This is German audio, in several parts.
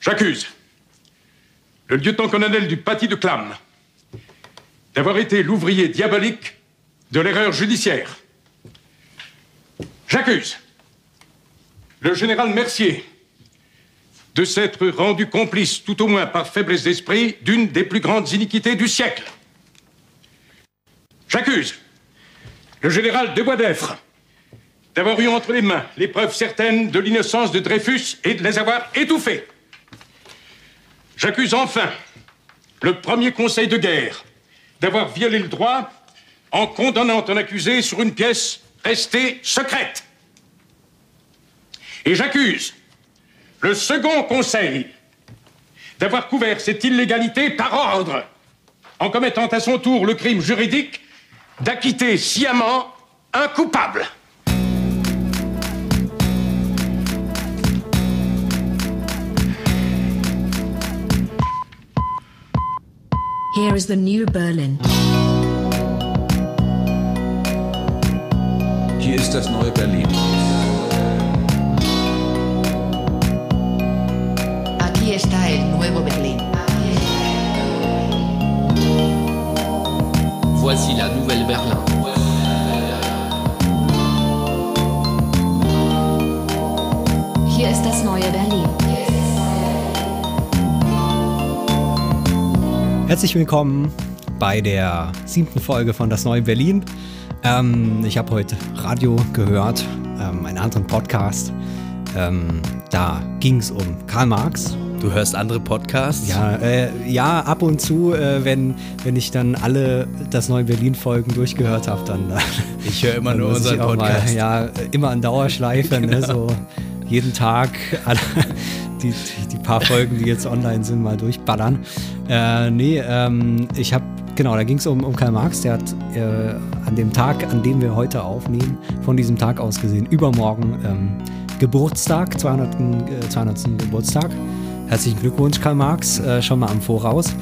J'accuse le lieutenant-colonel du Paty de Clam d'avoir été l'ouvrier diabolique de l'erreur judiciaire. J'accuse le général Mercier de s'être rendu complice, tout au moins par faiblesse d'esprit, d'une des plus grandes iniquités du siècle. J'accuse le général de Boisdeffre d'avoir eu entre les mains les preuves certaines de l'innocence de Dreyfus et de les avoir étouffées. J'accuse enfin le premier conseil de guerre d'avoir violé le droit en condamnant un accusé sur une pièce restée secrète. Et j'accuse le second conseil d'avoir couvert cette illégalité par ordre en commettant à son tour le crime juridique d'acquitter sciemment un coupable. Here is the new Berlin. Hier ist das neue Berlin. Aquí está el nuevo Berlín. Voici la nouvelle Berlin. Hier ist das neue Berlin. Herzlich willkommen bei der siebten Folge von Das Neue Berlin. Ähm, ich habe heute Radio gehört, ähm, einen anderen Podcast. Ähm, da ging es um Karl Marx. Du hörst andere Podcasts? Ja, äh, ja ab und zu, äh, wenn, wenn ich dann alle Das Neue Berlin-Folgen durchgehört habe, dann. Äh, Ich höre immer nur unseren Podcast. Mal, ja, immer an Dauerschleife, ne, so jeden Tag alle, die, die paar Folgen, die jetzt online sind, mal durchballern. Äh, nee, ähm, ich habe, genau, da ging es um, um Karl Marx, der hat äh, an dem Tag, an dem wir heute aufnehmen, von diesem Tag aus gesehen, übermorgen ähm, Geburtstag, 200. Äh, 200. Geburtstag. Herzlichen Glückwunsch, Karl Marx, äh, schon mal am Voraus.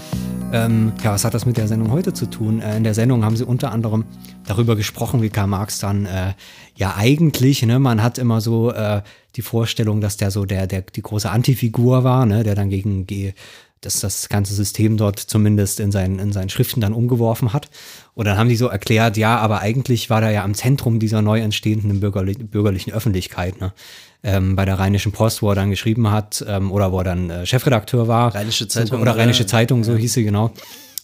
Ähm, ja, was hat das mit der Sendung heute zu tun? Äh, in der Sendung haben sie unter anderem darüber gesprochen, wie Karl Marx dann äh, ja eigentlich, ne, man hat immer so äh, die Vorstellung, dass der so der, der die große Antifigur war, ne, der dann gegen ge- dass das ganze System dort zumindest in seinen, in seinen Schriften dann umgeworfen hat. Und dann haben die so erklärt, ja, aber eigentlich war der ja am Zentrum dieser neu entstehenden bürgerli bürgerlichen Öffentlichkeit, ne? Ähm, bei der Rheinischen Post, wo er dann geschrieben hat, ähm, oder wo er dann äh, Chefredakteur war. Rheinische Zeitung, Oder oder? Rheinische Zeitung, so hieß sie genau.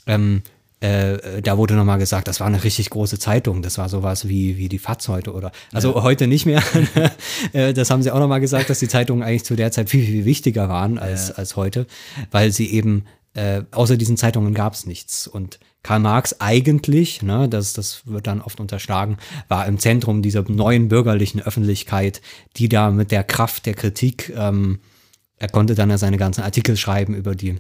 Ähm, äh, da wurde nochmal gesagt, das war eine richtig große Zeitung. Das war sowas wie, wie die FAZ heute oder. Also heute nicht mehr. Äh, das haben sie auch nochmal gesagt, dass die Zeitungen eigentlich zu der Zeit viel, viel wichtiger waren als, als heute, weil sie eben, äh, außer diesen Zeitungen gab es nichts. Und Karl Marx eigentlich, ne, das, das wird dann oft unterschlagen, war im Zentrum dieser neuen bürgerlichen Öffentlichkeit, die da mit der Kraft der Kritik, ähm, er konnte dann ja seine ganzen Artikel schreiben über die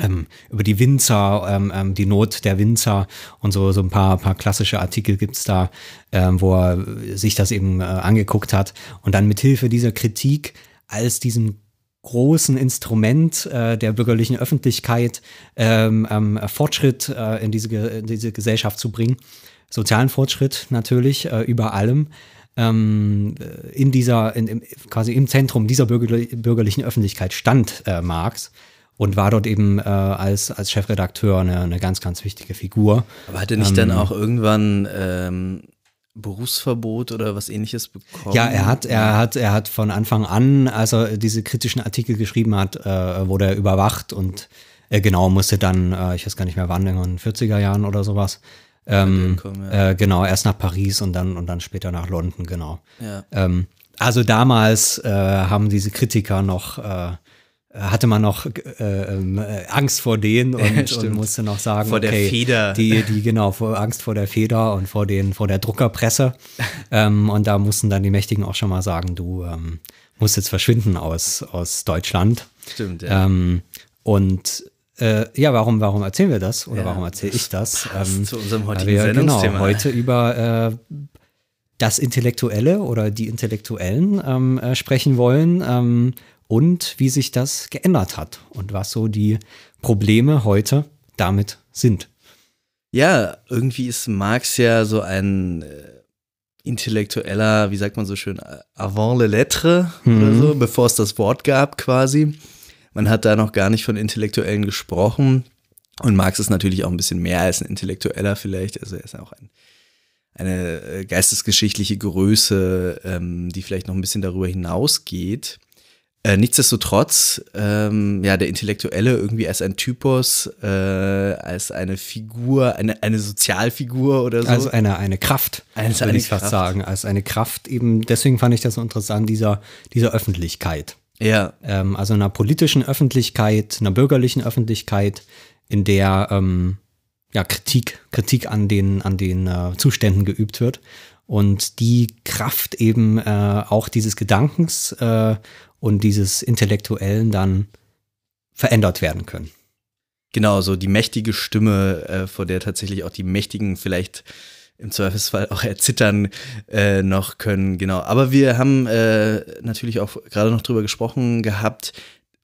ähm, über die Winzer, ähm, ähm, die Not der Winzer und so, so ein paar, paar klassische Artikel gibt's da, ähm, wo er sich das eben äh, angeguckt hat. Und dann mit Hilfe dieser Kritik als diesem großen Instrument äh, der bürgerlichen Öffentlichkeit ähm, ähm, Fortschritt äh, in, diese, in diese Gesellschaft zu bringen. Sozialen Fortschritt natürlich äh, über allem. Ähm, in dieser, in, im, quasi im Zentrum dieser bürgerli bürgerlichen Öffentlichkeit stand äh, Marx und war dort eben äh, als, als Chefredakteur eine, eine ganz, ganz wichtige Figur. Aber hat er nicht dann auch irgendwann ähm, Berufsverbot oder was ähnliches bekommen? Ja, er hat, er hat, er hat von Anfang an, als er diese kritischen Artikel geschrieben hat, äh, wurde er überwacht und äh, genau musste dann, äh, ich weiß gar nicht mehr wann, in den 40er Jahren oder sowas. Ähm, kommen, ja. äh, genau, erst nach Paris und dann und dann später nach London, genau. Ja. Ähm, also damals äh, haben diese Kritiker noch äh, hatte man noch äh, ähm, äh, Angst vor denen und, und Stimmt. musste noch sagen, Vor der okay, Feder. Die, die genau vor Angst vor der Feder und vor den vor der Druckerpresse. ähm, und da mussten dann die Mächtigen auch schon mal sagen, du ähm, musst jetzt verschwinden aus aus Deutschland. Stimmt, ja. Ähm, und äh, ja, warum, warum erzählen wir das? Oder Ja, warum erzähle ich das? Ähm, zu unserem heutigen wir, Sendungsthema. Genau, heute über äh, das Intellektuelle oder die Intellektuellen ähm, äh, sprechen wollen ähm, und wie sich das geändert hat und was so die Probleme heute damit sind. Ja, irgendwie ist Marx ja so ein äh, intellektueller, wie sagt man so schön, äh, avant le lettre oder so, bevor es das Wort gab quasi. Man hat da noch gar nicht von Intellektuellen gesprochen. Und Marx ist natürlich auch ein bisschen mehr als ein Intellektueller vielleicht. Also er ist auch ein, eine äh, geistesgeschichtliche Größe, ähm, die vielleicht noch ein bisschen darüber hinausgeht. Äh, nichtsdestotrotz, ähm, ja, der Intellektuelle irgendwie als ein Typus, äh, als eine Figur, eine, eine Sozialfigur oder so. Also eine, eine Kraft, Als würde eine ich fast Kraft. sagen. Als eine Kraft eben, deswegen fand ich das so interessant, dieser, dieser Öffentlichkeit. ja, Ähm, also einer politischen Öffentlichkeit, einer bürgerlichen Öffentlichkeit, in der ähm, ja, Kritik, Kritik an den, an den äh, Zuständen geübt wird. Und die Kraft eben äh, auch dieses Gedankens äh, und dieses Intellektuellen dann verändert werden können. Genau, so die mächtige Stimme, äh, vor der tatsächlich auch die Mächtigen vielleicht im Zweifelsfall auch erzittern äh, noch können. Genau. Aber wir haben äh, natürlich auch gerade noch drüber gesprochen gehabt,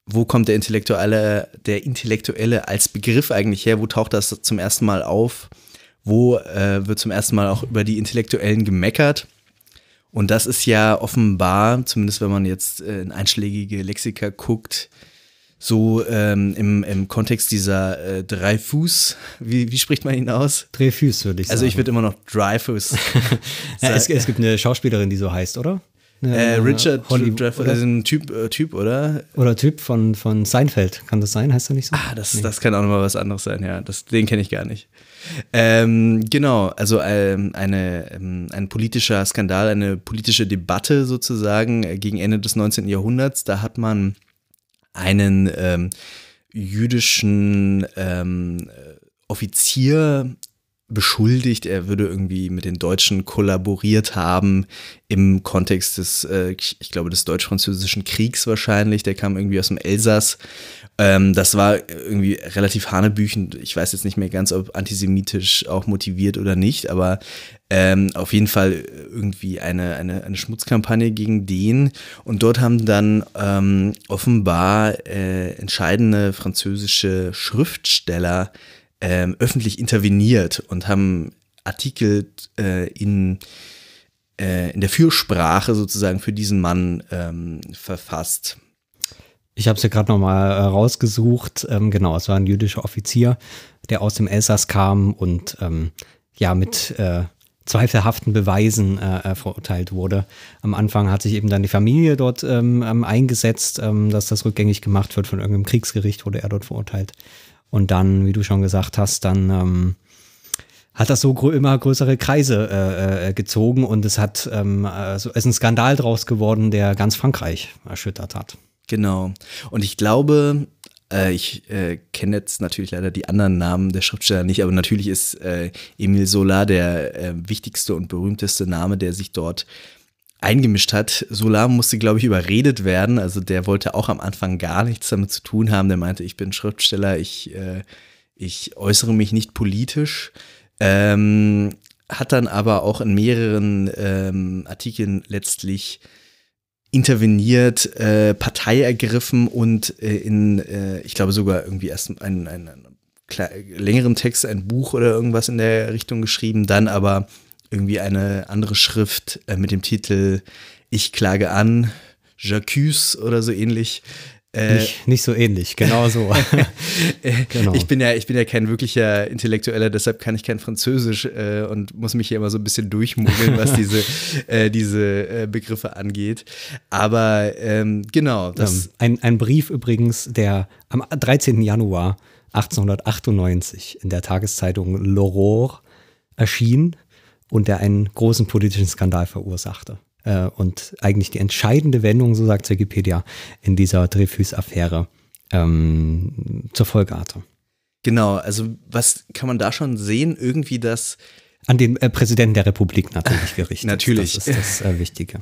wo kommt der Intellektuelle, der Intellektuelle als Begriff eigentlich her? Wo taucht das zum ersten Mal auf? Wo äh, wird zum ersten Mal auch über die Intellektuellen gemeckert? Und das ist ja offenbar, zumindest wenn man jetzt äh, in einschlägige Lexika guckt, so ähm, im, im Kontext dieser äh, Dreyfus, wie, wie spricht man ihn aus? Dreyfus, würde ich sagen. Also ich würde immer noch Dreyfus. ja, es, es gibt eine Schauspielerin, die so heißt, oder? Eine, äh, Richard Holly, Dreyfus, oder? also ein Typ, äh, typ, oder? oder Typ von, von Seinfeld, kann das sein? Heißt er nicht so? Ah, das, das kann auch nochmal was anderes sein, ja. Das, den kenne ich gar nicht. Ähm, genau, also ähm, eine, ähm, ein politischer Skandal, eine politische Debatte sozusagen äh, gegen Ende des 19. Jahrhunderts. Da hat man einen ähm, jüdischen ähm, äh, Offizier beschuldigt, er würde irgendwie mit den Deutschen kollaboriert haben im Kontext des, äh, ich glaube, des deutsch-französischen Kriegs wahrscheinlich. Der kam irgendwie aus dem Elsass. Ähm, das war irgendwie relativ hanebüchend. Ich weiß jetzt nicht mehr ganz, ob antisemitisch auch motiviert oder nicht, aber ähm, auf jeden Fall irgendwie eine, eine, eine Schmutzkampagne gegen den. Und dort haben dann ähm, offenbar äh, entscheidende französische Schriftsteller ähm, öffentlich interveniert und haben Artikel äh, in, äh, in der Fürsprache sozusagen für diesen Mann ähm, verfasst. Ich habe es ja gerade nochmal äh, rausgesucht. Ähm, genau, es war ein jüdischer Offizier, der aus dem Elsass kam und ähm, ja mit äh, zweifelhaften Beweisen äh, äh, verurteilt wurde. Am Anfang hat sich eben dann die Familie dort ähm, ähm, eingesetzt, ähm, dass das rückgängig gemacht wird. Von irgendeinem Kriegsgericht wurde er dort verurteilt. Und dann, wie du schon gesagt hast, dann ähm, hat das so grö immer größere Kreise äh, äh, gezogen und es hat ähm, also ist ein Skandal draus geworden, der ganz Frankreich erschüttert hat. Genau. Und ich glaube, äh, ich äh, kenne jetzt natürlich leider die anderen Namen der Schriftsteller nicht, aber natürlich ist äh, Emile Zola der äh, wichtigste und berühmteste Name, der sich dort eingemischt hat. Solar musste, glaube ich, überredet werden. Also der wollte auch am Anfang gar nichts damit zu tun haben. Der meinte, ich bin Schriftsteller, ich, äh, ich äußere mich nicht politisch. Ähm, hat dann aber auch in mehreren ähm, Artikeln letztlich interveniert, äh, Partei ergriffen und äh, in, äh, ich glaube sogar irgendwie erst einen, einen, einen längeren Text, ein Buch oder irgendwas in der Richtung geschrieben, dann aber irgendwie eine andere Schrift äh, mit dem Titel Ich klage an, J'accuse oder so ähnlich. Äh, Nicht, nicht so ähnlich, genau so. genau. Ich bin ja, ich bin ja kein wirklicher Intellektueller, deshalb kann ich kein Französisch äh, und muss mich hier immer so ein bisschen durchmogeln, was diese, äh, diese äh, Begriffe angeht. Aber ähm, genau, das Ähm, ein, ein Brief übrigens, der am 13. Januar 1898 in der Tageszeitung L'Aurore erschien und der einen großen politischen Skandal verursachte. Äh, und eigentlich die entscheidende Wendung, so sagt Wikipedia, in dieser Dreyfus-Affäre ähm, zur Folge hatte. genau, also was kann man da schon sehen? Irgendwie das, An den äh, Präsidenten der Republik natürlich gerichtet. Natürlich. Das ist das äh, Wichtige.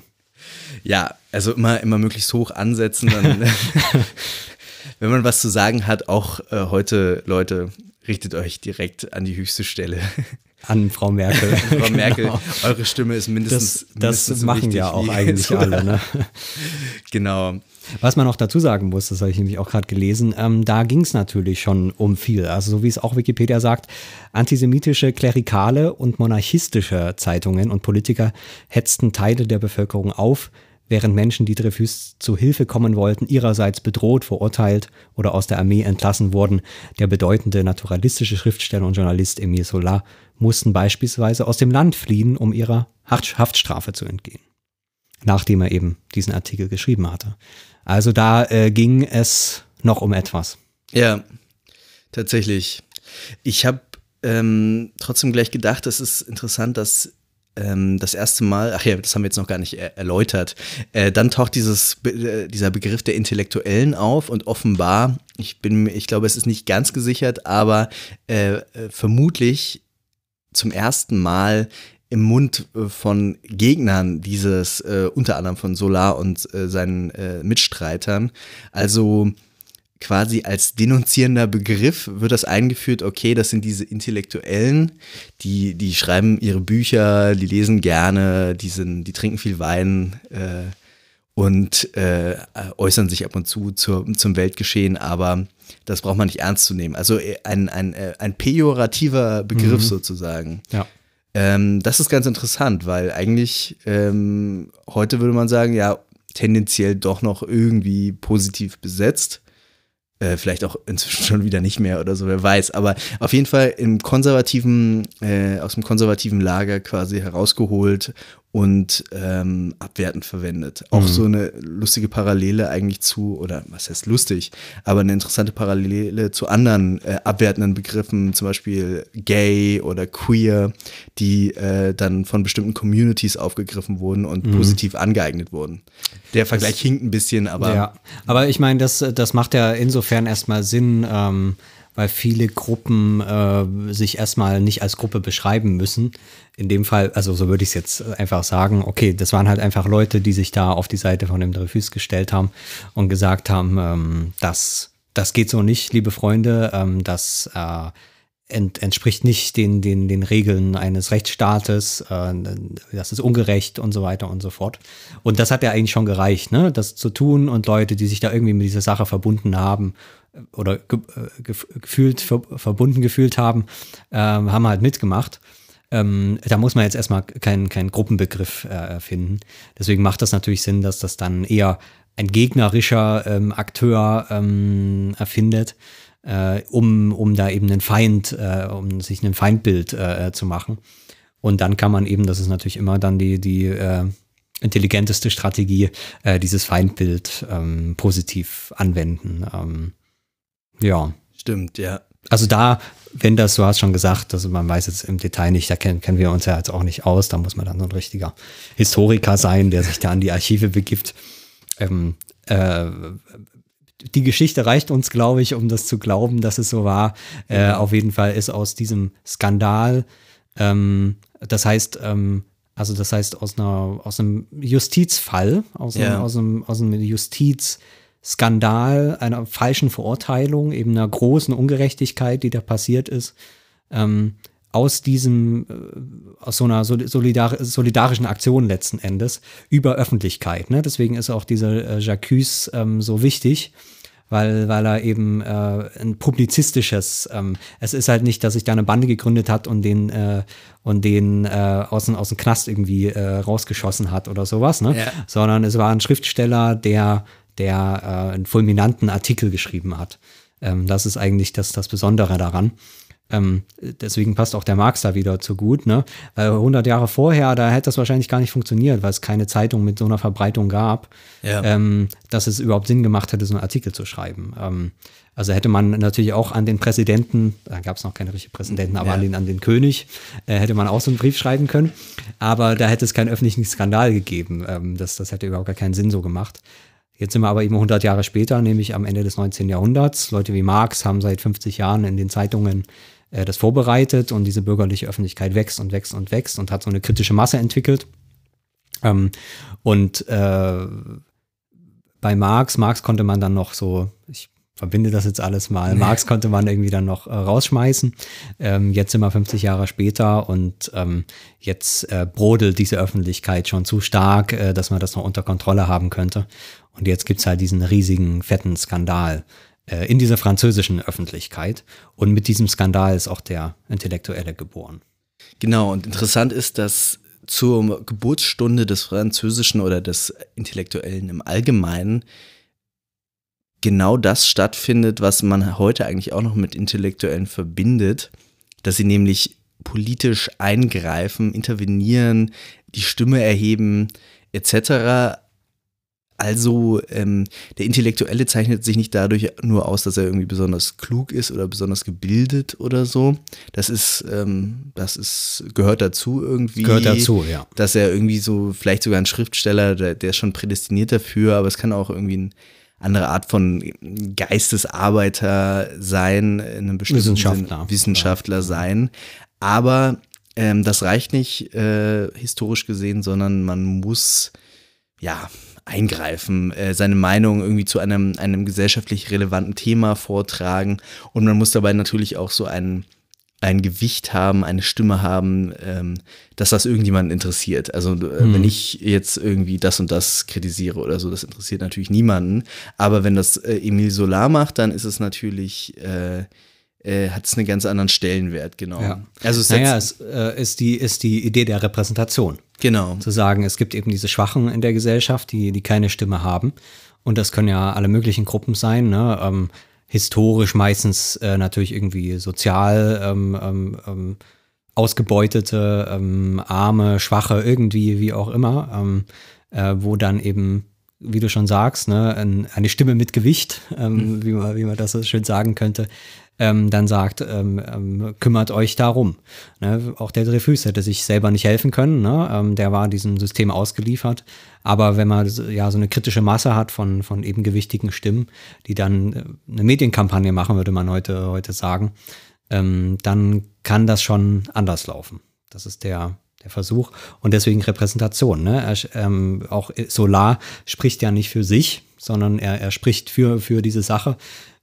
ja, also immer, immer möglichst hoch ansetzen, dann, wenn man was zu sagen hat, auch äh, heute, Leute, richtet euch direkt an die höchste Stelle. An Frau Merkel. Frau Merkel, Genau. eure Stimme ist mindestens. Das, das mindestens machen ja auch eigentlich alle. Ne? Genau. Was man noch dazu sagen muss, das habe ich nämlich auch gerade gelesen, ähm, da ging es natürlich schon um viel. Also so wie es auch Wikipedia sagt, antisemitische, klerikale und monarchistische Zeitungen und Politiker hetzten Teile der Bevölkerung auf, während Menschen, die Dreyfus zu Hilfe kommen wollten, ihrerseits bedroht, verurteilt oder aus der Armee entlassen wurden. Der bedeutende naturalistische Schriftsteller und Journalist Emile Zola mussten beispielsweise aus dem Land fliehen, um ihrer Haft Haftstrafe zu entgehen, nachdem er eben diesen Artikel geschrieben hatte. Also da äh, ging es noch um etwas. Ja, tatsächlich. Ich habe ähm, trotzdem gleich gedacht, es ist interessant, dass ähm, das erste Mal, ach ja, das haben wir jetzt noch gar nicht er erläutert, äh, dann taucht dieses, äh, dieser Begriff der Intellektuellen auf und offenbar, ich bin, ich glaube, es ist nicht ganz gesichert, aber äh, äh vermutlich zum ersten Mal im Mund äh, von Gegnern dieses, äh, unter anderem von Solar und äh, seinen äh, Mitstreitern. Also quasi als denunzierender Begriff wird das eingeführt, okay, das sind diese Intellektuellen, die, die schreiben ihre Bücher, die lesen gerne, die, sind, die trinken viel Wein äh, und äh, äußern sich ab und zu zur, zum Weltgeschehen, aber das braucht man nicht ernst zu nehmen. Also äh, ein, ein, äh, ein pejorativer Begriff mhm. sozusagen. Ja. Ähm, das ist ganz interessant, weil eigentlich ähm, heute würde man sagen, ja, tendenziell doch noch irgendwie positiv besetzt. Äh, vielleicht auch inzwischen schon wieder nicht mehr oder so, wer weiß. Aber auf jeden Fall im konservativen, äh, aus dem konservativen Lager quasi herausgeholt und ähm, abwertend verwendet. Auch mhm. so eine lustige Parallele eigentlich zu, oder was heißt lustig, aber eine interessante Parallele zu anderen äh, abwertenden Begriffen, zum Beispiel gay oder queer, die äh, dann von bestimmten Communities aufgegriffen wurden und mhm. positiv angeeignet wurden. Der Vergleich das, hinkt ein bisschen, aber. Ja, aber ich meine, das, das macht ja insofern erstmal Sinn. Ähm, weil viele Gruppen äh, sich erstmal nicht als Gruppe beschreiben müssen. In dem Fall, also so würde ich es jetzt einfach sagen, okay, das waren halt einfach Leute, die sich da auf die Seite von dem Dreyfus gestellt haben und gesagt haben, ähm, das, das geht so nicht, liebe Freunde, ähm, das äh, ent, entspricht nicht den, den, den Regeln eines Rechtsstaates, äh, das ist ungerecht und so weiter und so fort. Und das hat ja eigentlich schon gereicht, ne? das zu tun und Leute, die sich da irgendwie mit dieser Sache verbunden haben oder ge äh, gefühlt ver verbunden gefühlt haben, ähm, haben halt mitgemacht. Ähm, da muss man jetzt erstmal keinen kein Gruppenbegriff äh, erfinden. Deswegen macht das natürlich Sinn, dass das dann eher ein gegnerischer ähm, Akteur ähm, erfindet, äh, um, um da eben einen Feind, äh, um sich ein Feindbild äh, zu machen. Und dann kann man eben, das ist natürlich immer dann die, die äh, intelligenteste Strategie, äh, dieses Feindbild ähm, positiv anwenden. Ja. Stimmt, ja. Also da, wenn das, du hast schon gesagt, also man weiß jetzt im Detail nicht, da kennen, kennen wir uns ja jetzt auch nicht aus, da muss man dann so ein richtiger Historiker sein, der sich da an die Archive begibt. Ähm, äh, die Geschichte reicht uns, glaube ich, um das zu glauben, dass es so war. Äh, auf jeden Fall ist aus diesem Skandal, ähm, das heißt, ähm, also das heißt aus einer aus einem Justizfall, aus, ja. einem, aus einem, aus einem Justiz Skandal, einer falschen Verurteilung, eben einer großen Ungerechtigkeit, die da passiert ist, ähm, aus diesem, äh, aus so einer solidar solidarischen Aktion letzten Endes über Öffentlichkeit. Ne? Deswegen ist auch dieser äh, Jacques ähm, so wichtig, weil, weil er eben äh, ein publizistisches, ähm, es ist halt nicht, dass sich da eine Bande gegründet hat und den, äh, und den äh, aus, dem, aus dem Knast irgendwie äh, rausgeschossen hat oder sowas, ne? Ja. sondern es war ein Schriftsteller, der der äh, einen fulminanten Artikel geschrieben hat. Ähm, das ist eigentlich das, das Besondere daran. Ähm, deswegen passt auch der Marx da wieder zu gut, ne? Weil 100 Jahre vorher, da hätte das wahrscheinlich gar nicht funktioniert, weil es keine Zeitung mit so einer Verbreitung gab, ja. ähm, dass es überhaupt Sinn gemacht hätte, so einen Artikel zu schreiben. Ähm, also hätte man natürlich auch an den Präsidenten, da gab es noch keine richtigen Präsidenten, aber ja. an, den, an den König, äh, hätte man auch so einen Brief schreiben können. Aber da hätte es keinen öffentlichen Skandal gegeben. Ähm, das, das hätte überhaupt gar keinen Sinn so gemacht. Jetzt sind wir aber eben 100 Jahre später, nämlich am Ende des 19. Jahrhunderts. Leute wie Marx haben seit 50 Jahren in den Zeitungen äh, das vorbereitet und diese bürgerliche Öffentlichkeit wächst und wächst und wächst und hat so eine kritische Masse entwickelt. Ähm, und äh, bei Marx, Marx konnte man dann noch so, ich verbinde das jetzt alles mal. Marx konnte man irgendwie dann noch äh, rausschmeißen. Ähm, jetzt sind wir 50 Jahre später und ähm, jetzt äh, brodelt diese Öffentlichkeit schon zu stark, äh, dass man das noch unter Kontrolle haben könnte. Und jetzt gibt's halt diesen riesigen, fetten Skandal äh, in dieser französischen Öffentlichkeit. Und mit diesem Skandal ist auch der Intellektuelle geboren. Genau, und interessant ist, dass zur Geburtsstunde des Französischen oder des Intellektuellen im Allgemeinen genau das stattfindet, was man heute eigentlich auch noch mit Intellektuellen verbindet, dass sie nämlich politisch eingreifen, intervenieren, die Stimme erheben etc. Also ähm, der Intellektuelle zeichnet sich nicht dadurch nur aus, dass er irgendwie besonders klug ist oder besonders gebildet oder so. Das ist, ähm, das ist, gehört dazu irgendwie. Gehört dazu, ja. Dass er irgendwie so, vielleicht sogar ein Schriftsteller, der, der ist schon prädestiniert dafür, aber es kann auch irgendwie ein andere Art von Geistesarbeiter sein, in einem bestimmten Wissenschaftler. Sinn, Wissenschaftler sein. Aber ähm, das reicht nicht äh, historisch gesehen, sondern man muss ja eingreifen, äh, seine Meinung irgendwie zu einem, einem gesellschaftlich relevanten Thema vortragen und man muss dabei natürlich auch so einen ein Gewicht haben, eine Stimme haben, ähm, dass das irgendjemanden interessiert. Also äh, Hm. wenn ich jetzt irgendwie das und das kritisiere oder so, das interessiert natürlich niemanden. Aber wenn das äh, Emil Solar macht, dann ist es natürlich, äh, äh, hat es einen ganz anderen Stellenwert, genau. Ja. Also es naja, es äh, ist, die, ist die Idee der Repräsentation. genau. Zu sagen, es gibt eben diese Schwachen in der Gesellschaft, die, die keine Stimme haben. Und das können ja alle möglichen Gruppen sein. Ne? Ähm, historisch meistens äh, natürlich irgendwie sozial ähm, ähm, ähm, ausgebeutete, ähm, arme, schwache, irgendwie, wie auch immer, ähm, äh, wo dann eben, wie du schon sagst, ne, ein, eine Stimme mit Gewicht, ähm, wie, man, wie man das so schön sagen könnte, ähm, dann sagt, ähm, ähm, kümmert euch darum. Ne? Auch der Dreyfus hätte sich selber nicht helfen können, ne? ähm, der war diesem System ausgeliefert. Aber wenn man ja so eine kritische Masse hat von, von eben gewichtigen Stimmen, die dann äh, eine Medienkampagne machen, würde man heute, heute sagen, ähm, dann kann das schon anders laufen. Das ist der, der Versuch. Und deswegen Repräsentation. Ne? Er, ähm, auch Solar spricht ja nicht für sich, sondern er, er spricht für, für diese Sache.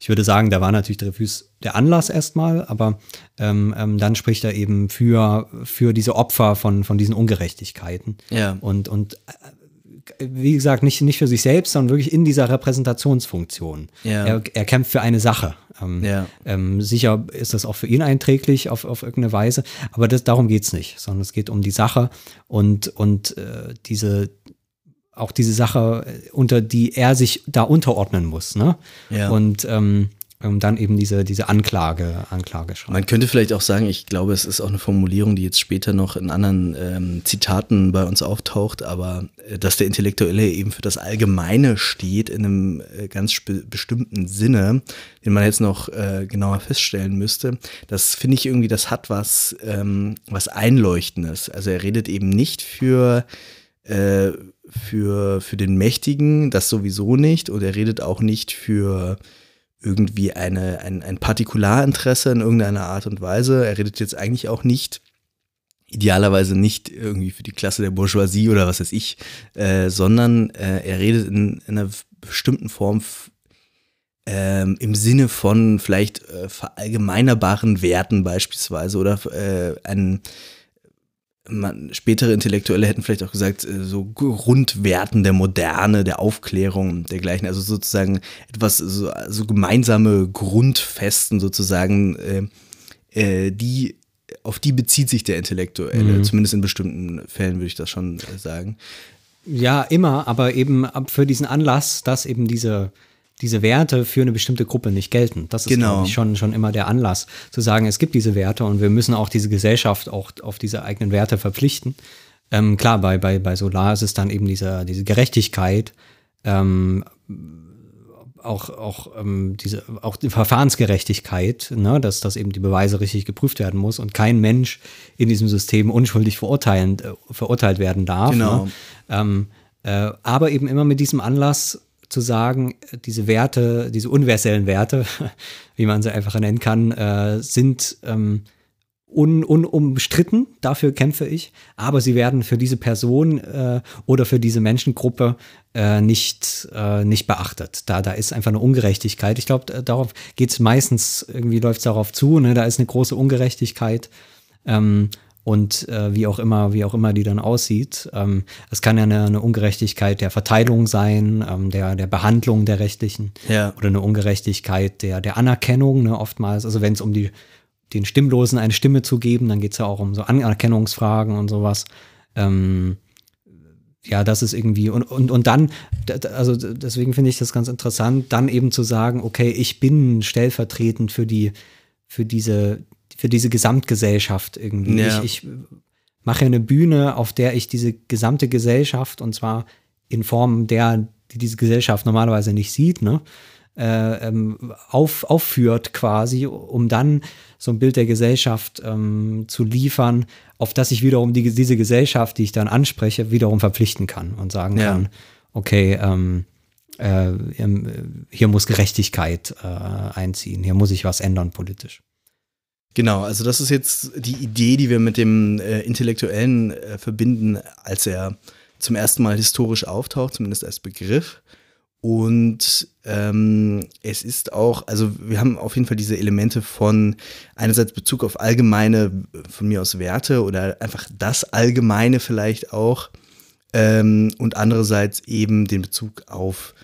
Ich würde sagen, da war natürlich Dreyfus der Anlass erstmal, aber ähm, ähm, dann spricht er eben für, für diese Opfer von, von diesen Ungerechtigkeiten. Ja. Und, und äh, wie gesagt, nicht, nicht für sich selbst, sondern wirklich in dieser Repräsentationsfunktion. Ja. Er, er kämpft für eine Sache. Ähm, Ja. ähm, sicher ist das auch für ihn einträglich auf, auf irgendeine Weise, aber das, darum geht's nicht, sondern es geht um die Sache und, und äh, diese auch diese Sache, äh, unter die er sich da unterordnen muss, ne? Ja. Und ähm, ähm, dann eben diese, diese Anklage, Anklage schreiben. Man könnte vielleicht auch sagen, ich glaube, es ist auch eine Formulierung, die jetzt später noch in anderen ähm, Zitaten bei uns auftaucht, aber äh, dass der Intellektuelle eben für das Allgemeine steht in einem äh, ganz bestimmten Sinne, den man jetzt noch äh, genauer feststellen müsste, das finde ich irgendwie, das hat was, ähm, was Einleuchtendes. Also er redet eben nicht für äh, für, für den Mächtigen, das sowieso nicht. Und er redet auch nicht für irgendwie eine, ein, ein Partikularinteresse in irgendeiner Art und Weise. Er redet jetzt eigentlich auch nicht, idealerweise nicht irgendwie für die Klasse der Bourgeoisie oder was weiß ich, äh, sondern äh, er redet in, in einer bestimmten Form ähm, im Sinne von vielleicht äh, verallgemeinerbaren Werten beispielsweise oder äh, ein man, spätere Intellektuelle hätten vielleicht auch gesagt, äh, so Grundwerten der Moderne, der Aufklärung und dergleichen. Also sozusagen etwas, so, so gemeinsame Grundfesten sozusagen, äh, äh, die, auf die bezieht sich der Intellektuelle. Zumindest in bestimmten Fällen würde ich das schon äh, sagen. Ja, immer, aber eben für diesen Anlass, dass eben diese, diese Werte für eine bestimmte Gruppe nicht gelten. Das ist, Genau. schon, schon immer der Anlass, zu sagen, es gibt diese Werte und wir müssen auch diese Gesellschaft auch auf diese eigenen Werte verpflichten. Ähm, klar, bei, bei, bei Solar ist es dann eben diese, diese Gerechtigkeit, ähm, auch, auch ähm, diese, auch die Verfahrensgerechtigkeit, ne, dass, dass eben die Beweise richtig geprüft werden muss und kein Mensch in diesem System unschuldig verurteilen, äh, verurteilt werden darf. Genau. Ne? Ähm, äh, aber eben immer mit diesem Anlass zu sagen, äh, diese Werte, diese universellen Werte, wie man sie einfach nennen kann, äh, sind ähm, un, unumstritten, dafür kämpfe ich, aber sie werden für diese Person äh, oder für diese Menschengruppe äh, nicht, äh, nicht beachtet. Da, da ist einfach eine Ungerechtigkeit. Ich glaube, darauf geht es meistens, irgendwie läuft es darauf zu, ne? da ist eine große Ungerechtigkeit. Ähm, und äh, wie auch immer, wie auch immer die dann aussieht. Ähm, es kann ja eine, eine Ungerechtigkeit der Verteilung sein, ähm, der, der Behandlung der Rechtlichen Ja. oder eine Ungerechtigkeit der, der Anerkennung, ne, oftmals. Also wenn es um die, den Stimmlosen eine Stimme zu geben, dann geht es ja auch um so Anerkennungsfragen und sowas. Ähm, ja, das ist irgendwie, und, und, und dann, also deswegen finde ich das ganz interessant, dann eben zu sagen, okay, ich bin stellvertretend für die, für diese, für diese Gesamtgesellschaft irgendwie. Ja. Ich, ich mache eine Bühne, auf der ich diese gesamte Gesellschaft, und zwar in Form der, die diese Gesellschaft normalerweise nicht sieht, ne? äh, ähm, auf, aufführt quasi, um dann so ein Bild der Gesellschaft ähm, zu liefern, auf das ich wiederum die, diese Gesellschaft, die ich dann anspreche, wiederum verpflichten kann und sagen Ja. kann, okay, ähm, äh, ähm, hier muss Gerechtigkeit äh, einziehen, hier muss ich was ändern politisch. Genau, also das ist jetzt die Idee, die wir mit dem äh, Intellektuellen äh, verbinden, als er zum ersten Mal historisch auftaucht, zumindest als Begriff. Und ähm, es ist auch, also wir haben auf jeden Fall diese Elemente von einerseits Bezug auf allgemeine, von mir aus Werte oder einfach das Allgemeine vielleicht auch ähm, und andererseits eben den Bezug auf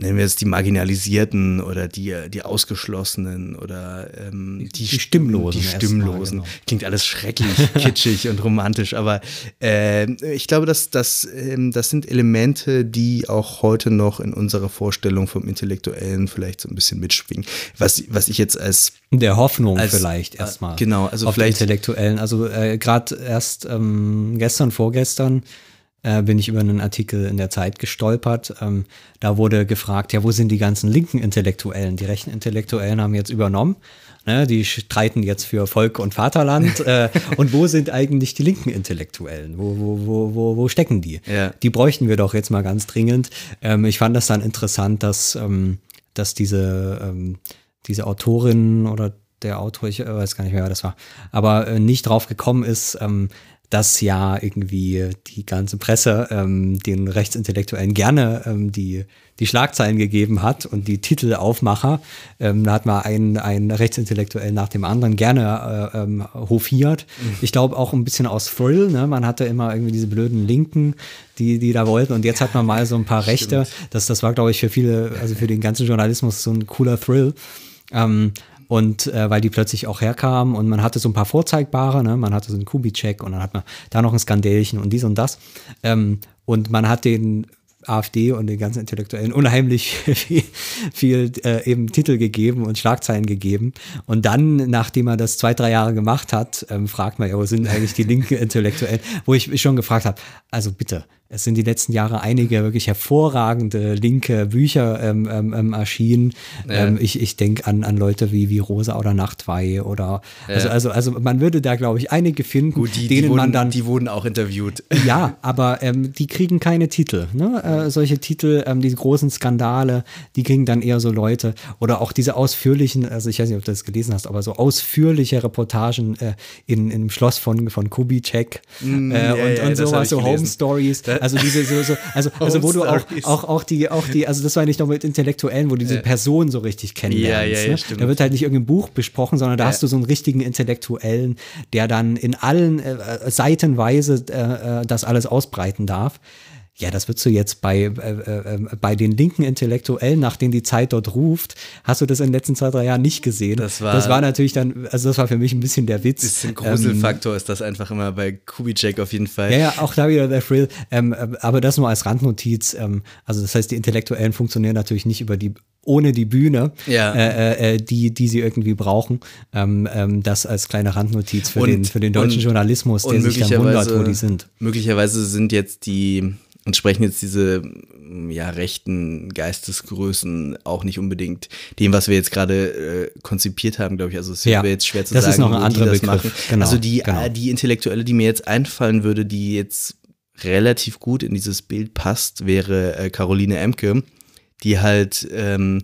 nennen wir es die Marginalisierten oder die, die Ausgeschlossenen oder ähm, Die Stimmlosen Die Stimmlosen. genau. Klingt alles schrecklich, kitschig und romantisch, aber äh, ich glaube, dass das, ähm, das sind Elemente, die auch heute noch in unserer Vorstellung vom Intellektuellen vielleicht so ein bisschen mitschwingen. Was, was ich jetzt als Der Hoffnung Als- vielleicht äh, erstmal. genau, also auf vielleicht- die Intellektuellen. Also äh, gerade erst ähm, gestern, vorgestern äh, bin ich über einen Artikel in der Zeit gestolpert. Ähm, da wurde gefragt, ja, wo sind die ganzen linken Intellektuellen? Die rechten Intellektuellen haben jetzt übernommen. Ne, die streiten jetzt für Volk und Vaterland. äh, und wo sind eigentlich die linken Intellektuellen? Wo, wo, wo, wo, wo stecken die? Ja. Die bräuchten wir doch jetzt mal ganz dringend. Ähm, ich fand das dann interessant, dass, ähm, dass diese, ähm, diese Autorin oder der Autor, ich weiß gar nicht mehr, wer das war, aber äh, nicht drauf gekommen ist, ähm, dass ja irgendwie die ganze Presse ähm, den Rechtsintellektuellen gerne ähm, die, die Schlagzeilen gegeben hat und die Titelaufmacher. Ähm, da hat man einen, einen Rechtsintellektuellen nach dem anderen gerne äh, ähm, hofiert. Ich glaube auch ein bisschen aus Thrill. Ne? Man hatte immer irgendwie diese blöden Linken, die, die da wollten. Und jetzt hat man mal so ein paar Rechte. Das, das war, glaube ich, für viele, also für den ganzen Journalismus so ein cooler Thrill. Ähm, und äh, weil die plötzlich auch herkamen und man hatte so ein paar Vorzeigbare, ne? man hatte so einen Kubitschek und dann hat man da noch ein Skandälchen und dies und das. Ähm, und man hat den AfD und den ganzen Intellektuellen unheimlich viel, viel äh, eben Titel gegeben und Schlagzeilen gegeben. Und dann, nachdem er das zwei, drei Jahre gemacht hat, ähm, fragt man ja, wo sind eigentlich die linken Intellektuellen? Wo ich schon gefragt habe, also bitte, es sind die letzten Jahre einige wirklich hervorragende linke Bücher ähm, ähm, ähm, erschienen. Ähm, ich ich denke an, an Leute wie, wie Rosa oder Nachtweihe oder also, also, also man würde da, glaube ich, einige finden, gut, die, denen die, wurden, man dann die wurden auch interviewt. ja, aber ähm, die kriegen keine Titel. Ne? Äh, solche Titel, ähm, diese großen Skandale, die kriegen dann eher so Leute oder auch diese ausführlichen, also ich weiß nicht, ob du das gelesen hast, aber so ausführliche Reportagen äh, in, im Schloss von, von Kubitschek äh, ja, und, ja, und sowas, so. Home Stories. Also diese, so, so, also, also wo du auch, auch, auch die, auch die, also das war nicht noch mit Intellektuellen, wo du diese Person so richtig kennenlernst. Ja, ja, ja, ne? stimmt. Da wird halt nicht irgendein Buch besprochen, sondern da hast du so einen richtigen Intellektuellen, der dann in allen äh, äh, Seitenweise äh, äh, das alles ausbreiten darf. Ja, das würdest du jetzt bei, äh, äh, äh, bei den linken Intellektuellen, nach denen die Zeit dort ruft, hast du das in den letzten zwei, drei Jahren nicht gesehen. Das war- das war natürlich dann, also das war für mich ein bisschen der Witz. Bisschen Ähm, Gruselfaktor ist das einfach immer bei Kubitschek auf jeden Fall. ja, ja, auch da wieder der Thrill. Ähm, ähm, aber das nur als Randnotiz. Ähm, also das heißt, die Intellektuellen funktionieren natürlich nicht über die ohne die Bühne, Ja. äh, äh, die, die sie irgendwie brauchen. Ähm, ähm, das als kleine Randnotiz für, den, für den deutschen und- Journalismus, der und sich dann wundert, wo die sind. Möglicherweise sind jetzt die, entsprechen jetzt diese ja, rechten Geistesgrößen auch nicht unbedingt dem, was wir jetzt gerade äh, konzipiert haben, glaube ich. Also es Ja, wäre jetzt schwer zu das sagen, ist noch ein anderer das Begriff. machen. Genau, also die, genau. äh, die Intellektuelle, die mir jetzt einfallen würde, die jetzt relativ gut in dieses Bild passt, wäre äh, Caroline Emke, die halt ähm,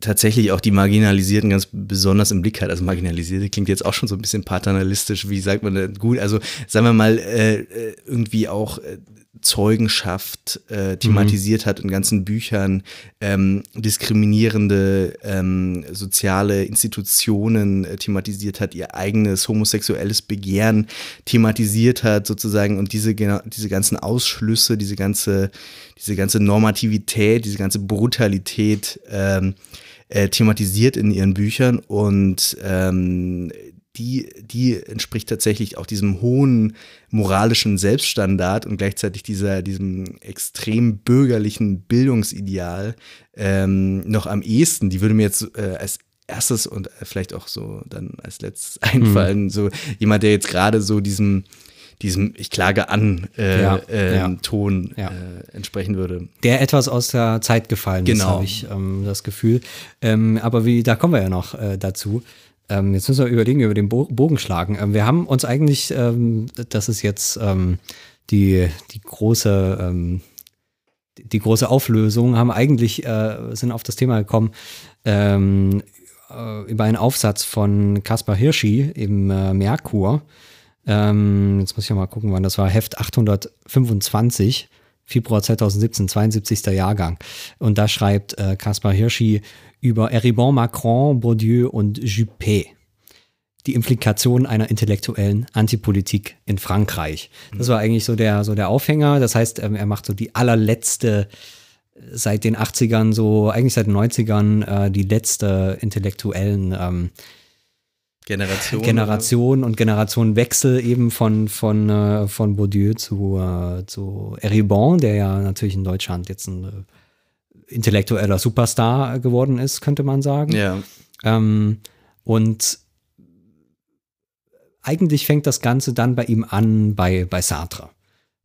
tatsächlich auch die Marginalisierten ganz besonders im Blick hat. Also Marginalisierte klingt jetzt auch schon so ein bisschen paternalistisch, wie sagt man denn gut? Also sagen wir mal äh, äh, irgendwie auch äh, Zeugenschaft äh, thematisiert hat in ganzen Büchern, ähm, diskriminierende ähm, soziale Institutionen äh, thematisiert hat, ihr eigenes homosexuelles Begehren thematisiert hat sozusagen. Und diese, diese ganzen Ausschlüsse, diese ganze, diese ganze Normativität, diese ganze Brutalität ähm, äh, thematisiert in ihren Büchern. Und ähm, die, die entspricht tatsächlich auch diesem hohen moralischen Selbststandard und gleichzeitig dieser, diesem extrem bürgerlichen Bildungsideal ähm, noch am ehesten. Die würde mir jetzt äh, als erstes und vielleicht auch so dann als letztes einfallen, so jemand, der jetzt gerade so diesem diesem Ich klage an äh, Ja, ähm, ja. Ton Ja. Äh, entsprechen würde. der etwas aus der Zeit gefallen ist, Genau. habe ich ähm, das Gefühl. Ähm, aber wie, da kommen wir ja noch äh, dazu. Ähm, jetzt müssen wir überlegen, über den Bo Bogen schlagen. Ähm, wir haben uns eigentlich, ähm, das ist jetzt ähm, die, die große, ähm, die- große Auflösung, haben eigentlich, äh, sind auf das Thema gekommen, ähm, äh, über einen Aufsatz von Kaspar Hirschi im äh, Merkur. Ähm, jetzt muss ich mal gucken, wann das war. Heft 825, Februar 2017, 72. Jahrgang. Und da schreibt äh, Kaspar Hirschi über Eribon, Macron, Bourdieu und Juppé. Die Implikation einer intellektuellen Antipolitik in Frankreich. Das war eigentlich so der, so der Aufhänger. Das heißt, ähm, er macht so die allerletzte seit den 80ern, so eigentlich seit den 90ern, äh, die letzte intellektuellen ähm, Generation. Generation und Generationenwechsel eben von, von, äh, von Bourdieu zu, äh, zu Eribon, der ja natürlich in Deutschland jetzt ein äh, intellektueller Superstar geworden ist, könnte man sagen. Ja. Ähm, und eigentlich fängt das Ganze dann bei ihm an bei, bei Sartre.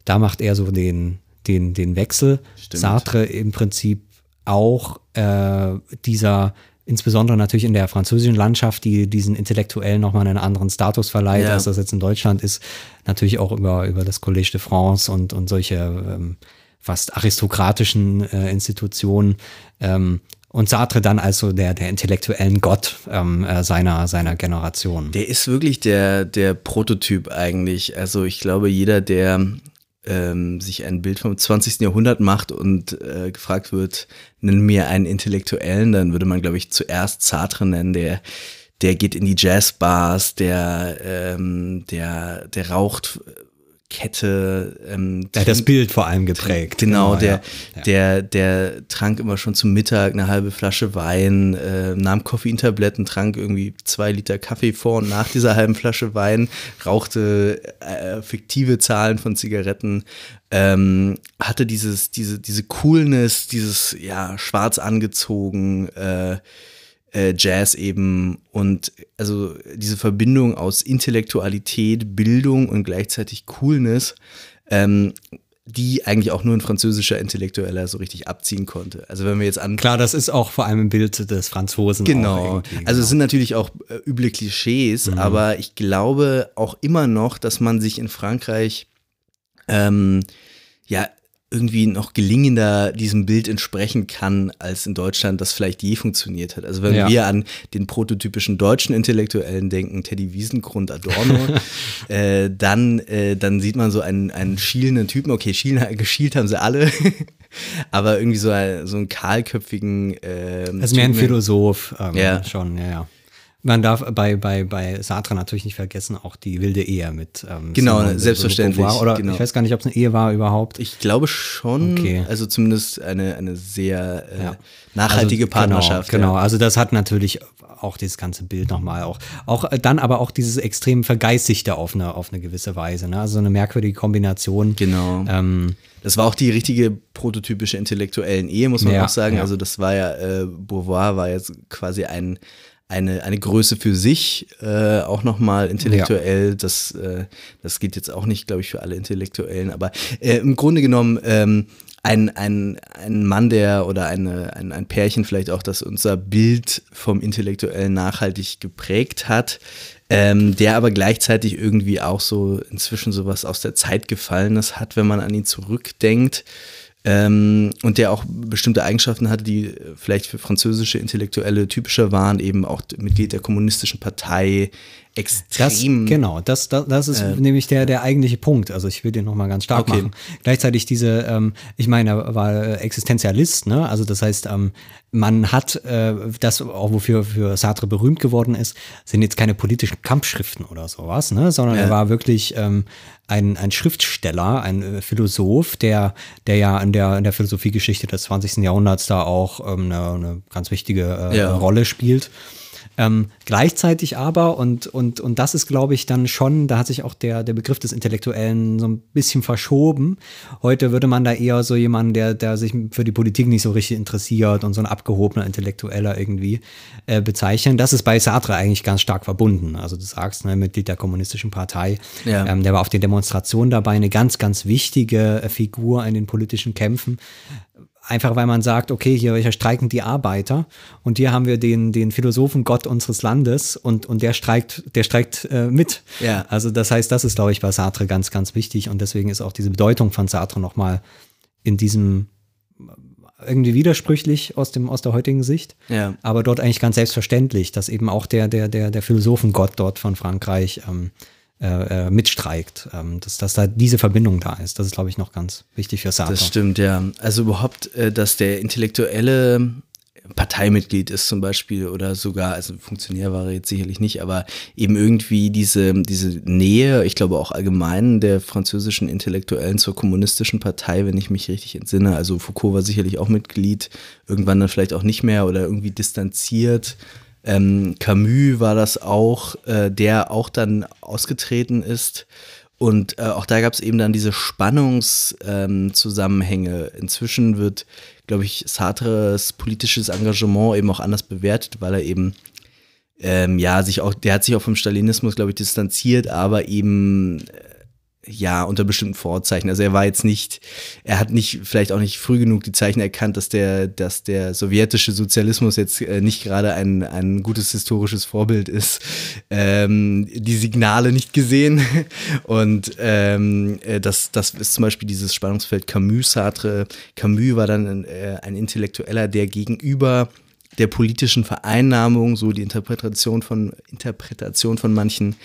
Da macht er so den, den, den Wechsel. Stimmt. Sartre im Prinzip auch äh, dieser, insbesondere natürlich in der französischen Landschaft, die diesen Intellektuellen nochmal einen anderen Status verleiht, Ja. als das jetzt in Deutschland ist. Natürlich auch über, über das Collège de France und, und solche ähm, fast aristokratischen äh, Institutionen. Ähm, und Sartre dann als so der, der intellektuellen Gott ähm, äh, seiner, seiner Generation. Der ist wirklich der, der Prototyp eigentlich. Also ich glaube, jeder, der ähm, sich ein Bild vom 20. Jahrhundert macht und äh, gefragt wird, nenn mir einen Intellektuellen, dann würde man, glaube ich, zuerst Sartre nennen, der der geht in die Jazzbars, der, ähm, der, der raucht Kette. Ähm, Der hat das Bild vor allem geprägt. Genau, der, ja. Ja. der, der trank immer schon zum Mittag eine halbe Flasche Wein, äh, nahm Koffeintabletten, trank irgendwie zwei Liter Kaffee vor und nach dieser halben Flasche Wein, rauchte äh, fiktive Zahlen von Zigaretten, ähm, hatte dieses, diese, diese Coolness, dieses, ja, schwarz angezogen, äh, äh, Jazz eben und also diese Verbindung aus Intellektualität, Bildung und gleichzeitig Coolness, ähm, die eigentlich auch nur ein französischer Intellektueller so richtig abziehen konnte. Also wenn wir jetzt an Klar, das ist auch vor allem ein Bild des Franzosen. Genau. irgendwie, Also es sind natürlich auch äh, üble Klischees, aber ich glaube auch immer noch, dass man sich in Frankreich ähm, ja irgendwie noch gelingender diesem Bild entsprechen kann, als in Deutschland das vielleicht je funktioniert hat. Also wenn Ja. wir an den prototypischen deutschen Intellektuellen denken, Teddy Wiesengrund, Adorno, äh, dann, äh, dann sieht man so einen, einen schielenden Typen. Okay, schielen, geschielt haben sie alle, aber irgendwie so, ein, so einen kahlköpfigen ähm, Also mehr ein. Philosoph ähm, Ja. schon, ja, ja. Man darf bei, bei, bei Sartre natürlich nicht vergessen, auch die wilde Ehe mit ähm, Genau, Simone selbstverständlich, Beauvoir. Oder genau. ich weiß gar nicht, ob es eine Ehe war überhaupt. Ich glaube schon, Okay. also zumindest eine, eine sehr äh, Ja. nachhaltige also, Partnerschaft. Genau, genau. Ja. also das hat natürlich auch dieses ganze Bild nochmal auch. Auch äh, dann aber auch dieses extrem Vergeistigte auf eine, auf eine gewisse Weise. Ne? Also eine merkwürdige Kombination. Genau. Ähm, Das war auch die richtige prototypische intellektuellen Ehe, muss man Ja, auch sagen. Also das war ja, äh, Beauvoir war jetzt quasi ein, eine, eine Größe für sich, äh, auch nochmal intellektuell. Das, äh, das geht jetzt auch nicht, glaube ich, für alle Intellektuellen, aber äh, im Grunde genommen ähm, ein, ein, ein Mann, der oder eine, ein, ein Pärchen vielleicht auch, das unser Bild vom Intellektuellen nachhaltig geprägt hat, ähm, der aber gleichzeitig irgendwie auch so inzwischen sowas aus der Zeit gefallenes hat, wenn man an ihn zurückdenkt. Ähm, und der auch bestimmte Eigenschaften hatte, die vielleicht für französische Intellektuelle typischer waren, eben auch Mitglied der kommunistischen Partei, Das, extrem. genau, das, das, das ist nämlich der, der eigentliche Punkt. Also ich will den nochmal ganz stark Okay. machen. Gleichzeitig diese, ähm, ich meine, er war äh, Existenzialist, ne? Also das heißt, ähm, man hat äh, das, auch wofür für Sartre berühmt geworden ist, sind jetzt keine politischen Kampfschriften oder sowas, ne? Sondern Ja. er war wirklich ähm, ein, ein Schriftsteller, ein äh, Philosoph, der, der ja in der, in der Philosophiegeschichte des 20. Jahrhunderts da auch ähm, eine, eine ganz wichtige äh, Ja. Rolle spielt. Ähm, gleichzeitig aber, und, und, und das ist, glaube ich, dann schon, da hat sich auch der, der Begriff des Intellektuellen so ein bisschen verschoben. Heute würde man da eher so jemanden, der, der sich für die Politik nicht so richtig interessiert und so ein abgehobener Intellektueller irgendwie äh, bezeichnen. Das ist bei Sartre eigentlich ganz stark verbunden. Also du sagst, ne, Mitglied der Kommunistischen Partei, Ja. ähm, der war auf den Demonstrationen dabei, eine ganz, ganz wichtige äh, Figur in den politischen Kämpfen. Einfach weil man sagt, okay, hier, streiken die Arbeiter und hier haben wir den, den Philosophen Gott unseres Landes und, und der streikt, der streikt äh, mit. Ja. Also das heißt, das ist, glaube ich, bei Sartre ganz, ganz wichtig und deswegen ist auch diese Bedeutung von Sartre nochmal in diesem irgendwie widersprüchlich aus, dem, aus der heutigen Sicht, Ja. aber dort eigentlich ganz selbstverständlich, dass eben auch der, der, der, der Philosophengott dort von Frankreich ähm, äh, äh, mitstreikt, ähm, dass, dass da diese Verbindung da ist. Das ist, glaube ich, noch ganz wichtig für Sartre. Das stimmt, ja. Also überhaupt, äh, dass der intellektuelle Parteimitglied ist zum Beispiel oder sogar, also Funktionär war er jetzt sicherlich nicht, aber eben irgendwie diese, diese Nähe, ich glaube auch allgemein der französischen Intellektuellen zur kommunistischen Partei, wenn ich mich richtig entsinne. Also Foucault war sicherlich auch Mitglied, irgendwann dann vielleicht auch nicht mehr oder irgendwie distanziert. Ähm, Camus war das auch, äh, der auch dann ausgetreten ist. Und äh, auch da gab es eben dann diese Spannungszusammenhänge. Ähm. Inzwischen wird, glaube ich, Sartres politisches Engagement eben auch anders bewertet, weil er eben ähm, ja sich auch, der hat sich auch vom Stalinismus, glaube ich, distanziert, aber eben äh, ja, unter bestimmten Vorzeichen. Also er war jetzt nicht, er hat nicht, vielleicht auch nicht früh genug die Zeichen erkannt, dass der, dass der sowjetische Sozialismus jetzt äh, nicht gerade ein, ein gutes historisches Vorbild ist. Ähm, die Signale nicht gesehen. Und ähm, äh, das, das ist zum Beispiel dieses Spannungsfeld Camus-Sartre. Camus war dann äh, ein Intellektueller, der gegenüber der politischen Vereinnahmung, so die Interpretation von, Interpretation von manchen,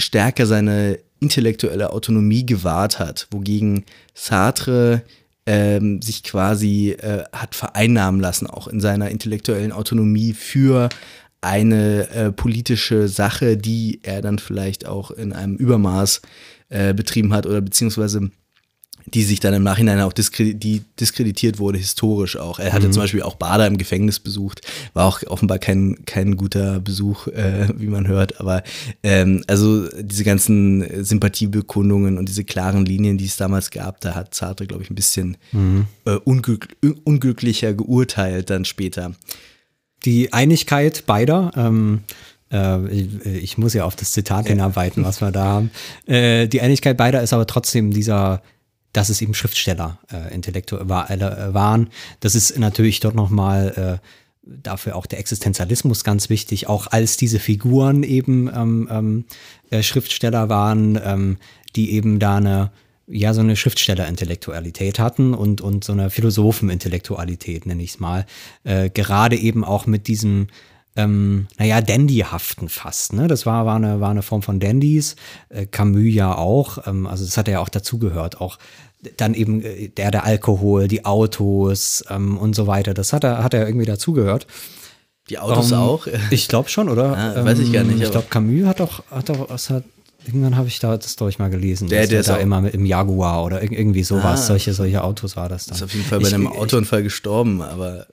stärker seine intellektuelle Autonomie gewahrt hat, wogegen Sartre ähm, sich quasi äh, hat vereinnahmen lassen, auch in seiner intellektuellen Autonomie für eine äh, politische Sache, die er dann vielleicht auch in einem Übermaß äh, betrieben hat oder beziehungsweise die sich dann im Nachhinein auch diskre die diskreditiert wurde, historisch auch. Er hatte zum Beispiel auch Bader im Gefängnis besucht, war auch offenbar kein, kein guter Besuch, äh, wie man hört, aber ähm, also diese ganzen Sympathiebekundungen und diese klaren Linien, die es damals gab, da hat Sartre, glaube ich, ein bisschen äh, unglück unglücklicher geurteilt dann später. die Einigkeit beider, ähm, äh, ich, ich muss ja auf das Zitat hinarbeiten, was wir da haben. Äh, die Einigkeit beider ist aber trotzdem dieser, dass es eben Schriftsteller äh, Intellektuelle äh, waren. Das ist natürlich dort nochmal äh, dafür auch der Existenzialismus ganz wichtig, auch als diese Figuren eben ähm, ähm, äh, Schriftsteller waren, ähm, die eben da eine ja, so eine Schriftsteller-Intellektualität hatten und, und so eine Philosophen-Intellektualität, nenne ich es mal. Äh, gerade eben auch mit diesem, ähm, naja, Dandyhaften fast. Ne? Das war, war, eine, war eine Form von Dandys, äh, Camus ja auch, ähm, also das hat er ja auch dazugehört, auch dann eben äh, der, der Alkohol, die Autos ähm, und so weiter, das hat er, hat er irgendwie dazugehört. Die Autos Ähm, auch? Ich glaube schon, oder? Ah, weiß ich gar nicht, Ich glaube, Camus hat doch, hat doch, was hat, irgendwann habe ich da das durch mal gelesen. Der- der er ist da auch- immer mit im Jaguar oder irg- irgendwie sowas. Ah. solche, solche Autos war das dann. Ist auf jeden Fall bei Ich- einem Autounfall gestorben, aber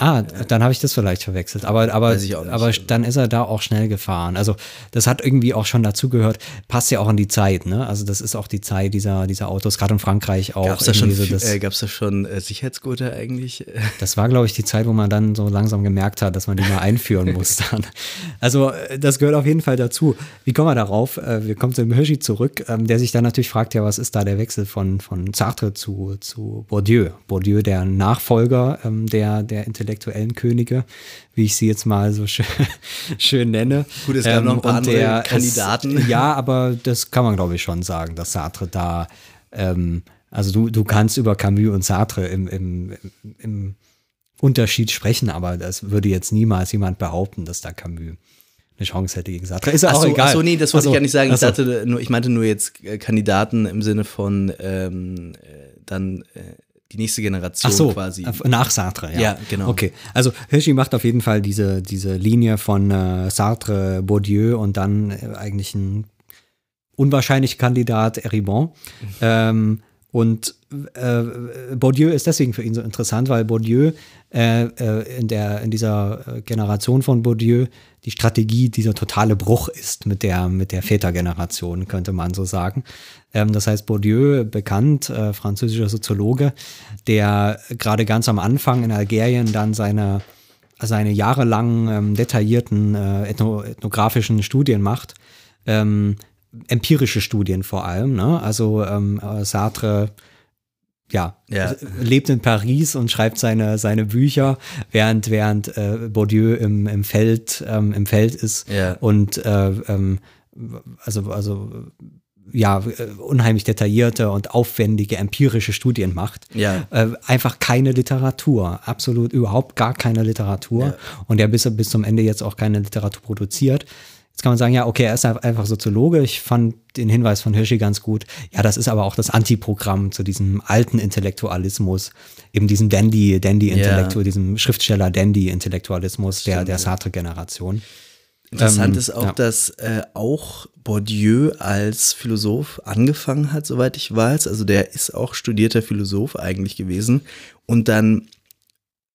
Ah, dann habe ich das vielleicht verwechselt. Aber, aber, nicht. aber dann ist er da auch schnell gefahren. Also das hat irgendwie auch schon dazugehört. Passt ja auch in die Zeit, ne? Also das ist auch die Zeit dieser, dieser Autos, gerade in Frankreich auch. gab es da schon, so das, äh, gab's da schon äh, Sicherheitsgurte eigentlich? Das war, glaube ich, die Zeit, wo man dann so langsam gemerkt hat, dass man die mal einführen muss dann. Also äh, das gehört auf jeden Fall dazu. Wie kommen wir darauf? Äh, Wir kommen zu dem Hirschi zurück, ähm, der sich dann natürlich fragt, ja, was ist da der Wechsel von, von Sartre zu, zu Bourdieu? Bourdieu, der Nachfolger ähm, der, der intellektuellen Könige, wie ich sie jetzt mal so schön, schön nenne. Gut, es gab noch ein paar andere Kandidaten. Es, ja, aber das kann man, glaube ich, schon sagen, dass Sartre da ähm, also du, du kannst über Camus und Sartre im, im, im, Unterschied sprechen, aber das würde jetzt niemals jemand behaupten, dass da Camus eine Chance hätte gegen Sartre. Ist ja auch so, egal. ach so, nee, das wollte so, ich gar nicht sagen. Ich, dachte nur, ich meinte nur jetzt Kandidaten im Sinne von ähm, äh, dann äh, die nächste Generation Ach so, quasi. äh, nach Sartre, ja. Ja, genau. Okay, also Hirschi macht auf jeden Fall diese, diese Linie von äh, Sartre, Bourdieu und dann äh, eigentlich ein unwahrscheinlicher Kandidat Eribon. Ähm, und äh, Bourdieu ist deswegen für ihn so interessant, weil Bourdieu äh, äh, in, der, in dieser äh, Generation von Bourdieu die Strategie dieser totale Bruch ist mit der, mit der Vätergeneration, könnte man so sagen. Ähm, das heißt, Bourdieu, bekannt, äh, französischer Soziologe, der gerade ganz am Anfang in Algerien dann seine, seine jahrelangen ähm, detaillierten äh, ethno ethnografischen Studien macht, ähm, empirische Studien vor allem, ne? also ähm, Sartre ja, Ja. lebt in Paris und schreibt seine, seine Bücher, während, während äh, Bourdieu im, im Feld, ähm, im Feld ist Ja. und äh, ähm, also, also ja, äh, unheimlich detaillierte und aufwendige empirische Studien macht. Ja. Äh, einfach keine Literatur, absolut überhaupt gar keine Literatur. Ja. Und er bis, bis zum Ende jetzt auch keine Literatur produziert. Jetzt kann man sagen, ja, okay, er ist einfach Soziologe. Ich fand den Hinweis von Hirschi ganz gut. Ja, das ist aber auch das Antiprogramm zu diesem alten Intellektualismus, eben diesem Dandy, Dandy-Intellektual, diesem Schriftsteller-Dandy-Intellektualismus der, der Sartre-Generation. Interessant Ähm, ist auch, ja. dass äh, auch Bourdieu als Philosoph angefangen hat, soweit ich weiß. Also der ist auch studierter Philosoph eigentlich gewesen und dann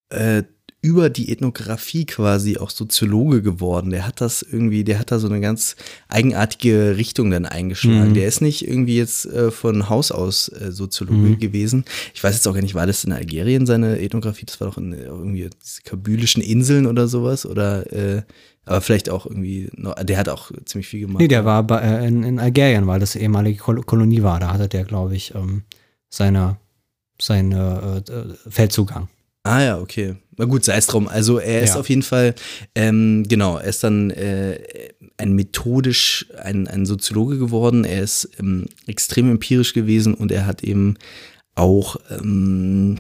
äh, über die Ethnographie quasi auch Soziologe geworden. Der hat das irgendwie, der hat da so eine ganz eigenartige Richtung dann eingeschlagen. Mhm. Der ist nicht irgendwie jetzt äh, von Haus aus äh, Soziologe Mhm. gewesen. Ich weiß jetzt auch gar nicht, war das in Algerien seine Ethnographie? Das war doch in äh, irgendwie diese kabylischen Inseln oder sowas oder äh, aber vielleicht auch irgendwie, noch, der hat auch ziemlich viel gemacht. Nee, der war bei, äh, in, in Algerien, weil das ehemalige Kol Kolonie war. Da hatte der, glaube ich, ähm, seine, seine äh, äh, Feldzugang. Ah ja, okay. Na gut, sei es drum. Also er ist Ja. auf jeden Fall, ähm, genau, er ist dann äh, ein methodisch, ein, ein Soziologe geworden. Er ist ähm, extrem empirisch gewesen und er hat eben auch, ähm,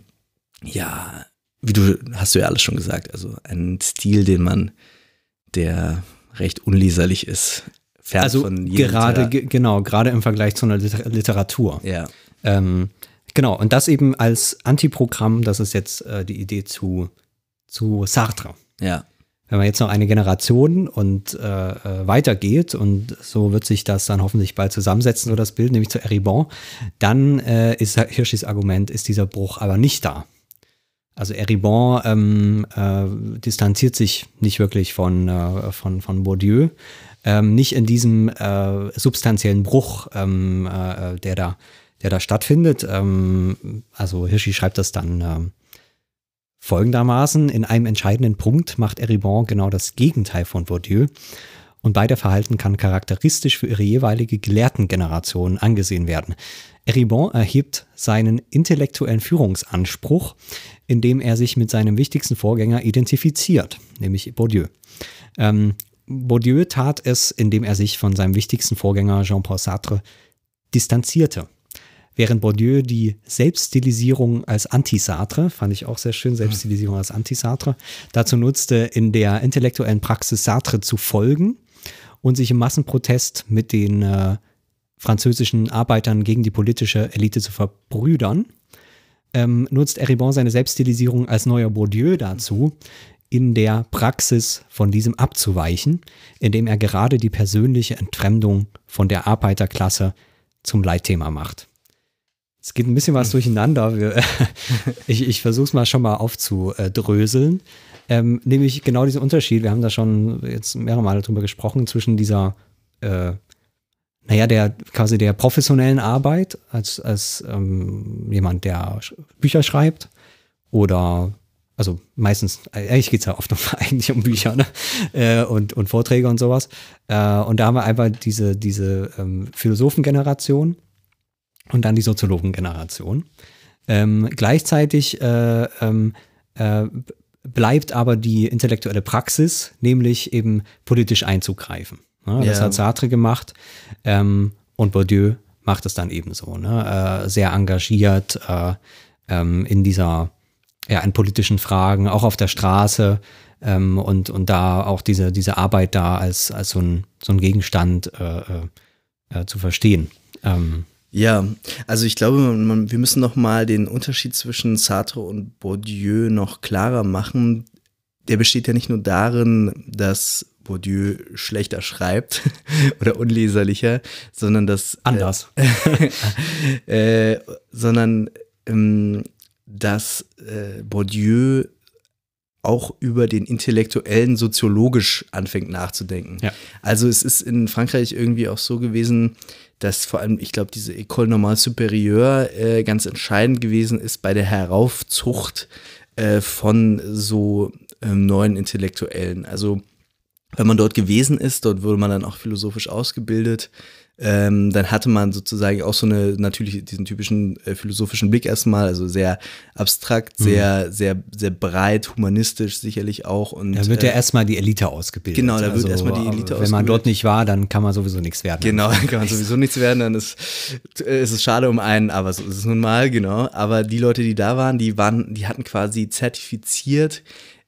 ja, wie du, hast du ja alles schon gesagt, also einen Stil, den man, der recht unleserlich ist. Fern Also von jedem gerade, genau, gerade im Vergleich zu einer Liter Literatur. Ja, Ähm, genau, und das eben als Antiprogramm, das ist jetzt äh, die Idee zu, zu Sartre. ja, Wenn man jetzt noch eine Generation und äh, äh, weitergeht und so wird sich das dann hoffentlich bald zusammensetzen, so das Bild, nämlich zu Eribon, dann äh, ist Hirschis Argument, ist dieser Bruch aber nicht da. Also Eribon ähm, äh, distanziert sich nicht wirklich von, äh, von, von Bourdieu, ähm, nicht in diesem äh, substanziellen Bruch, ähm, äh, der, da, der da stattfindet. Ähm, also Hirschi schreibt das dann ähm, folgendermaßen, in einem entscheidenden Punkt macht Eribon genau das Gegenteil von Bourdieu und beider Verhalten kann charakteristisch für ihre jeweilige Gelehrtengeneration angesehen werden. Eribon erhebt seinen intellektuellen Führungsanspruch, indem er sich mit seinem wichtigsten Vorgänger identifiziert, nämlich Bourdieu. Ähm, Bourdieu tat es, indem er sich von seinem wichtigsten Vorgänger Jean-Paul Sartre distanzierte. Während Bourdieu die Selbststilisierung als Anti-Sartre, fand ich auch sehr schön, Selbststilisierung als Anti-Sartre, dazu nutzte, in der intellektuellen Praxis Sartre zu folgen und sich im Massenprotest mit den äh, französischen Arbeitern gegen die politische Elite zu verbrüdern, ähm, nutzt Eribon seine Selbststilisierung als neuer Bourdieu dazu, in der Praxis von diesem abzuweichen, indem er gerade die persönliche Entfremdung von der Arbeiterklasse zum Leitthema macht. Es geht ein bisschen was durcheinander. Wir, ich ich versuche es mal schon mal aufzudröseln. Ähm, nämlich genau diesen Unterschied, wir haben da schon jetzt mehrere Male drüber gesprochen, zwischen dieser, äh, naja, der quasi der professionellen Arbeit als, als ähm, jemand, der Bücher schreibt oder also meistens, eigentlich geht es ja oft um, eigentlich um Bücher ne? äh, und, und Vorträge und sowas. Äh, und da haben wir einfach diese, diese ähm, Philosophengeneration und dann die Soziologengeneration. Ähm, gleichzeitig äh, ähm, äh, bleibt aber die intellektuelle Praxis, nämlich eben politisch einzugreifen. Ne? Das Ja. hat Sartre gemacht ähm, und Bourdieu macht es dann ebenso. Ne? Äh, sehr engagiert äh, ähm, in dieser, ja, in politischen Fragen, auch auf der Straße ähm, und, und da auch diese, diese Arbeit da als, als so ein, so ein Gegenstand äh, äh, äh, zu verstehen. Ähm, Ja, also ich glaube, man, man, wir müssen noch mal den Unterschied zwischen Sartre und Bourdieu noch klarer machen. Der besteht ja nicht nur darin, dass Bourdieu schlechter schreibt oder unleserlicher, sondern dass Anders. äh, sondern ähm, dass äh, Bourdieu auch über den Intellektuellen soziologisch anfängt nachzudenken. Ja. Also es ist in Frankreich irgendwie auch so gewesen, dass vor allem, ich glaube, diese École Normale Supérieure äh, ganz entscheidend gewesen ist bei der Heraufzucht äh, von so ähm, neuen Intellektuellen. Also wenn man dort gewesen ist, dort wurde man dann auch philosophisch ausgebildet. Ähm, dann hatte man sozusagen auch so eine, natürlich diesen typischen äh, philosophischen Blick erstmal, also sehr abstrakt, Mhm. sehr, sehr, sehr breit, humanistisch sicherlich auch. Und, Da wird ja äh, erstmal die Elite ausgebildet. Also, Genau, da wird erstmal die Elite Wenn man ausgebildet. dort nicht war, dann kann man sowieso nichts werden. Genau, dann kann man sowieso nichts werden, dann ist, ist es schade um einen, aber so ist es nun mal, genau. Aber die Leute, die da waren, die waren, die hatten quasi zertifiziert,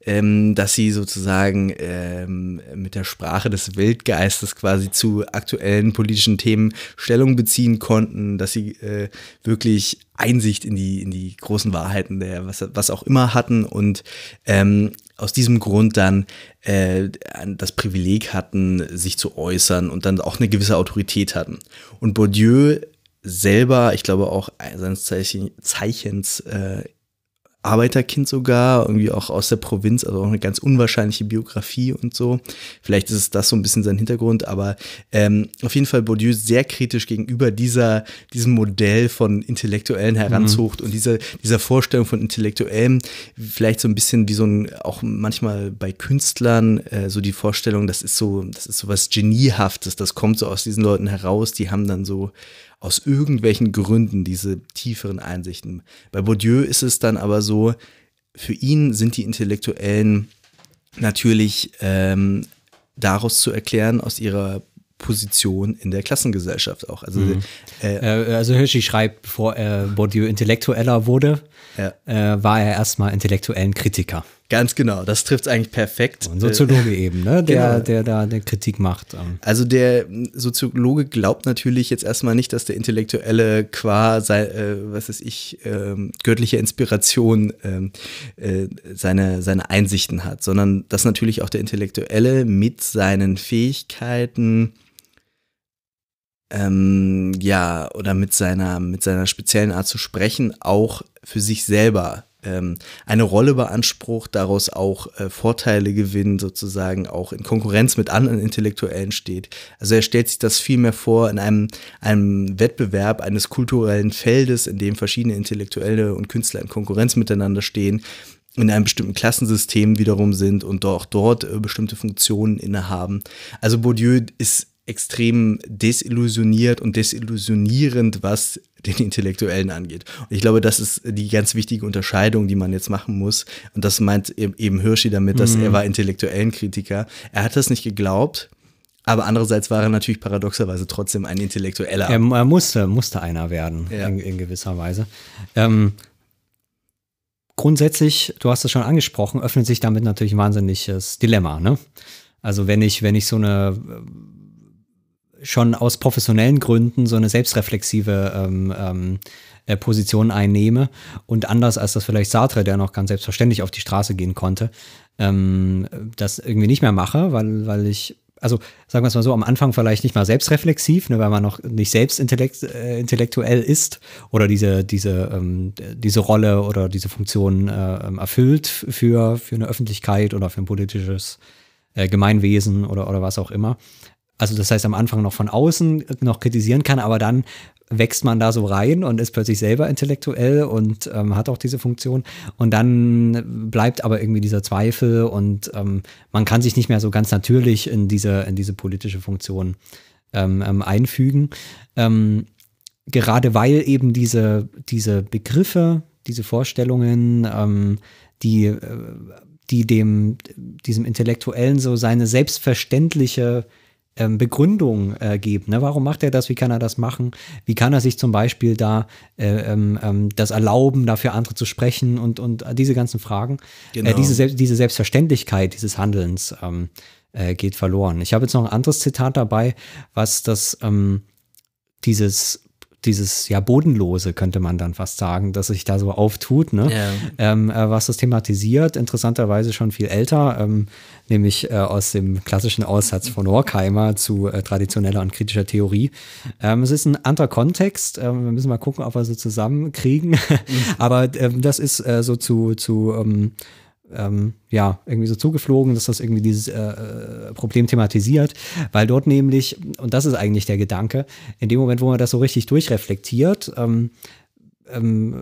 ähm, dass sie sozusagen ähm, mit der Sprache des Weltgeistes quasi zu aktuellen politischen Themen Stellung beziehen konnten, dass sie äh, wirklich Einsicht in die, in die großen Wahrheiten der, was, was auch immer hatten und ähm, aus diesem Grund dann äh, das Privileg hatten, sich zu äußern und dann auch eine gewisse Autorität hatten. Und Bourdieu selber, ich glaube auch seines Zeichen, Zeichens äh, Arbeiterkind sogar, irgendwie auch aus der Provinz, also auch eine ganz unwahrscheinliche Biografie und so. Vielleicht ist es das so ein bisschen sein Hintergrund, aber ähm, auf jeden Fall Bourdieu sehr kritisch gegenüber dieser, diesem Modell von intellektuellen Heranzucht und dieser, dieser Vorstellung von Intellektuellem, vielleicht so ein bisschen wie so ein, auch manchmal bei Künstlern, äh, so die Vorstellung, das ist so, das ist so was Geniehaftes, das kommt so aus diesen Leuten heraus, die haben dann so aus irgendwelchen Gründen diese tieferen Einsichten. Bei Bourdieu ist es dann aber so, für ihn sind die Intellektuellen natürlich ähm, daraus zu erklären, aus ihrer Position in der Klassengesellschaft auch. Also äh, Äh, also Hirschi schreibt, bevor äh, Bourdieu Intellektueller wurde, Ja. äh, war er erstmal intellektuellen Kritiker. Ganz genau, das trifft es eigentlich perfekt. Ein Soziologe eben, ne? der, genau. der da eine Kritik macht. Ähm. Also der Soziologe glaubt natürlich jetzt erstmal nicht, dass der Intellektuelle qua sei, äh, was weiß ich, ähm, göttlicher Inspiration ähm, äh, seine, seine Einsichten hat, sondern dass natürlich auch der Intellektuelle mit seinen Fähigkeiten ähm, ja, oder mit seiner, mit seiner speziellen Art zu sprechen, auch für sich selber ähm, eine Rolle beansprucht, daraus auch äh, Vorteile gewinnt, sozusagen auch in Konkurrenz mit anderen Intellektuellen steht. Also er stellt sich das vielmehr vor in einem, einem Wettbewerb eines kulturellen Feldes, in dem verschiedene Intellektuelle und Künstler in Konkurrenz miteinander stehen, in einem bestimmten Klassensystem wiederum sind und auch dort äh, bestimmte Funktionen innehaben. Also Bourdieu ist extrem desillusioniert und desillusionierend, was den Intellektuellen angeht. Und ich glaube, das ist die ganz wichtige Unterscheidung, die man jetzt machen muss. Und das meint eben eben Hirschi damit, dass er war intellektuellen Kritiker. Er hat das nicht geglaubt, aber andererseits war er natürlich paradoxerweise trotzdem ein Intellektueller. Er, er musste, musste einer werden, Ja. in, in gewisser Weise. Ähm, grundsätzlich, du hast es schon angesprochen, öffnet sich damit natürlich ein wahnsinniges Dilemma. Ne? Also wenn ich, wenn ich so eine schon aus professionellen Gründen so eine selbstreflexive ähm, ähm, äh, Position einnehme und anders als das vielleicht Sartre, der noch ganz selbstverständlich auf die Straße gehen konnte, ähm, das irgendwie nicht mehr mache, weil, weil ich, also sagen wir es mal so, am Anfang vielleicht nicht mal selbstreflexiv, ne, weil man noch nicht selbst intellekt, äh, intellektuell ist oder diese, diese, ähm, diese Rolle oder diese Funktion äh, ähm, erfüllt für, für eine Öffentlichkeit oder für ein politisches äh, Gemeinwesen oder, oder was auch immer. Also das heißt am Anfang noch von außen noch kritisieren kann, aber dann wächst man da so rein und ist plötzlich selber intellektuell und ähm, hat auch diese Funktion. Und dann bleibt aber irgendwie dieser Zweifel und ähm, man kann sich nicht mehr so ganz natürlich in diese, in diese politische Funktion ähm, ähm, einfügen. Ähm, gerade weil eben diese, diese Begriffe, diese Vorstellungen, ähm, die, äh, die dem, diesem Intellektuellen so seine selbstverständliche ähm, Begründung äh, geben. Ne? Warum macht er das? Wie kann er das machen? Wie kann er sich zum Beispiel da äh, ähm, ähm, das erlauben, dafür andere zu sprechen und, und diese ganzen Fragen? Genau. Äh, diese, diese Selbstverständlichkeit dieses Handelns ähm, äh, geht verloren. Ich habe jetzt noch ein anderes Zitat dabei, was das ähm, dieses dieses ja bodenlose könnte man dann fast sagen, dass sich da so auftut, ne? Ja. Ähm, äh, was das thematisiert, interessanterweise schon viel älter, ähm, nämlich äh, aus dem klassischen Aussatz von Horkheimer zu äh, traditioneller und kritischer Theorie. Ähm, es ist ein anderer Kontext, ähm, wir müssen mal gucken, ob wir so zusammenkriegen, aber ähm, das ist äh, so zu, zu ähm, ja, irgendwie so zugeflogen, dass das irgendwie dieses äh, äh, Problem thematisiert, weil dort nämlich, und das ist eigentlich der Gedanke, in dem Moment, wo man das so richtig durchreflektiert, ähm, ähm,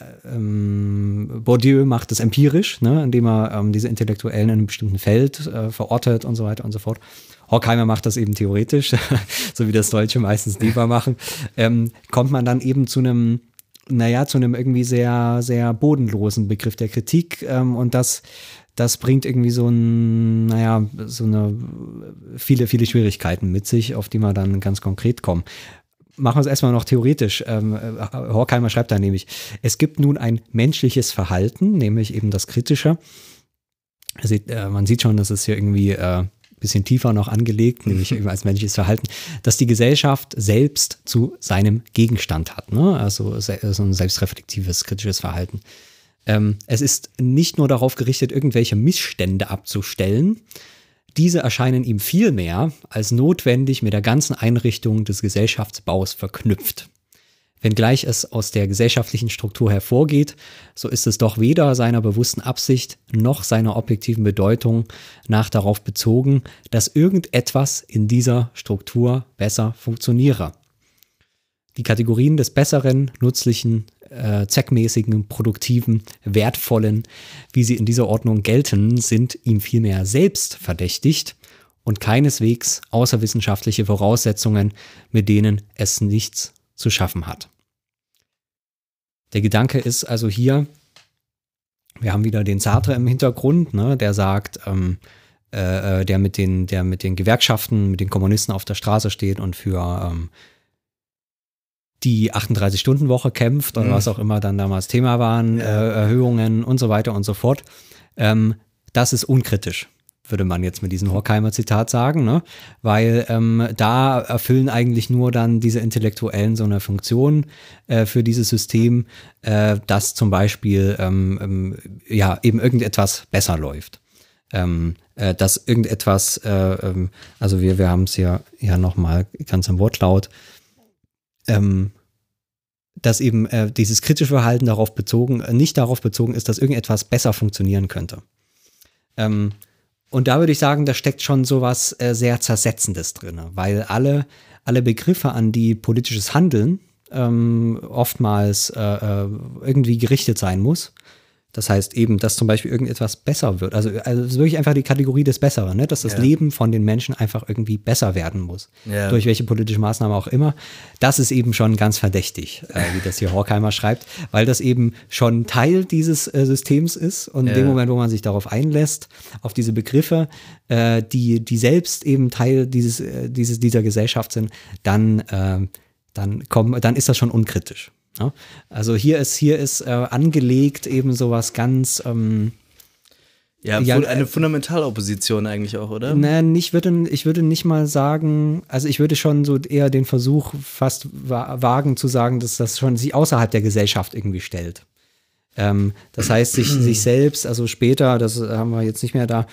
äh, ähm, Bourdieu macht es empirisch, ne, indem er ähm, diese Intellektuellen in einem bestimmten Feld äh, verortet und so weiter und so fort. Horkheimer macht das eben theoretisch, so wie das Deutsche meistens lieber machen. Ähm, kommt man dann eben zu einem naja, zu einem irgendwie sehr, sehr bodenlosen Begriff der Kritik. Ähm, und das, das bringt irgendwie so ein, naja, so eine viele, viele Schwierigkeiten mit sich, auf die wir dann ganz konkret kommen. Machen wir es erstmal noch theoretisch. Ähm, äh, Horkheimer schreibt da nämlich, es gibt nun ein menschliches Verhalten, nämlich eben das Kritische. Äh, man sieht schon, dass es hier irgendwie äh, bisschen tiefer noch angelegt, nämlich eben als menschliches Verhalten, dass die Gesellschaft selbst zu seinem Gegenstand hat. Ne? Also so ein selbstreflektives, kritisches Verhalten. Ähm, es ist nicht nur darauf gerichtet, irgendwelche Missstände abzustellen, diese erscheinen ihm vielmehr als notwendig mit der ganzen Einrichtung des Gesellschaftsbaus verknüpft. Wenngleich es aus der gesellschaftlichen Struktur hervorgeht, so ist es doch weder seiner bewussten Absicht noch seiner objektiven Bedeutung nach darauf bezogen, dass irgendetwas in dieser Struktur besser funktioniere. Die Kategorien des besseren, nützlichen, äh, zweckmäßigen, produktiven, wertvollen, wie sie in dieser Ordnung gelten, sind ihm vielmehr selbst verdächtigt und keineswegs außerwissenschaftliche Voraussetzungen, mit denen es nichts zu schaffen hat. Der Gedanke ist also hier, wir haben wieder den Sartre im Hintergrund, ne, der sagt, ähm, äh, äh der, mit den, der mit den Gewerkschaften, mit den Kommunisten auf der Straße steht und für ähm, die 38-Stunden-Woche kämpft oder mhm. was auch immer dann damals Thema waren, ja. äh, Erhöhungen und so weiter und so fort. Ähm, das ist unkritisch würde man jetzt mit diesem Horkheimer Zitat sagen, ne? weil ähm, da erfüllen eigentlich nur dann diese Intellektuellen so eine Funktion äh, für dieses System, äh, dass zum Beispiel ähm, ähm, ja eben irgendetwas besser läuft. Ähm, äh, dass irgendetwas, äh, ähm, also wir, wir haben es ja, ja nochmal ganz im Wortlaut, ähm, dass eben äh, dieses kritische Verhalten darauf bezogen, nicht darauf bezogen ist, dass irgendetwas besser funktionieren könnte. Und da würde ich sagen, da steckt schon sowas äh, sehr Zersetzendes drin, weil alle, alle Begriffe, an die politisches Handeln ähm, oftmals äh, äh irgendwie gerichtet sein muss, das heißt eben, dass zum Beispiel irgendetwas besser wird. Also, also es ist wirklich einfach die Kategorie des Besseren, ne? dass das ja. Leben von den Menschen einfach irgendwie besser werden muss. Ja. Durch welche politische Maßnahme auch immer. Das ist eben schon ganz verdächtig, äh, wie das hier Horkheimer schreibt, weil das eben schon Teil dieses äh, Systems ist. Und ja. in dem Moment, wo man sich darauf einlässt, auf diese Begriffe, äh, die, die selbst eben Teil dieses, äh, dieses, dieser Gesellschaft sind, dann, äh, dann, komm, dann ist das schon unkritisch. Ja? Also hier ist, hier ist äh, angelegt eben sowas ganz ähm, ja, ja, eine äh, Fundamentalopposition eigentlich auch, oder? Nein, ich würde, ich würde nicht mal sagen, also ich würde schon so eher den Versuch fast wagen zu sagen, dass das schon sich außerhalb der Gesellschaft irgendwie stellt. Ähm, das heißt, sich, sich selbst, also später, das haben wir jetzt nicht mehr da,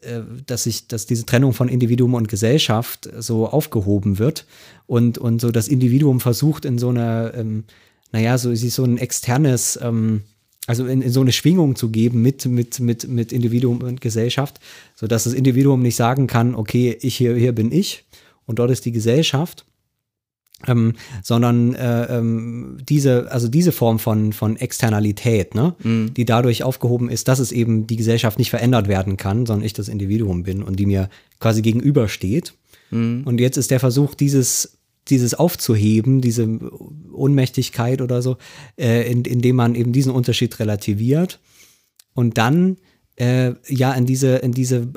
äh, dass sich, dass diese Trennung von Individuum und Gesellschaft so aufgehoben wird und, und so das Individuum versucht in so einer ähm, naja, so sich so ein externes, ähm, also in, in, so eine Schwingung zu geben mit, mit, mit, mit Individuum und Gesellschaft, sodass das Individuum nicht sagen kann, okay, ich hier, hier bin ich und dort ist die Gesellschaft. Ähm, sondern äh, ähm, diese, also diese Form von, von Externalität, ne, mhm. die dadurch aufgehoben ist, dass es eben die Gesellschaft nicht verändert werden kann, sondern ich das Individuum bin und die mir quasi gegenübersteht. Mhm. Und jetzt ist der Versuch, dieses dieses aufzuheben, diese Ohnmächtigkeit oder so, äh, in, indem man eben diesen Unterschied relativiert und dann äh, ja in diese, in diese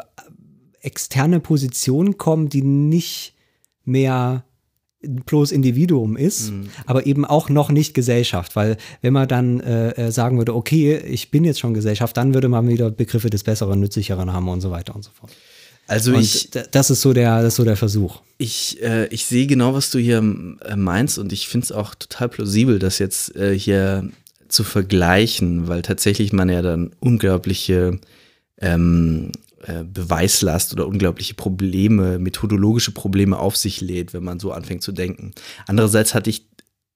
externe Position kommt, die nicht mehr bloß Individuum ist, mhm. aber eben auch noch nicht Gesellschaft, weil wenn man dann äh, äh sagen würde, okay, ich bin jetzt schon Gesellschaft, dann würde man wieder Begriffe des Besseren, Nützlicheren haben und so weiter und so fort. Also und ich, das ist so der, das ist so der Versuch. Ich, äh, ich sehe genau, was du hier äh, meinst und ich finde es auch total plausibel, das jetzt äh, hier zu vergleichen, weil tatsächlich man ja dann unglaubliche ähm, äh, Beweislast oder unglaubliche Probleme, methodologische Probleme auf sich lädt, wenn man so anfängt zu denken. Andererseits hatte ich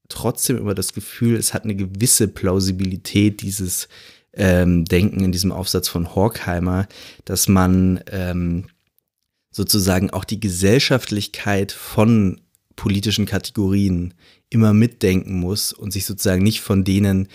trotzdem immer das Gefühl, es hat eine gewisse Plausibilität, dieses ähm, Denken in diesem Aufsatz von Horkheimer, dass man ähm, sozusagen auch die Gesellschaftlichkeit von politischen Kategorien immer mitdenken muss und sich sozusagen nicht von denen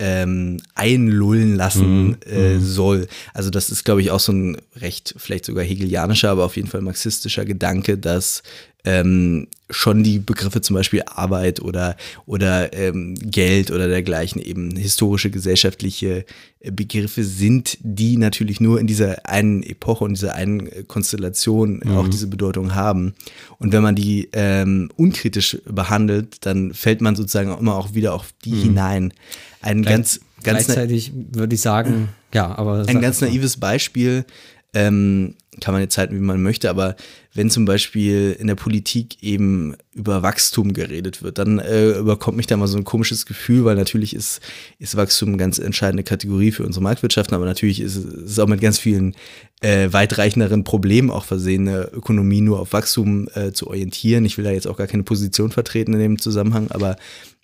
ähm, einlullen lassen Mhm, äh, mhm. soll. Also das ist, glaube ich, auch so ein recht, vielleicht sogar hegelianischer, aber auf jeden Fall marxistischer Gedanke, dass ähm, schon die Begriffe zum Beispiel Arbeit oder, oder ähm, Geld oder dergleichen eben historische gesellschaftliche äh, Begriffe sind, die natürlich nur in dieser einen Epoche und dieser einen äh, Konstellation auch diese Bedeutung haben. Und wenn man die ähm, unkritisch behandelt, dann fällt man sozusagen immer auch wieder auf die hinein. Ein ganz, ganz na- Gleichzeitig würde ich sagen, ja, aber. ein ganz naives Beispiel, ähm, kann man jetzt halten, wie man möchte, aber wenn zum Beispiel in der Politik eben über Wachstum geredet wird, dann äh, überkommt mich da mal so ein komisches Gefühl, weil natürlich ist, ist Wachstum eine ganz entscheidende Kategorie für unsere Marktwirtschaften, aber natürlich ist es auch mit ganz vielen äh, weitreichenderen Problemen auch versehen, eine Ökonomie nur auf Wachstum äh, zu orientieren. Ich will da jetzt auch gar keine Position vertreten in dem Zusammenhang, aber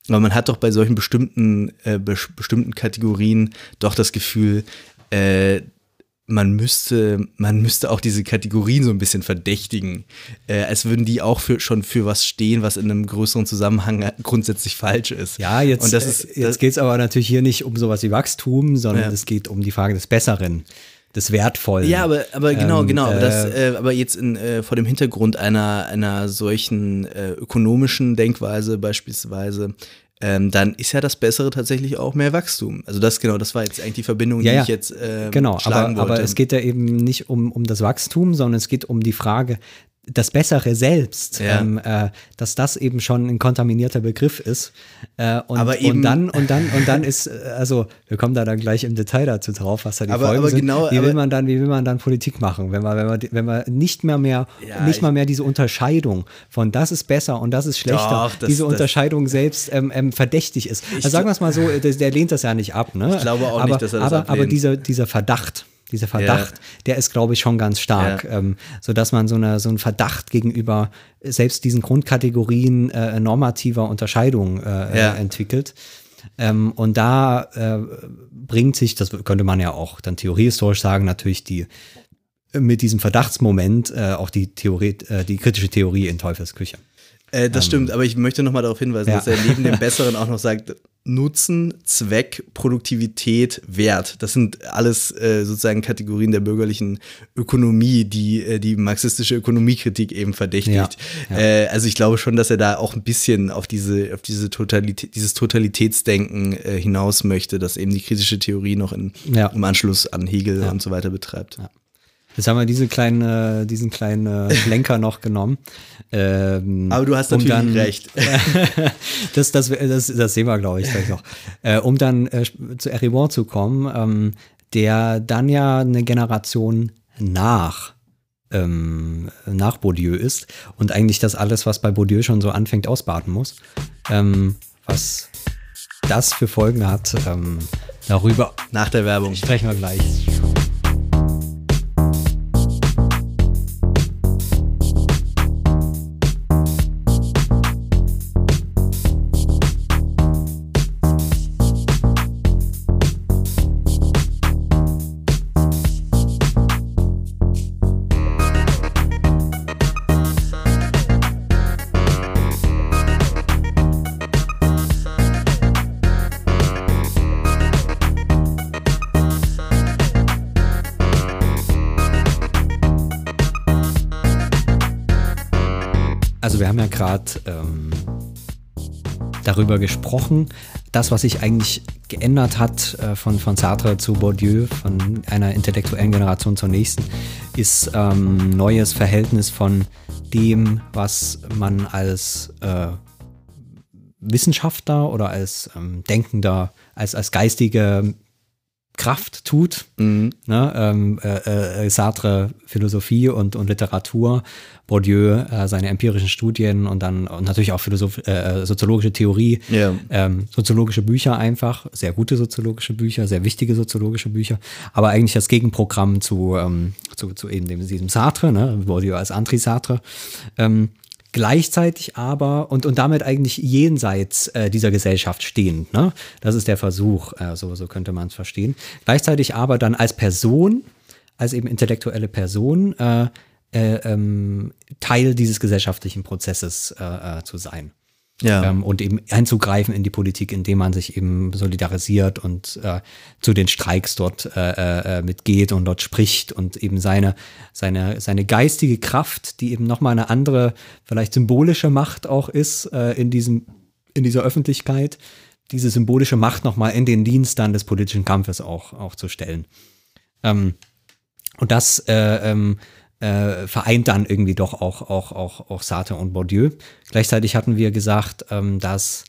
aber man hat doch bei solchen bestimmten, äh, bes- bestimmten Kategorien doch das Gefühl, äh, man müsste, man müsste auch diese Kategorien so ein bisschen verdächtigen, äh, als würden die auch für, schon für was stehen, was in einem größeren Zusammenhang grundsätzlich falsch ist. Ja, jetzt, Und das ist, äh, jetzt geht es aber natürlich hier nicht um sowas wie Wachstum, sondern Ja. es geht um die Frage des Besseren, des Wertvollen. Ja, aber, aber genau, Ähm, genau. Aber, das, äh, äh, aber jetzt in, äh, vor dem Hintergrund einer, einer solchen äh, ökonomischen Denkweise beispielsweise, ähm, dann ist ja das Bessere tatsächlich auch mehr Wachstum. Also das genau, das war jetzt eigentlich die Verbindung, die Ja, ja. ich jetzt äh, Genau, schlagen aber, aber wollte. es geht ja eben nicht um, um das Wachstum, sondern es geht um die Frage, das Bessere selbst, Ja. ähm, äh, dass das eben schon ein kontaminierter Begriff ist. Äh, und, Aber eben- und dann, und dann, und dann ist, äh, also wir kommen da dann gleich im Detail dazu drauf, was da die Aber- Folgen aber sind. genau, wie will man dann, wie will man dann Politik machen, wenn man, wenn man, wenn man nicht mehr mehr, Ja, nicht ich- mal mehr diese Unterscheidung von das ist besser und das ist schlechter, Doch, das- diese das- Unterscheidung selbst ähm, ähm, verdächtig ist. Also sagen wir es mal so, der, der lehnt das ja nicht ab, ne? Ich glaube auch aber, nicht, dass er das aber, aber dieser, dieser Verdacht, dieser Verdacht, der ist, glaube ich, schon ganz stark, Ja. ähm, sodass man so, eine, so einen Verdacht gegenüber selbst diesen Grundkategorien äh, normativer Unterscheidung äh, Ja. äh, entwickelt. Ähm, und da äh, bringt sich, das könnte man ja auch dann theoriehistorisch sagen, natürlich die mit diesem Verdachtsmoment äh, auch die Theorie, äh, die kritische Theorie in Teufels Küche. Äh, das stimmt, aber ich möchte nochmal darauf hinweisen, Ja. dass er neben dem Besseren auch noch sagt, Nutzen, Zweck, Produktivität, Wert. Das sind alles äh, sozusagen Kategorien der bürgerlichen Ökonomie, die äh, die marxistische Ökonomiekritik eben verdächtigt. Ja, ja. Äh, also ich glaube schon, dass er da auch ein bisschen auf diese, auf diese Totalität, dieses Totalitätsdenken äh, hinaus möchte, das eben die kritische Theorie noch in, Ja. im Anschluss an Hegel und so weiter betreibt. Jetzt haben wir diese kleine, äh, diesen kleinen äh, Lenker noch genommen. Ähm, Aber du hast um natürlich dann- recht. das, das, das, das sehen wir, glaube ich, gleich noch. Äh, um dann äh, zu Eribon zu kommen, ähm, der dann ja eine Generation nach ähm, nach Bourdieu ist und eigentlich das alles, was bei Bourdieu schon so anfängt, ausbaden muss. Ähm, was das für Folgen hat, ähm, darüber Nach der Werbung. sprechen wir gleich. Gerade ähm, darüber gesprochen, das, was sich eigentlich geändert hat äh, von, von Sartre zu Bourdieu, von einer intellektuellen Generation zur nächsten, ist ähm, neues Verhältnis von dem, was man als äh, Wissenschaftler oder als ähm, Denkender, als, als geistige Kraft tut. Ne? Ähm, äh, äh, Sartre Philosophie und, und Literatur, Bourdieu äh, seine empirischen Studien und dann und natürlich auch Philosoph äh, soziologische Theorie, Ja. ähm, soziologische Bücher einfach, sehr gute soziologische Bücher, sehr wichtige soziologische Bücher, aber eigentlich das Gegenprogramm zu, ähm, zu, zu eben dem, diesem Sartre, ne? Bourdieu als Anti-Sartre. Ähm, gleichzeitig aber und, und damit eigentlich jenseits äh, dieser Gesellschaft stehend. Ne? Das ist der Versuch, äh, so, so könnte man es verstehen. Gleichzeitig aber dann als Person, als eben intellektuelle Person, äh, äh, ähm, Teil dieses gesellschaftlichen Prozesses äh, äh, zu sein. Ja. Ähm, und eben einzugreifen in die Politik, indem man sich eben solidarisiert und äh, zu den Streiks dort äh, äh, mitgeht und dort spricht und eben seine, seine, seine geistige Kraft, die eben nochmal eine andere, vielleicht symbolische Macht auch ist äh, in, diesem, in dieser Öffentlichkeit, diese symbolische Macht nochmal in den Dienst dann des politischen Kampfes auch, auch zu stellen. Ähm, und das äh, ähm, äh, vereint dann irgendwie doch auch, auch, auch, auch Sartre und Bourdieu. Gleichzeitig hatten wir gesagt, ähm, dass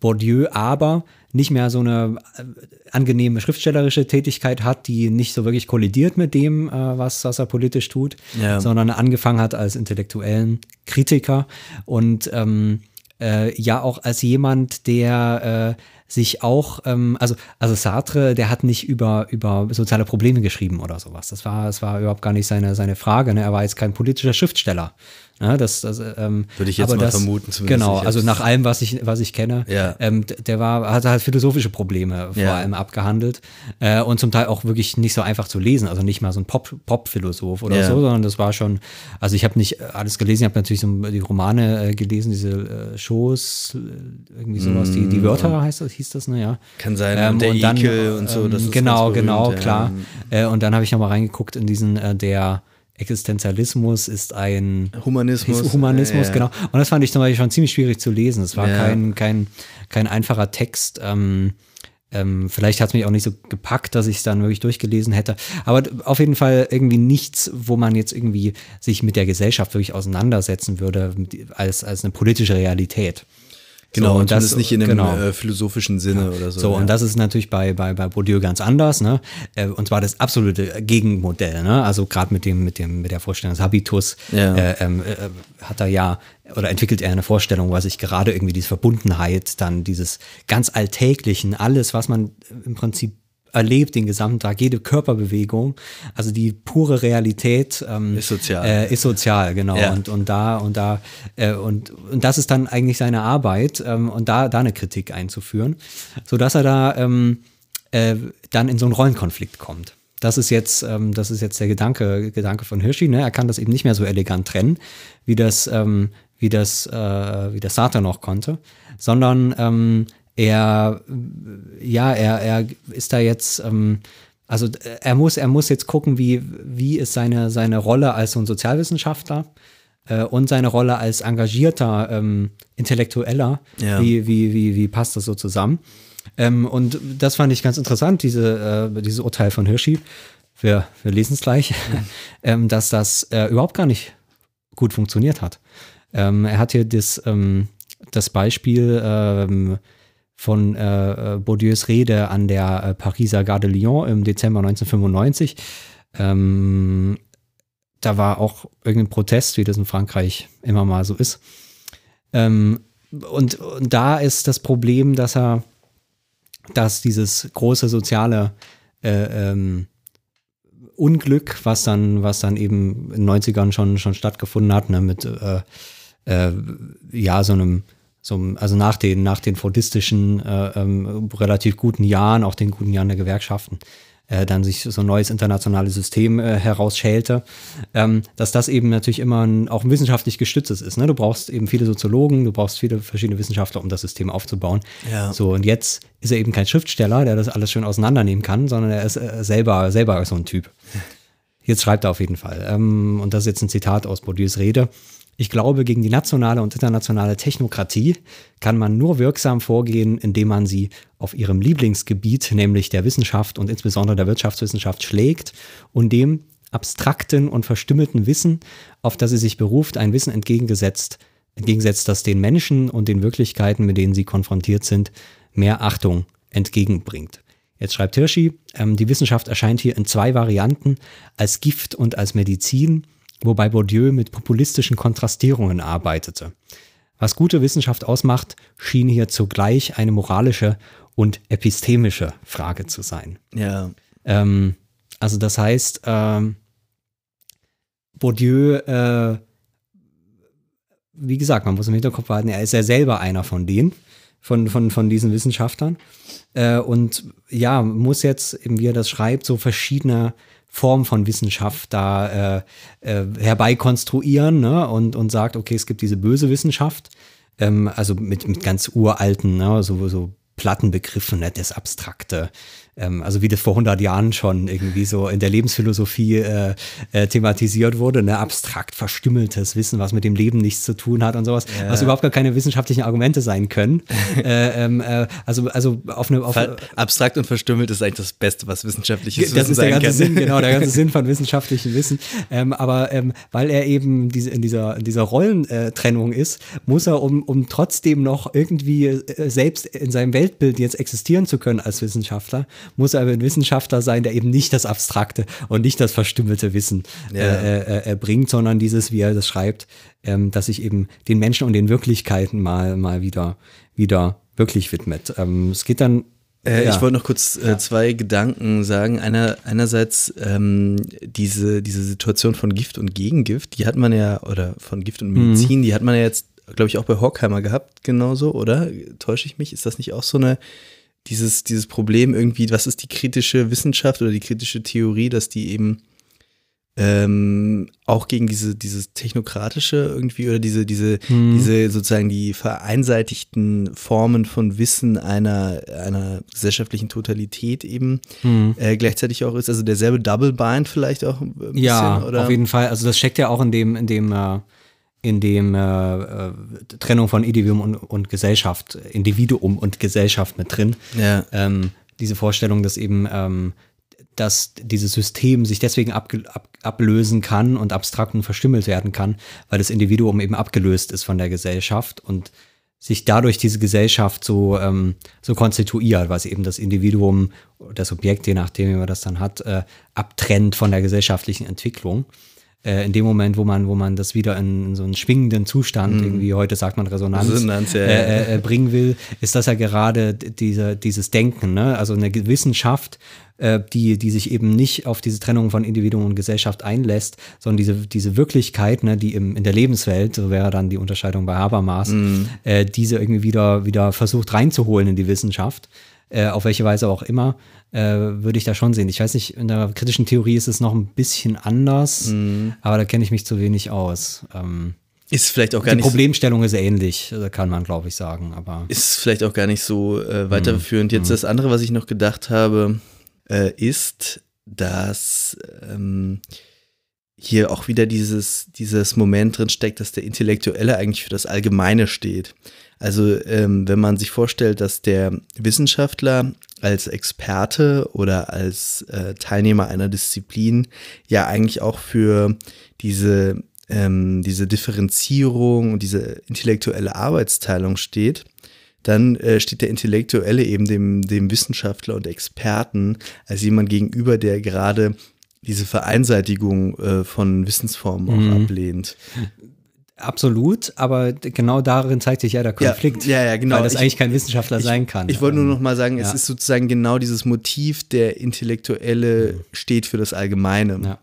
Bourdieu aber nicht mehr so eine äh, angenehme schriftstellerische Tätigkeit hat, die nicht so wirklich kollidiert mit dem, äh, was, was er politisch tut, Ja. sondern angefangen hat als intellektuellen Kritiker und ähm, äh, ja auch als jemand, der äh, sich auch, ähm, also, also Sartre, der hat nicht über, über soziale Probleme geschrieben oder sowas. Das war, das war überhaupt gar nicht seine, seine Frage. Ne? Er war jetzt kein politischer Schriftsteller. Ne? Das, das, ähm, Würde ich jetzt mal das, vermuten, zumindest. Genau, also nach allem, was ich, was ich kenne, Ja. ähm, der war, hat halt philosophische Probleme vor Ja. allem abgehandelt äh, und zum Teil auch wirklich nicht so einfach zu lesen, also nicht mal so ein Pop- Pop-Philosoph oder Ja. so, sondern das war schon, also ich habe nicht alles gelesen, ich habe natürlich so die Romane äh, gelesen, diese äh, Shows, äh, irgendwie sowas, die, die Wörter heißt das, hieß das, ne, ja. Mm. Kann sein, und der Ekel und so, das ist Genau, ganz berühmt, genau, ja. klar. Äh, und dann habe ich nochmal reingeguckt in diesen, äh, der Existenzialismus ist ein Humanismus. ist Humanismus, Ja. genau. Und das fand ich zum Beispiel schon ziemlich schwierig zu lesen. Es war Ja. kein, kein, kein einfacher Text. Ähm, ähm, vielleicht hat es mich auch nicht so gepackt, dass ich es dann wirklich durchgelesen hätte. Aber auf jeden Fall irgendwie nichts, wo man jetzt irgendwie sich mit der Gesellschaft wirklich auseinandersetzen würde, als, als eine politische Realität. Genau, So, und das nicht in einem genau. äh, philosophischen Sinne oder so. So, ja. und das ist natürlich bei, bei, bei Bourdieu ganz anders, ne? Äh, Und zwar das absolute Gegenmodell, ne? Also gerade mit dem, mit dem, mit der Vorstellung des Habitus Ja. äh, ähm, äh, hat er ja oder entwickelt er eine Vorstellung, was sich gerade irgendwie diese Verbundenheit, dann dieses ganz Alltäglichen, alles, was man im Prinzip erlebt den gesamten Tag, jede Körperbewegung, also die pure Realität ähm, Ist sozial. Äh, ist sozial, genau. Ja. Und, und da und da äh, und, und das ist dann eigentlich seine Arbeit ähm, und da, da eine Kritik einzuführen, sodass er da ähm, äh, dann in so einen Rollenkonflikt kommt. Das ist jetzt, ähm, das ist jetzt der Gedanke, Gedanke von Hirschi. Ne? Er kann das eben nicht mehr so elegant trennen, wie das, ähm, wie das, äh, wie das Sartre noch konnte, sondern ähm, er, ja, er, er ist da jetzt, ähm, also er muss, er muss jetzt gucken, wie, wie ist seine, seine Rolle als so ein Sozialwissenschaftler äh, und seine Rolle als engagierter ähm, Intellektueller, Ja. wie, wie, wie, wie passt das so zusammen? Ähm, und das fand ich ganz interessant, diese, äh, dieses Urteil von Hirschi. Wir, wir lesen es gleich, ähm, dass das äh, überhaupt gar nicht gut funktioniert hat. Ähm, er hat hier das, ähm, das Beispiel ähm, von äh, äh, Bourdieus Rede an der äh, Pariser Gare de Lyon im Dezember 1995. Ähm, da war auch irgendein Protest, wie das in Frankreich immer mal so ist. Ähm, und, und da ist das Problem, dass er, dass dieses große soziale äh, ähm, Unglück, was dann, was dann eben in den 90ern schon, schon stattgefunden hat, ne, mit äh, äh, ja, so einem, einem- also nach den, nach den fordistischen, äh, ähm, relativ guten Jahren, auch den guten Jahren der Gewerkschaften, äh, dann sich so ein neues internationales System äh, herausschälte, ähm, dass das eben natürlich immer ein, auch ein wissenschaftlich gestütztes ist. Ne? Du brauchst eben viele Soziologen, du brauchst viele verschiedene Wissenschaftler, um das System aufzubauen. Ja. So, und jetzt ist er eben kein Schriftsteller, der das alles schön auseinandernehmen kann, sondern er ist äh, selber, selber so ein Typ. Jetzt schreibt er auf jeden Fall. Ähm, und das ist jetzt ein Zitat aus Bourdieus Rede. Ich glaube, gegen die nationale und internationale Technokratie kann man nur wirksam vorgehen, indem man sie auf ihrem Lieblingsgebiet, nämlich der Wissenschaft und insbesondere der Wirtschaftswissenschaft, schlägt und dem abstrakten und verstümmelten Wissen, auf das sie sich beruft, ein Wissen entgegengesetzt, entgegensetzt, das den Menschen und den Wirklichkeiten, mit denen sie konfrontiert sind, mehr Achtung entgegenbringt. Jetzt schreibt Hirschi, ähm, die Wissenschaft erscheint hier in zwei Varianten, als Gift und als Medizin, wobei Bourdieu mit populistischen Kontrastierungen arbeitete. Was gute Wissenschaft ausmacht, schien hier zugleich eine moralische und epistemische Frage zu sein. Ja. Ähm, also das heißt, ähm, Bourdieu, äh, wie gesagt, man muss im Hinterkopf behalten, er ist ja selber einer von denen, von, von, von diesen Wissenschaftlern. Äh, und ja, muss jetzt, eben wie er das schreibt, so verschiedene Formen von Wissenschaft da äh, äh, herbeikonstruieren ne? und, und sagt, okay, es gibt diese böse Wissenschaft, ähm, also mit, mit ganz uralten, ne? so, so Plattenbegriffen, ne? das Abstrakte, ähm, also wie das vor 100 Jahren schon irgendwie so in der Lebensphilosophie äh, äh, thematisiert wurde, ne, abstrakt verstümmeltes Wissen, was mit dem Leben nichts zu tun hat und sowas, Ja. was überhaupt gar keine wissenschaftlichen Argumente sein können. äh, ähm, äh, also, also auf eine, auf Abstrakt und verstümmelt ist eigentlich das Beste, was wissenschaftliches das Wissen ist der ganze kann. Sinn, genau, der ganze Sinn von wissenschaftlichem Wissen. Ähm, aber ähm, weil er eben diese, in dieser, in dieser Rollentrennung ist, muss er, um, um trotzdem noch irgendwie äh, selbst in seinem Weltbild jetzt existieren zu können als Wissenschaftler, muss er aber ein Wissenschaftler sein, der eben nicht das abstrakte und nicht das verstümmelte Wissen Ja. äh, äh, äh, bringt, sondern dieses, wie er das schreibt, ähm, dass sich eben den Menschen und den Wirklichkeiten mal, mal wieder, wieder wirklich widmet. Ähm, es geht dann Äh, ja. Ich wollte noch kurz äh, zwei Gedanken sagen. Einer, einerseits ähm, diese, diese Situation von Gift und Gegengift, die hat man ja, oder von Gift und Mhm. Medizin, die hat man ja jetzt, glaube ich, auch bei Horkheimer gehabt, genauso, oder? Täusche ich mich? Ist das nicht auch so eine, dieses, dieses Problem irgendwie, was ist die kritische Wissenschaft oder die kritische Theorie, dass die eben ähm, auch gegen diese, dieses technokratische irgendwie oder diese, diese, Mhm. diese sozusagen die vereinseitigten Formen von Wissen einer, einer gesellschaftlichen Totalität eben Mhm. äh, gleichzeitig auch ist. Also derselbe Double Bind vielleicht auch ein bisschen, Ja, oder? auf jeden Fall. Also das steckt ja auch in dem, in dem, äh, in dem äh, äh, Trennung von Individuum und, und Gesellschaft, Individuum und Gesellschaft mit drin. Ja. Ähm, diese Vorstellung, dass eben ähm, dass dieses System sich deswegen ab ablösen kann und abstrakt und verstümmelt werden kann, weil das Individuum eben abgelöst ist von der Gesellschaft und sich dadurch diese Gesellschaft so, ähm, so konstituiert, was eben das Individuum, das Objekt, je nachdem, wie man das dann hat, äh, abtrennt von der gesellschaftlichen Entwicklung. Äh, in dem Moment, wo man, wo man das wieder in, in so einen schwingenden Zustand, irgendwie heute sagt man Resonanz, Resonanz, ja, ja. äh, äh, bringen will, ist das ja gerade diese, dieses Denken, ne? also eine Wissenschaft, äh, die, die sich eben nicht auf diese Trennung von Individuum und Gesellschaft einlässt, sondern diese, diese Wirklichkeit, ne, die im, in der Lebenswelt, so wäre dann die Unterscheidung bei Habermas, Mhm. äh, diese irgendwie wieder, wieder versucht reinzuholen in die Wissenschaft, äh, auf welche Weise auch immer, äh, würde ich da schon sehen. Ich weiß nicht, in der kritischen Theorie ist es noch ein bisschen anders, Mhm. aber da kenne ich mich zu wenig aus. Ähm, Ist vielleicht auch gar die nicht so- Problemstellung ist ähnlich, äh, kann man, glaube ich, sagen. Aber ist vielleicht auch gar nicht so äh, weiterführend. Mhm. Jetzt das andere, was ich noch gedacht habe, äh, ist, dass ähm, hier auch wieder dieses, dieses Moment drin steckt, dass der Intellektuelle eigentlich für das Allgemeine steht. Also ähm, wenn man sich vorstellt, dass der Wissenschaftler als Experte oder als äh, Teilnehmer einer Disziplin ja eigentlich auch für diese, ähm, diese Differenzierung und diese intellektuelle Arbeitsteilung steht, dann äh, steht der Intellektuelle eben dem, dem Wissenschaftler und Experten als jemand gegenüber, der gerade diese Vereinseitigung äh, von Wissensformen auch ablehnt. absolut, aber genau darin zeigt sich ja der Konflikt, ja, ja, genau. weil das Ich- eigentlich kein Wissenschaftler sein kann. Ich wollte nur Ähm, noch mal sagen, es ja. ist sozusagen genau dieses Motiv, der Intellektuelle steht für das Allgemeine. Ja.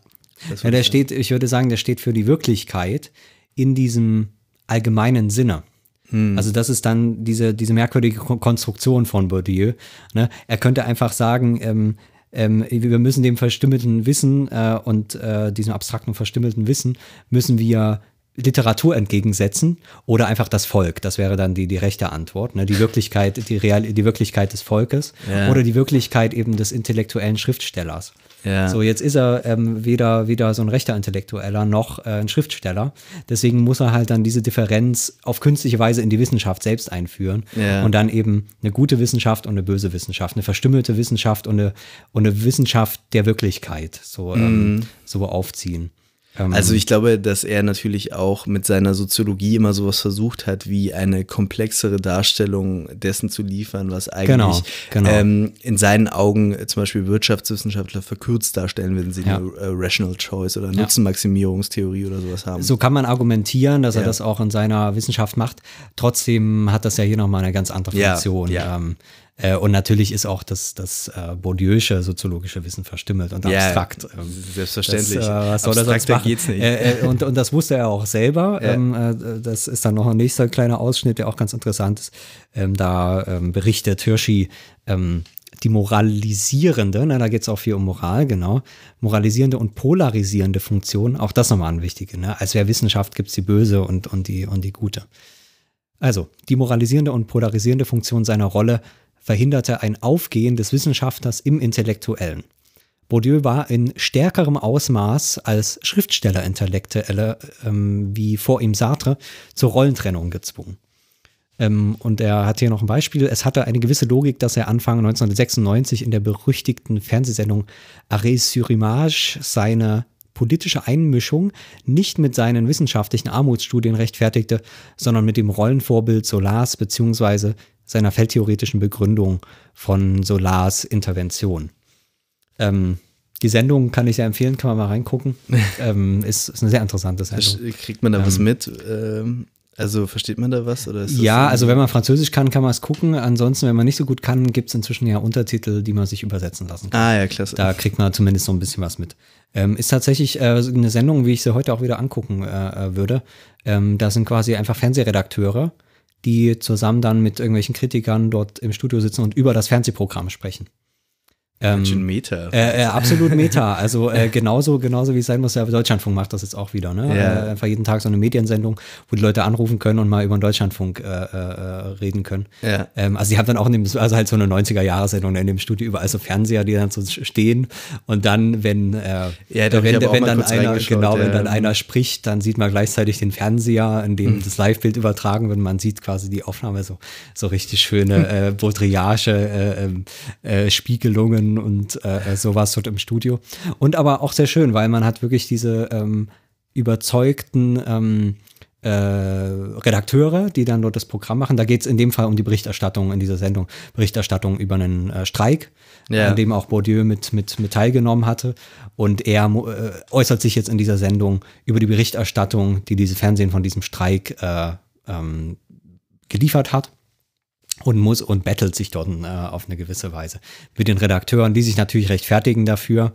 Ja, der ich steht, ich würde sagen, der steht für die Wirklichkeit in diesem allgemeinen Sinne. Hm. Also das ist dann diese, diese merkwürdige Kon- Konstruktion von Bourdieu. Ne? Er könnte einfach sagen, ähm, ähm, wir müssen dem verstümmelten Wissen äh, und äh, diesem abstrakten verstümmelten Wissen müssen wir Literatur entgegensetzen oder einfach das Volk. Das wäre dann die, die rechte Antwort. Ne? Die Wirklichkeit, die, Real, die Wirklichkeit des Volkes Ja. oder die Wirklichkeit eben des intellektuellen Schriftstellers. Ja. So, jetzt ist er ähm, weder, weder so ein rechter Intellektueller noch äh, ein Schriftsteller. Deswegen muss er halt dann diese Differenz auf künstliche Weise in die Wissenschaft selbst einführen. Ja. Und dann eben eine gute Wissenschaft und eine böse Wissenschaft, eine verstümmelte Wissenschaft und eine, und eine Wissenschaft der Wirklichkeit so, Mhm. ähm, so aufziehen. Ähm, Also ich glaube, dass er natürlich auch mit seiner Soziologie immer sowas versucht hat, wie eine komplexere Darstellung dessen zu liefern, was eigentlich Genau, genau. Ähm, in seinen Augen zum Beispiel Wirtschaftswissenschaftler verkürzt darstellen, wenn sie Ja. eine äh, Rational Choice oder Nutzenmaximierungstheorie oder sowas haben. So kann man argumentieren, dass er Ja. das auch in seiner Wissenschaft macht. Trotzdem hat das ja hier nochmal eine ganz andere Ja, Funktion. ja. Ähm, äh, und natürlich ist auch das, das äh, Bourdieu'sche soziologische Wissen verstümmelt und Ja, abstrakt. Ähm, Selbstverständlich. Das, äh, was soll Abstrakter geht's nicht. Äh, äh, und, und das wusste er auch selber. Ja. Ähm, äh, das ist dann noch ein nächster kleiner Ausschnitt, der auch ganz interessant ist. Ähm, da ähm, berichtet Hirschi ähm, die moralisierende, na, da geht es auch viel um Moral, genau, moralisierende und polarisierende Funktion, auch das nochmal ein wichtige. Ne? Als wer Wissenschaft gibt es die böse und, und, die, und die gute. Also, die moralisierende und polarisierende Funktion seiner Rolle verhinderte ein Aufgehen des Wissenschaftlers im Intellektuellen. Bourdieu war in stärkerem Ausmaß als Schriftsteller-Intellektuelle, ähm, wie vor ihm Sartre, zur Rollentrennung gezwungen. Ähm, und er hat hier noch ein Beispiel. Es hatte eine gewisse Logik, dass er Anfang 1996 in der berüchtigten Fernsehsendung Arrêt sur Image seine politische Einmischung nicht mit seinen wissenschaftlichen Armutsstudien rechtfertigte, sondern mit dem Rollenvorbild Solars beziehungsweise seiner feldtheoretischen Begründung von Solars Intervention. Ähm, die Sendung kann ich sehr empfehlen, kann man mal reingucken. ähm, ist, ist eine sehr interessante Sendung. Kriegt man da was mit? Ähm, also versteht man da was? Oder Ja, also wenn man Französisch kann, kann man es gucken. Ansonsten, wenn man nicht so gut kann, gibt es inzwischen ja Untertitel, die man sich übersetzen lassen kann. Ah ja, klasse. Da kriegt man zumindest so ein bisschen was mit. Ähm, ist tatsächlich äh, eine Sendung, wie ich sie heute auch wieder angucken äh, äh, würde. Ähm, da sind quasi einfach Fernsehredakteure, die zusammen dann mit irgendwelchen Kritikern dort im Studio sitzen und über das Fernsehprogramm sprechen. Ganz schön Ähm, Meta. äh, äh, absolut Meta. Also äh, genauso, genauso wie es sein muss. Der Deutschlandfunk macht das jetzt auch wieder. Ne? Ja. Äh, einfach jeden Tag so eine Mediensendung, wo die Leute anrufen können und mal über den Deutschlandfunk äh, äh, reden können. Ja. Ähm, also sie haben dann auch in dem, also halt so eine 90er-Jahre-Sendung in dem Studio überall so Fernseher, die dann so stehen. Und dann, wenn, Ja, da wenn, wenn dann einer, genau, wenn dann einer spricht, dann sieht man gleichzeitig den Fernseher, in dem das Live-Bild übertragen wird. Man sieht quasi die Aufnahme so, so richtig schöne äh, Baudrillage, äh, Spiegelungen und äh, äh, sowas dort im Studio. Und aber auch sehr schön, weil man hat wirklich diese ähm, überzeugten ähm, äh, Redakteure, die dann dort das Programm machen. Da geht es in dem Fall um die Berichterstattung in dieser Sendung, Berichterstattung über einen äh, Streik, Ja. an dem auch Bourdieu mit, mit, mit teilgenommen hatte. Und er äh, äußert sich jetzt in dieser Sendung über die Berichterstattung, die diese Fernsehen von diesem Streik äh, ähm, geliefert hat und muss und bettelt sich dort äh, auf eine gewisse Weise mit den Redakteuren, die sich natürlich rechtfertigen dafür.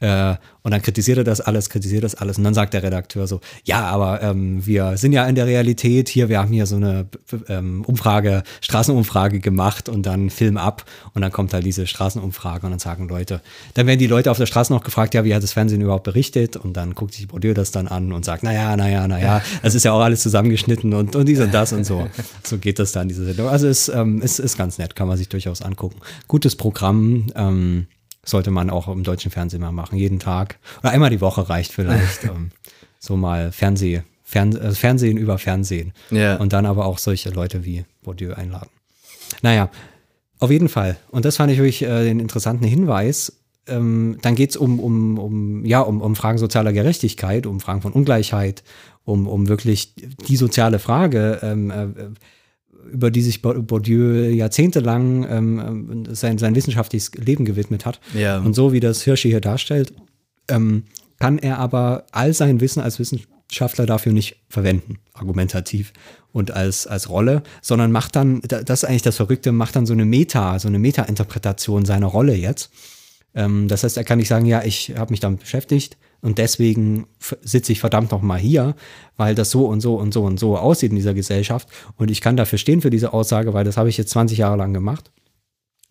Äh, und dann kritisiert er das alles, kritisiert das alles. Und dann sagt der Redakteur so, ja, aber ähm, wir sind ja in der Realität hier, wir haben hier so eine ähm, Umfrage, Straßenumfrage gemacht und dann Film ab und dann kommt halt diese Straßenumfrage und dann sagen Leute, dann werden die Leute auf der Straße noch gefragt, ja, wie hat das Fernsehen überhaupt berichtet? Und dann guckt sich Bourdieu das dann an und sagt, naja, naja, naja, das ist ja auch alles zusammengeschnitten und, und dies und das und so. So geht das dann, diese Sendung. Also es ähm, ist, ist ganz nett, kann man sich durchaus angucken. Gutes Programm, ähm, sollte man auch im deutschen Fernsehen mal machen, jeden Tag. Oder einmal die Woche reicht vielleicht. ähm, so mal Fernseh, Fern, äh, Fernsehen über Fernsehen. Ja. Und dann aber auch solche Leute wie Bourdieu einladen. Naja, auf jeden Fall. Und das fand ich wirklich äh, den interessanten Hinweis. Ähm, dann geht es um, um, um, ja, um, um Fragen sozialer Gerechtigkeit, um Fragen von Ungleichheit, um, um wirklich die soziale Frage, ähm, äh, über die sich Bour- Bourdieu jahrzehntelang ähm, sein, sein wissenschaftliches Leben gewidmet hat. Ja. Und so wie das Hirschi hier darstellt, ähm, kann er aber all sein Wissen als Wissenschaftler dafür nicht verwenden, argumentativ und als, als Rolle, sondern macht dann, da- das ist eigentlich das Verrückte, macht dann so eine Meta, so eine Meta-Interpretation seiner Rolle jetzt. Ähm, das heißt, er kann nicht sagen, ja, ich habe mich damit beschäftigt und deswegen sitze ich verdammt noch mal hier, weil das so und so und so und so aussieht in dieser Gesellschaft und ich kann dafür stehen für diese Aussage, weil das habe ich jetzt 20 Jahre lang gemacht.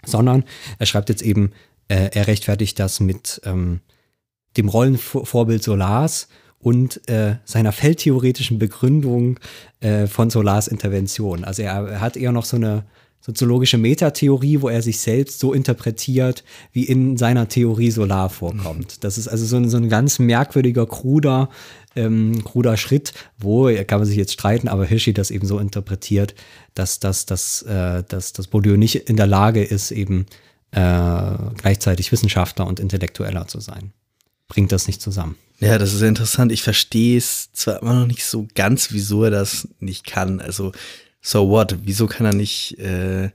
Sondern er schreibt jetzt eben, äh, er rechtfertigt das mit ähm, dem Rollenvorbild Solars und äh, seiner feldtheoretischen Begründung äh, von Solars Intervention. Also er, er hat eher noch so eine soziologische Metatheorie, wo er sich selbst so interpretiert, wie in seiner Theorie Solar vorkommt. Das ist also so ein, so ein ganz merkwürdiger, kruder, ähm, kruder Schritt, wo, kann man sich jetzt streiten, aber Hirschi das eben so interpretiert, dass, dass, dass, äh, dass, dass Bourdieu nicht in der Lage ist, eben äh, gleichzeitig Wissenschaftler und Intellektueller zu sein. Bringt das nicht zusammen. Ja, das ist interessant. Ich verstehe es zwar immer noch nicht so ganz, wieso er das nicht kann. Also, so what? Wieso kann er nicht, äh,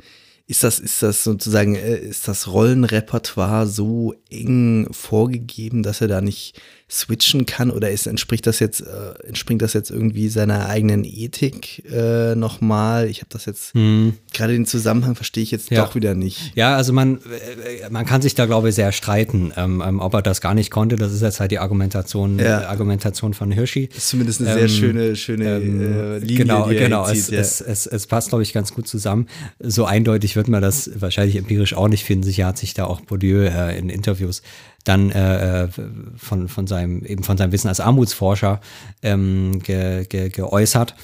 ist das, ist das sozusagen, äh, ist das Rollenrepertoire so eng vorgegeben, dass er da nicht switchen kann oder ist, entspricht das jetzt, äh, entspringt das jetzt irgendwie seiner eigenen Ethik äh, nochmal? Ich habe das jetzt, Hm. gerade den Zusammenhang verstehe ich jetzt Ja. doch wieder nicht. Ja, also man, äh, man kann sich da, glaube ich, sehr streiten, ähm, ähm, ob er das gar nicht konnte. Das ist jetzt halt die Argumentation, Ja. äh, Argumentation von Hirschi. Das ist zumindest eine sehr Ähm, schöne, schöne äh, Linie, genau, genau. hier Es, zieht, ja. es, es, es passt, glaube ich, ganz gut zusammen. So eindeutig wird man das wahrscheinlich empirisch auch nicht finden. Sicher hat sich da auch Bourdieu äh, in Interviews dann äh, äh, von, von seinem, eben von seinem Wissen als Armutsforscher ähm, ge, ge, geäußert.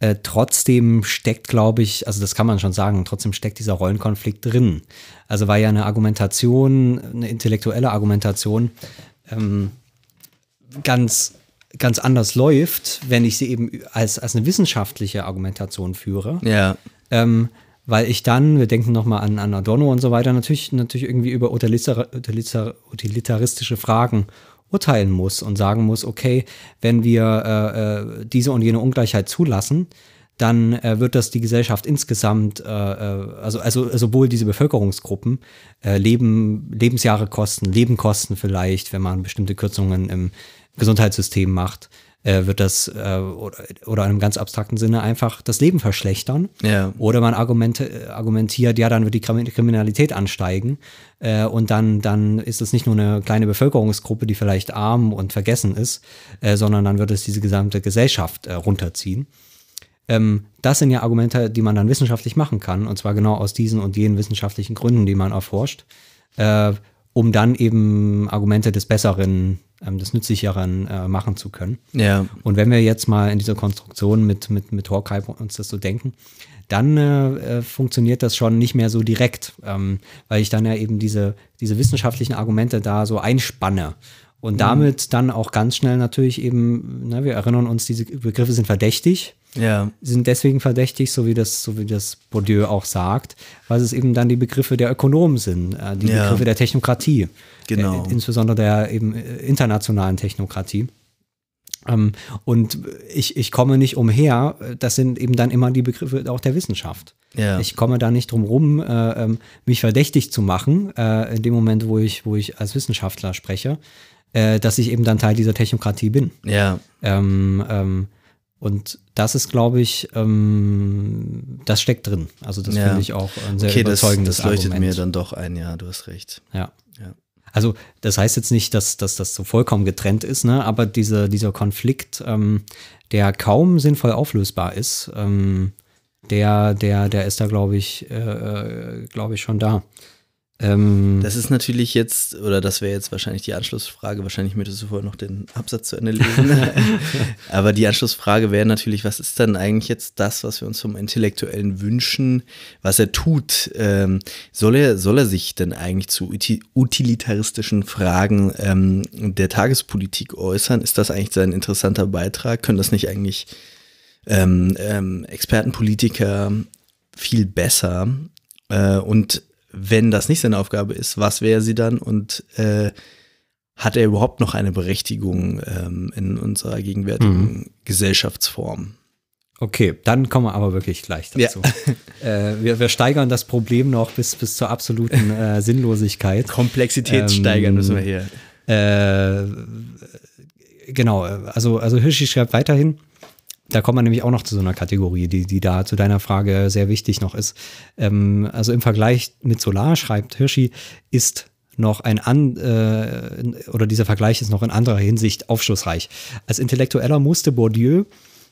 Äh, trotzdem steckt, glaube ich, also das kann man schon sagen, trotzdem steckt dieser Rollenkonflikt drin. Also war ja eine Argumentation, eine intellektuelle Argumentation, ähm, ganz, ganz anders läuft, wenn ich sie eben als, als eine wissenschaftliche Argumentation führe. ja. Ähm, weil ich dann, wir denken nochmal an, an Adorno und so weiter, natürlich, natürlich irgendwie über utilitar, utilitar, utilitaristische Fragen urteilen muss und sagen muss, okay, wenn wir äh, äh, diese und jene Ungleichheit zulassen, dann äh, wird das die Gesellschaft insgesamt, äh, äh, also, also sowohl diese Bevölkerungsgruppen, äh, Leben, Lebensjahre kosten, Leben kosten vielleicht, wenn man bestimmte Kürzungen im Gesundheitssystem macht, äh, wird das äh, oder, oder in einem ganz abstrakten Sinne einfach das Leben verschlechtern. Ja. Oder man argumente, argumentiert, ja, dann wird die Krimi- Kriminalität ansteigen äh, und dann, dann ist es nicht nur eine kleine Bevölkerungsgruppe, die vielleicht arm und vergessen ist, äh, sondern dann wird es diese gesamte Gesellschaft äh, runterziehen. Ähm, das sind ja Argumente, die man dann wissenschaftlich machen kann, und zwar genau aus diesen und jenen wissenschaftlichen Gründen, die man erforscht, äh, um dann eben Argumente des Besseren, ähm, des Nützlicheren äh, machen zu können. Ja. Und wenn wir jetzt mal in dieser Konstruktion mit, mit, mit Hawkeye uns das so denken, dann äh, äh, funktioniert das schon nicht mehr so direkt, ähm, weil ich dann ja eben diese, diese wissenschaftlichen Argumente da so einspanne. Und damit dann auch ganz schnell natürlich eben, ne, wir erinnern uns, diese Begriffe sind verdächtig, Ja. sind deswegen verdächtig, so wie das, so wie das Bourdieu auch sagt, weil es eben dann die Begriffe der Ökonomen sind, äh, die Ja. Begriffe der Technokratie. Genau. Äh, insbesondere der eben äh, internationalen Technokratie. Ähm, und ich, ich komme nicht umher, äh, das sind eben dann immer die Begriffe auch der Wissenschaft. Ja. Ich komme da nicht drum rum, äh, ähm, mich verdächtig zu machen, äh, in dem Moment, wo ich, wo ich als Wissenschaftler spreche, äh, dass ich eben dann Teil dieser Technokratie bin. Ja. Ähm, ähm, und das ist, glaube ich, ähm, das steckt drin. Also das Ja. finde ich auch ein sehr Okay, das, überzeugendes das leuchtet Argument. mir dann doch ein, ja, du hast recht. Ja. Ja. Also das heißt jetzt nicht, dass, dass das so vollkommen getrennt ist, ne? aber diese, dieser Konflikt, ähm, der kaum sinnvoll auflösbar ist, ähm, der, der, der ist da, glaube ich, äh, glaube ich, schon da. Ähm, Das ist natürlich jetzt, oder das wäre jetzt wahrscheinlich die Anschlussfrage, wahrscheinlich möchtest du vorher noch den Absatz zu Ende lesen. Aber die Anschlussfrage wäre natürlich, was ist dann eigentlich jetzt das, was wir uns vom Intellektuellen wünschen, was er tut? Ähm, soll, er, soll er sich denn eigentlich zu uti utilitaristischen Fragen ähm, der Tagespolitik äußern? Ist das eigentlich sein interessanter Beitrag? Können das nicht eigentlich ähm, ähm, Expertenpolitiker viel besser? Äh, und wenn das nicht seine Aufgabe ist, was wäre sie dann und äh, hat er überhaupt noch eine Berechtigung ähm, in unserer gegenwärtigen Gesellschaftsform? okay, dann kommen wir aber wirklich gleich Ja. dazu. äh, wir, wir steigern das Problem noch bis, bis zur absoluten äh, Sinnlosigkeit. Komplexität Ähm, steigern müssen wir hier. Äh, genau, also, also Hirschi schreibt weiterhin, da kommt man nämlich auch noch zu so einer Kategorie, die, die da zu deiner Frage sehr wichtig noch ist. Ähm, also im Vergleich mit Solar schreibt Hirschi, ist noch ein an äh, oder dieser Vergleich ist noch in anderer Hinsicht aufschlussreich. Als Intellektueller musste Bourdieu,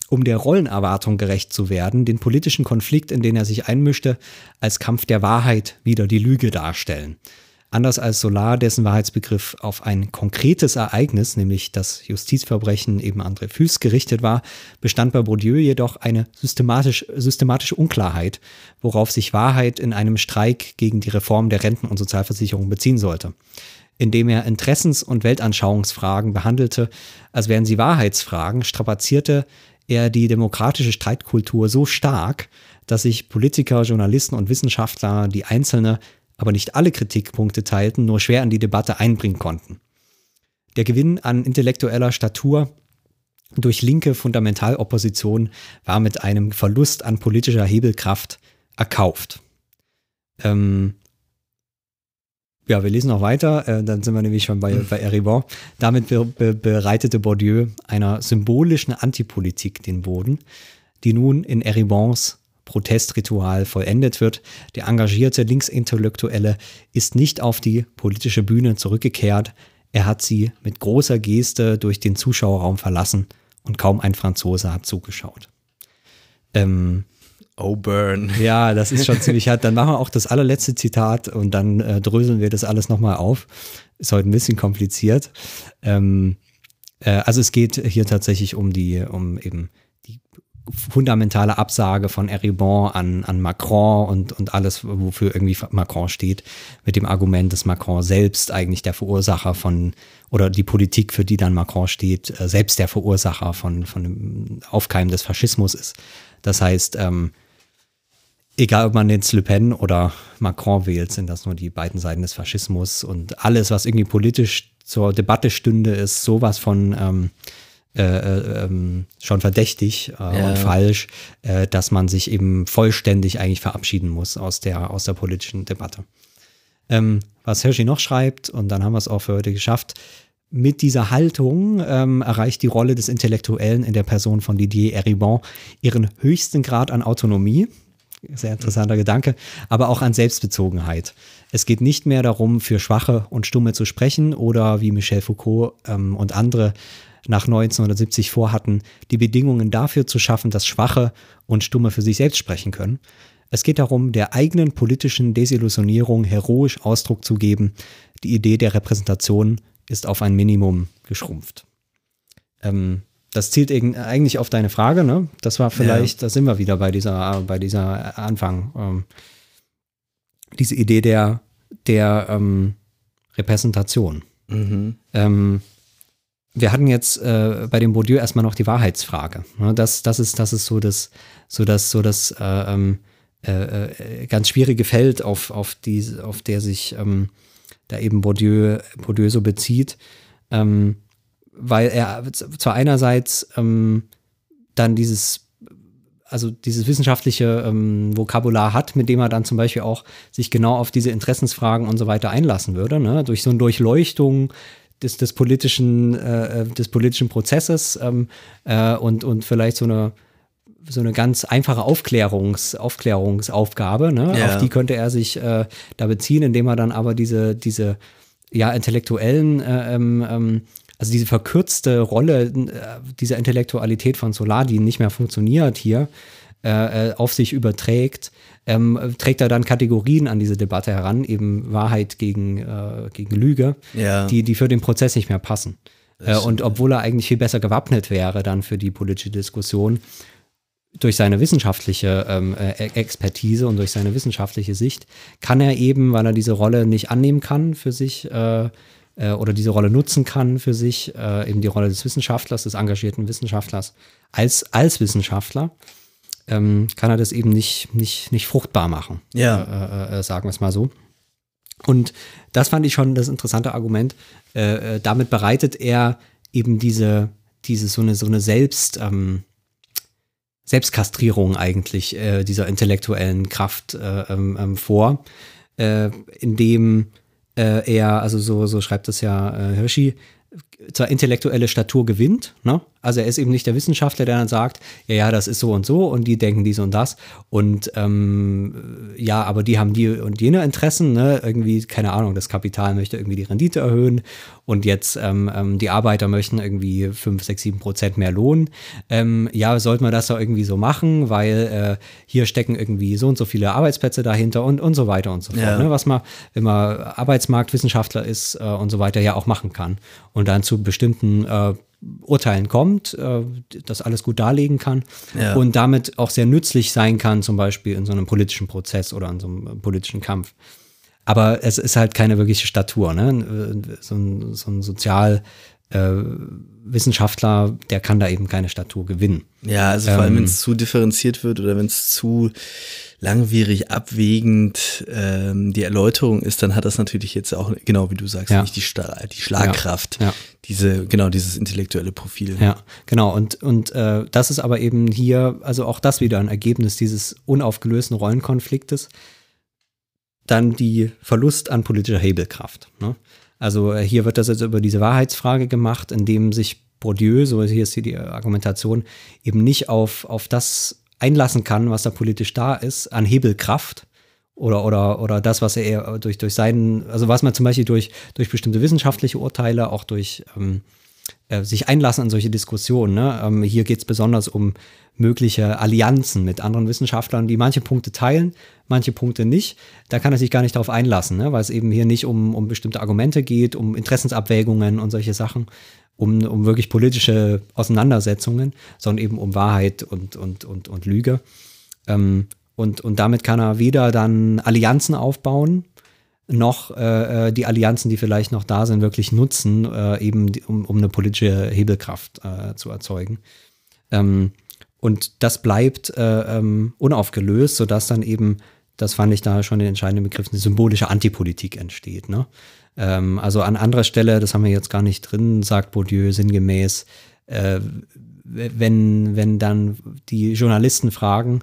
um der Rollenerwartung gerecht zu werden, den politischen Konflikt, in den er sich einmischte, als Kampf der Wahrheit wieder die Lüge darstellen. Anders als Solar, dessen Wahrheitsbegriff auf ein konkretes Ereignis, nämlich das Justizverbrechen eben an Dreyfus gerichtet war, bestand bei Bourdieu jedoch eine systematisch, systematische Unklarheit, worauf sich Wahrheit in einem Streik gegen die Reform der Renten- und Sozialversicherung beziehen sollte. Indem er Interessens- und Weltanschauungsfragen behandelte, als wären sie Wahrheitsfragen, strapazierte er die demokratische Streitkultur so stark, dass sich Politiker, Journalisten und Wissenschaftler, die einzelne aber nicht alle Kritikpunkte teilten, nur schwer in die Debatte einbringen konnten. der Gewinn an intellektueller Statur durch linke Fundamentalopposition war mit einem Verlust an politischer Hebelkraft erkauft. Ähm, ja, wir lesen noch weiter, äh, dann sind wir nämlich schon bei, bei Eribon. Damit be be bereitete Bourdieu einer symbolischen Antipolitik den Boden, die nun in Eribons Protestritual vollendet wird. Der engagierte Linksintellektuelle ist nicht auf die politische Bühne zurückgekehrt. Er hat sie mit großer Geste durch den Zuschauerraum verlassen und kaum ein Franzose hat zugeschaut. Ähm, Oh, burn. ja, das ist schon ziemlich hart. Dann machen wir auch das allerletzte Zitat und dann äh, dröseln wir das alles nochmal auf. Ist heute ein bisschen kompliziert. Ähm, äh, also es geht hier tatsächlich um die, um eben fundamentale Absage von Eribon an, an Macron und, und alles, wofür irgendwie Macron steht, mit dem Argument, dass Macron selbst eigentlich der Verursacher von, oder die Politik, für die dann Macron steht, äh, selbst der Verursacher von, von dem Aufkeimen des Faschismus ist. Das heißt, ähm, egal ob man jetzt Le Pen oder Macron wählt, sind das nur die beiden Seiten des Faschismus und alles, was irgendwie politisch zur Debatte stünde, ist sowas von ähm, äh, äh, ähm, schon verdächtig äh, Ja. und falsch, äh, dass man sich eben vollständig eigentlich verabschieden muss aus der, aus der politischen Debatte. Ähm, was Hershey noch schreibt, und dann haben wir es auch für heute geschafft, mit dieser Haltung ähm, erreicht die Rolle des Intellektuellen in der Person von Didier Eribon ihren höchsten Grad an Autonomie. Sehr interessanter Gedanke, aber auch an Selbstbezogenheit. Es geht nicht mehr darum, für Schwache und Stumme zu sprechen oder wie Michel Foucault ähm, und andere nach 1970 vorhatten, die Bedingungen dafür zu schaffen, dass Schwache und Stumme für sich selbst sprechen können. Es geht darum, der eigenen politischen Desillusionierung heroisch Ausdruck zu geben. Die Idee der Repräsentation ist auf ein Minimum geschrumpft. Ähm, das zielt eigentlich auf deine Frage, ne? Das war vielleicht, da sind wir wieder bei dieser, bei dieser Anfang. Ähm, diese Idee der, der ähm, Repräsentation. Mhm. Ähm, wir hatten jetzt äh, bei dem Bourdieu erstmal noch die Wahrheitsfrage. Ne? Das, das, ist, das ist so das, so das, so das äh, ähm, äh, äh, ganz schwierige Feld, auf, auf, die, auf der sich ähm, da eben Bourdieu, Bourdieu so bezieht. Ähm, weil er zwar einerseits ähm, dann dieses, also dieses wissenschaftliche ähm, Vokabular hat, mit dem er dann zum Beispiel auch sich genau auf diese Interessensfragen und so weiter einlassen würde, ne? durch so eine Durchleuchtung des, des politischen, äh, des politischen Prozesses ähm, äh, und, und vielleicht so eine so eine ganz einfache Aufklärungs, Aufklärungsaufgabe, ne? Ja. auf die könnte er sich äh, da beziehen, indem er dann aber diese, diese ja, intellektuellen, äh, ähm, ähm, also diese verkürzte Rolle äh, dieser Intellektualität von Solar, die nicht mehr funktioniert hier, äh, äh, auf sich überträgt, ähm, trägt er dann Kategorien an diese Debatte heran, eben Wahrheit gegen, äh, gegen Lüge, Ja. die, die für den Prozess nicht mehr passen. Äh, und obwohl er eigentlich viel besser gewappnet wäre dann für die politische Diskussion, durch seine wissenschaftliche ähm, äh, Expertise und durch seine wissenschaftliche Sicht kann er eben, weil er diese Rolle nicht annehmen kann für sich äh, äh, oder diese Rolle nutzen kann für sich, äh, eben die Rolle des Wissenschaftlers, des engagierten Wissenschaftlers als, als Wissenschaftler, ähm, kann er das eben nicht, nicht, nicht fruchtbar machen. Ja. Äh, äh, äh, sagen wir es mal so. Und das fand ich schon das interessante Argument. Äh, äh, damit bereitet er eben diese, diese so eine, so eine Selbst, ähm, Selbstkastrierung eigentlich äh, dieser intellektuellen Kraft äh, ähm, ähm, vor, indem er, also so, so schreibt es ja Hirschi, zwar intellektuelle Statur gewinnt, ne? Also er ist eben nicht der Wissenschaftler, der dann sagt, ja, ja, das ist so und so und die denken dies und das und ähm, ja, aber die haben die und jene Interessen, ne? Irgendwie, keine Ahnung, das Kapital möchte irgendwie die Rendite erhöhen und jetzt ähm, ähm, die Arbeiter möchten irgendwie 5, 6, 7 Prozent mehr Lohn. Ähm, ja, sollte man das doch irgendwie so machen, weil äh, hier stecken irgendwie so und so viele Arbeitsplätze dahinter und, und so weiter und so fort. Ja. Ne? Was man, wenn man Arbeitsmarktwissenschaftler ist äh, und so weiter, ja auch machen kann und dann zu bestimmten äh, Urteilen kommt, äh, das alles gut darlegen kann Ja. und damit auch sehr nützlich sein kann, zum Beispiel in so einem politischen Prozess oder in so einem äh, politischen Kampf. Aber es ist halt keine wirkliche Statur. Ne? So ein, so ein Sozialwissenschaftler, äh, Wissenschaftler, der kann da eben keine Statur gewinnen. Ja, also vor allem, Ähm, wenn es zu differenziert wird oder wenn es zu langwierig, abwägend ähm, die Erläuterung ist, dann hat das natürlich jetzt auch, genau wie du sagst, Ja. nicht die, Sta die Schlagkraft, Ja, ja. diese, genau, dieses intellektuelle Profil. Ja, genau. Und, und äh, das ist aber eben hier, also auch das wieder ein Ergebnis dieses unaufgelösten Rollenkonfliktes. Dann die Verlust an politischer Hebelkraft. Ne? Also äh, hier wird das jetzt über diese Wahrheitsfrage gemacht, indem sich Bourdieu, so hier ist hier die Argumentation, eben nicht auf, auf das einlassen kann, was da politisch da ist, an Hebelkraft oder, oder, oder das, was er eher durch, durch seinen, also was man zum Beispiel durch, durch bestimmte wissenschaftliche Urteile, auch durch ähm, äh, sich einlassen an solche Diskussionen. Ne? Ähm, hier geht es besonders um mögliche Allianzen mit anderen Wissenschaftlern, die manche Punkte teilen, manche Punkte nicht. Da kann er sich gar nicht darauf einlassen, ne? weil es eben hier nicht um, um bestimmte Argumente geht, um Interessensabwägungen und solche Sachen, um, um wirklich politische Auseinandersetzungen, sondern eben um Wahrheit und, und, und, und Lüge. Ähm, und, und damit kann er weder dann Allianzen aufbauen, noch äh, äh, die Allianzen, die vielleicht noch da sind, wirklich nutzen, äh, eben um, um eine politische Hebelkraft äh, zu erzeugen. Ähm, und das bleibt äh, ähm, unaufgelöst, sodass dann eben, das fand ich da schon den entscheidenden Begriff, eine symbolische Antipolitik entsteht. Ne? Ähm, also an anderer Stelle, das haben wir jetzt gar nicht drin, sagt Bourdieu sinngemäß, äh, wenn, wenn dann die Journalisten fragen,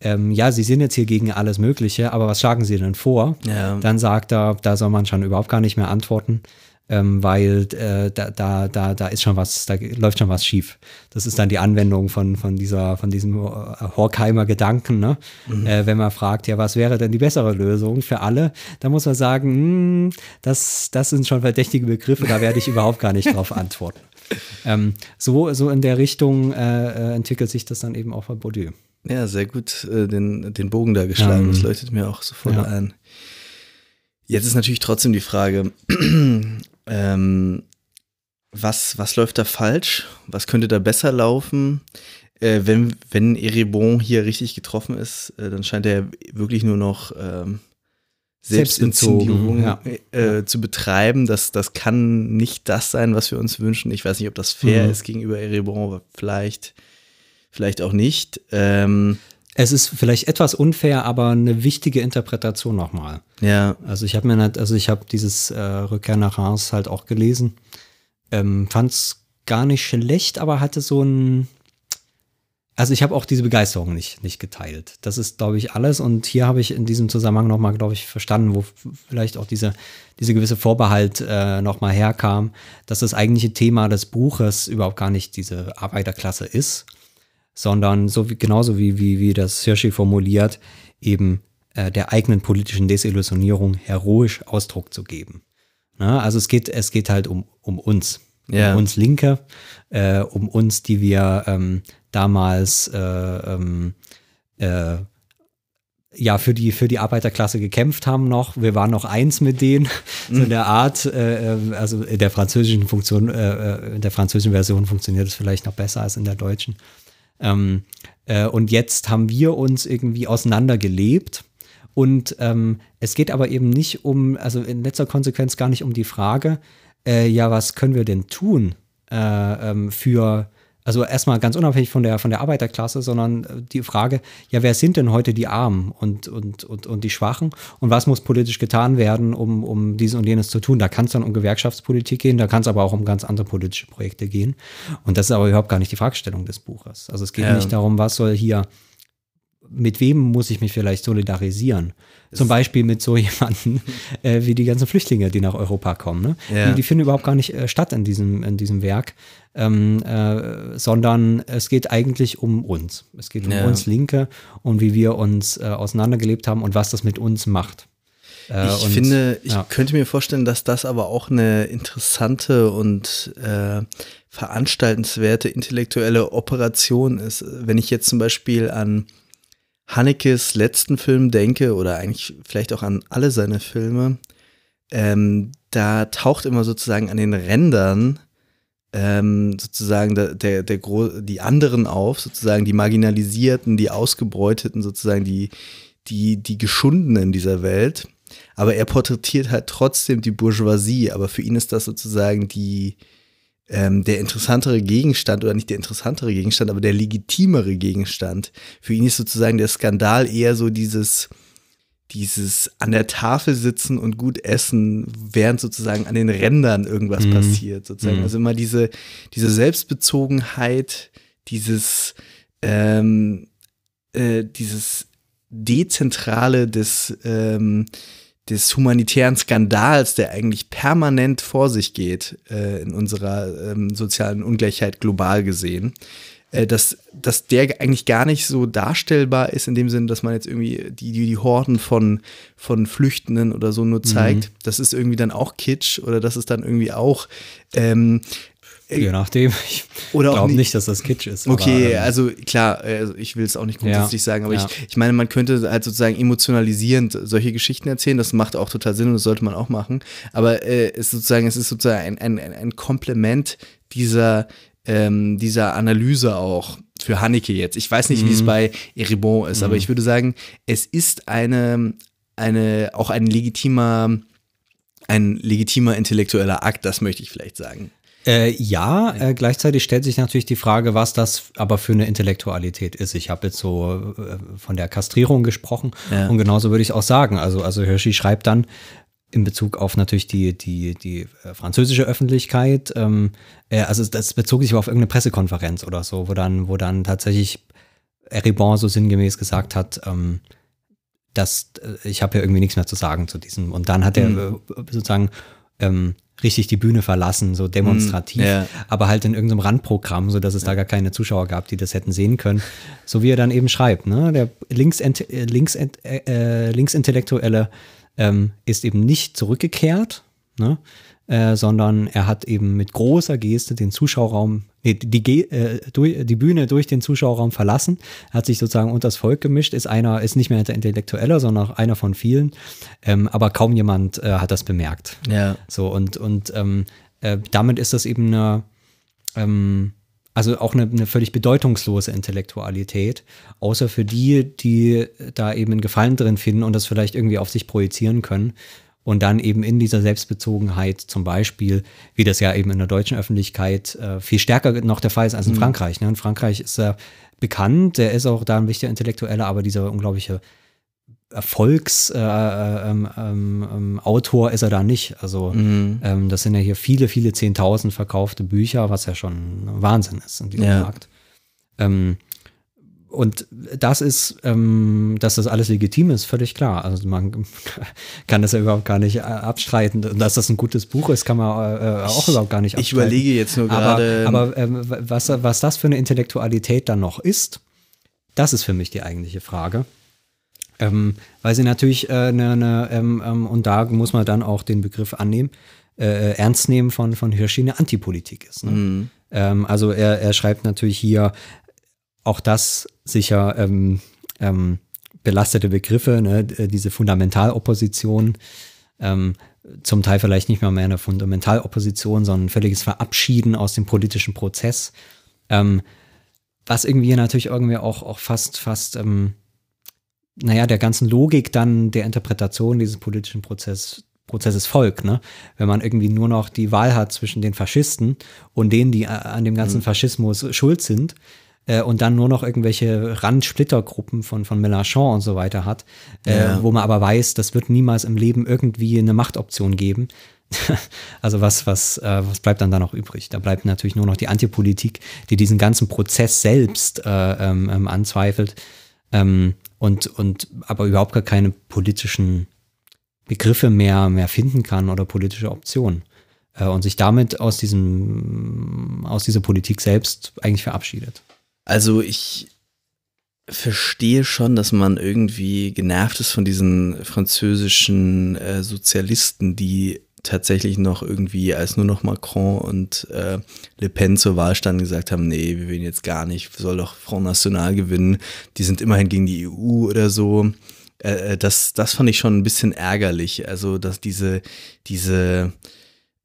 ähm, ja, Sie sind jetzt hier gegen alles Mögliche, aber was schlagen Sie denn vor? Ja. Dann sagt er, da soll man schon überhaupt gar nicht mehr antworten, ähm, weil äh, da, da, da, da ist schon was, da läuft schon was schief. Das ist dann die Anwendung von, von dieser, von diesem äh, Horkheimer Gedanken, ne? Äh, wenn man fragt, ja, was wäre denn die bessere Lösung für alle? Da muss man sagen, hm, das, das sind schon verdächtige Begriffe, da werde ich überhaupt gar nicht drauf antworten. Ähm, so, so in der Richtung äh, äh, entwickelt sich das dann eben auch bei Bourdieu. Ja, sehr gut äh, den, den Bogen da geschlagen. Ähm, das leuchtet mir auch sofort ja. ein. Jetzt ist natürlich trotzdem die Frage, ähm, was, was läuft da falsch? Was könnte da besser laufen? Äh, wenn, wenn Erebon hier richtig getroffen ist, äh, dann scheint er wirklich nur noch ähm, Selbstinszenierung Selbstbezogen, äh, zu betreiben. Das, das kann nicht das sein, was wir uns wünschen. Ich weiß nicht, ob das fair Mhm. ist gegenüber Erebon, aber vielleicht, vielleicht auch nicht. Ähm, Es ist vielleicht etwas unfair, aber eine wichtige Interpretation nochmal. ja, Also ich habe mir nicht, also ich habe dieses äh, Rückkehr nach Reims halt auch gelesen. Ähm, Fand es gar nicht schlecht, aber hatte so ein. Also ich habe auch diese Begeisterung nicht, nicht geteilt. Das ist, glaube ich, alles. Und hier habe ich in diesem Zusammenhang nochmal, glaube ich, verstanden, wo vielleicht auch diese, diese gewisse Vorbehalt äh, nochmal herkam, dass das eigentliche Thema des Buches überhaupt gar nicht diese Arbeiterklasse ist, sondern so wie, genauso wie, wie, wie das Hirschi formuliert, eben äh, der eigenen politischen Desillusionierung heroisch Ausdruck zu geben. Na, also es geht, es geht halt um, um uns, Ja. um uns Linke, äh, um uns, die wir ähm, damals äh, ähm, äh, ja für die für die Arbeiterklasse gekämpft haben noch. Wir waren noch eins mit denen so in der Art. Äh, äh, also in der französischen Funktion, äh, äh, in der französischen Version funktioniert es vielleicht noch besser als in der deutschen. Ähm, äh, und jetzt haben wir uns irgendwie auseinandergelebt. Und ähm, es geht aber eben nicht um, also in letzter Konsequenz gar nicht um die Frage, äh, ja, was können wir denn tun äh, ähm, für, also erstmal ganz unabhängig von der, von der Arbeiterklasse, sondern äh, die Frage, ja, wer sind denn heute die Armen und, und, und, und die Schwachen und was muss politisch getan werden, um, um dies und jenes zu tun? Da kann es dann um Gewerkschaftspolitik gehen, da kann es aber auch um ganz andere politische Projekte gehen. Und das ist aber überhaupt gar nicht die Fragestellung des Buches. Also es geht Ja. nicht darum, was soll hier mit wem muss ich mich vielleicht solidarisieren? Zum Beispiel mit so jemanden äh, wie die ganzen Flüchtlinge, die nach Europa kommen. Ne? Ja. Die, die finden überhaupt gar nicht äh, statt in diesem, in diesem Werk, ähm, äh, sondern es geht eigentlich um uns. Es geht um Ja. uns Linke und wie wir uns äh, auseinandergelebt haben und was das mit uns macht. Äh, Ich und- finde, ich ja. könnte mir vorstellen, dass das aber auch eine interessante und äh, veranstaltenswerte intellektuelle Operation ist. Wenn ich jetzt zum Beispiel an Hanekes letzten Film denke oder eigentlich vielleicht auch an alle seine Filme, ähm, da taucht immer sozusagen an den Rändern ähm, sozusagen der, der, der die anderen auf, sozusagen die Marginalisierten, die Ausgebeuteten, sozusagen die, die, die Geschundenen dieser Welt. Aber er porträtiert halt trotzdem die Bourgeoisie, aber für ihn ist das sozusagen die, ähm, der interessantere Gegenstand oder nicht der interessantere Gegenstand, aber der legitimere Gegenstand. Für ihn ist sozusagen der Skandal eher so dieses, dieses an der Tafel sitzen und gut essen, während sozusagen an den Rändern irgendwas Mhm. passiert, sozusagen. Mhm. Also immer diese, diese Selbstbezogenheit, dieses, ähm, äh, dieses Dezentrale des, ähm, des humanitären Skandals, der eigentlich permanent vor sich geht äh, in unserer ähm, sozialen Ungleichheit global gesehen, äh, dass, dass der eigentlich gar nicht so darstellbar ist, in dem Sinne, dass man jetzt irgendwie die, die, die Horden von, von Flüchtenden oder so nur zeigt. Das ist irgendwie dann auch Kitsch oder das ist dann irgendwie auch ähm, Je nachdem. Ich glaube nicht- nicht, dass das Kitsch ist. Okay, aber, ähm, also klar, äh, ich will es auch nicht grundsätzlich Ja, sagen, aber ja. ich, ich meine, man könnte halt sozusagen emotionalisierend solche Geschichten erzählen, das macht auch total Sinn und das sollte man auch machen. Aber äh, es ist sozusagen, es ist sozusagen ein, ein, ein- Komplement dieser, ähm, dieser Analyse auch für Haneke jetzt. Ich weiß nicht, wie es Mhm. bei Eribon ist, aber ich würde sagen, es ist eine, eine, auch ein legitimer, ein legitimer intellektueller Akt, das möchte ich vielleicht sagen. Äh, ja, äh, gleichzeitig stellt sich natürlich die Frage, was das aber für eine Intellektualität ist. Ich habe jetzt so äh, von der Kastrierung gesprochen Ja. und genauso würde ich auch sagen. Also, also Hirschi schreibt dann in Bezug auf natürlich die, die, die äh, französische Öffentlichkeit, ähm, äh, also das bezog sich auf irgendeine Pressekonferenz oder so, wo dann, wo dann tatsächlich Eribon so sinngemäß gesagt hat, ähm, dass äh, ich habe ja irgendwie nichts mehr zu sagen zu diesem. Und dann hat er Mhm. äh, sozusagen ähm, richtig die Bühne verlassen, so demonstrativ, Mhm, ja. aber halt in irgendeinem Randprogramm, so dass es da gar keine Zuschauer gab, die das hätten sehen können. So wie er dann eben schreibt, ne? Der Linksent äh, Linksent äh, äh, Linksintellektuelle ähm, ist eben nicht zurückgekehrt, ne? Äh, sondern er hat eben mit großer Geste den Zuschauerraum, die, äh, durch, die Bühne durch den Zuschauerraum verlassen, hat sich sozusagen unter das Volk gemischt, ist einer, ist nicht mehr der Intellektueller, sondern einer von vielen, ähm, aber kaum jemand äh, hat das bemerkt. Ja. So, und, und ähm, äh, damit ist das eben eine, ähm, also auch eine, eine völlig bedeutungslose Intellektualität, außer für die, die da eben einen Gefallen drin finden und das vielleicht irgendwie auf sich projizieren können. Und dann eben in dieser Selbstbezogenheit zum Beispiel, wie das ja eben in der deutschen Öffentlichkeit äh, viel stärker noch der Fall ist als in Frankreich. Ne? In Frankreich ist er bekannt, der ist auch da ein wichtiger Intellektueller, aber dieser unglaubliche Erfolgsautor äh, ähm, ähm, ähm, Autor ist er da nicht. Also ähm, das sind ja hier viele, viele Zehntausend verkaufte Bücher, was ja schon Wahnsinn ist in diesem Ja. Markt. Ähm, und das ist, ähm, dass das alles legitim ist, völlig klar. Also man kann das ja überhaupt gar nicht äh, abstreiten. Und dass das ein gutes Buch ist, kann man äh, auch überhaupt gar nicht Ich abstreiten. überlege jetzt nur Aber, gerade. aber ähm, was, was das für eine Intellektualität dann noch ist, das ist für mich die eigentliche Frage. Ähm, weil sie natürlich äh, eine, eine ähm, ähm, und da muss man dann auch den Begriff annehmen, äh, ernst nehmen von, von Hirschi eine Antipolitik ist. Ne? Ähm, also er, er schreibt natürlich hier auch das sicher ähm, ähm, belastete Begriffe, ne? d- diese Fundamentalopposition, ähm, zum Teil vielleicht nicht mal mehr eine Fundamentalopposition, sondern ein völliges Verabschieden aus dem politischen Prozess. Ähm, was irgendwie natürlich irgendwie auch, auch fast, fast, ähm, naja, der ganzen Logik dann der Interpretation dieses politischen Prozess, Prozesses folgt, ne? Wenn man irgendwie nur noch die Wahl hat zwischen den Faschisten und denen, die äh, an dem ganzen Faschismus schuld sind, äh, und dann nur noch irgendwelche Randsplittergruppen von, von Mélenchon und so weiter hat, äh, Ja. wo man aber weiß, das wird niemals im Leben irgendwie eine Machtoption geben. also was, was, äh, was bleibt dann da noch übrig? Da bleibt natürlich nur noch die Antipolitik, die diesen ganzen Prozess selbst äh, ähm, ähm, anzweifelt ähm, und, und aber überhaupt gar keine politischen Begriffe mehr, mehr finden kann oder politische Optionen. Äh, und sich damit aus diesem, aus dieser Politik selbst eigentlich verabschiedet. Also ich verstehe schon, dass man irgendwie genervt ist von diesen französischen äh, Sozialisten, die tatsächlich noch irgendwie, als nur noch Macron und äh, Le Pen zur Wahl standen, gesagt haben, nee, wir wählen jetzt gar nicht, soll doch Front National gewinnen. Die sind immerhin gegen die EU oder so. Äh, äh, das, das fand ich schon ein bisschen ärgerlich. Also, dass diese, diese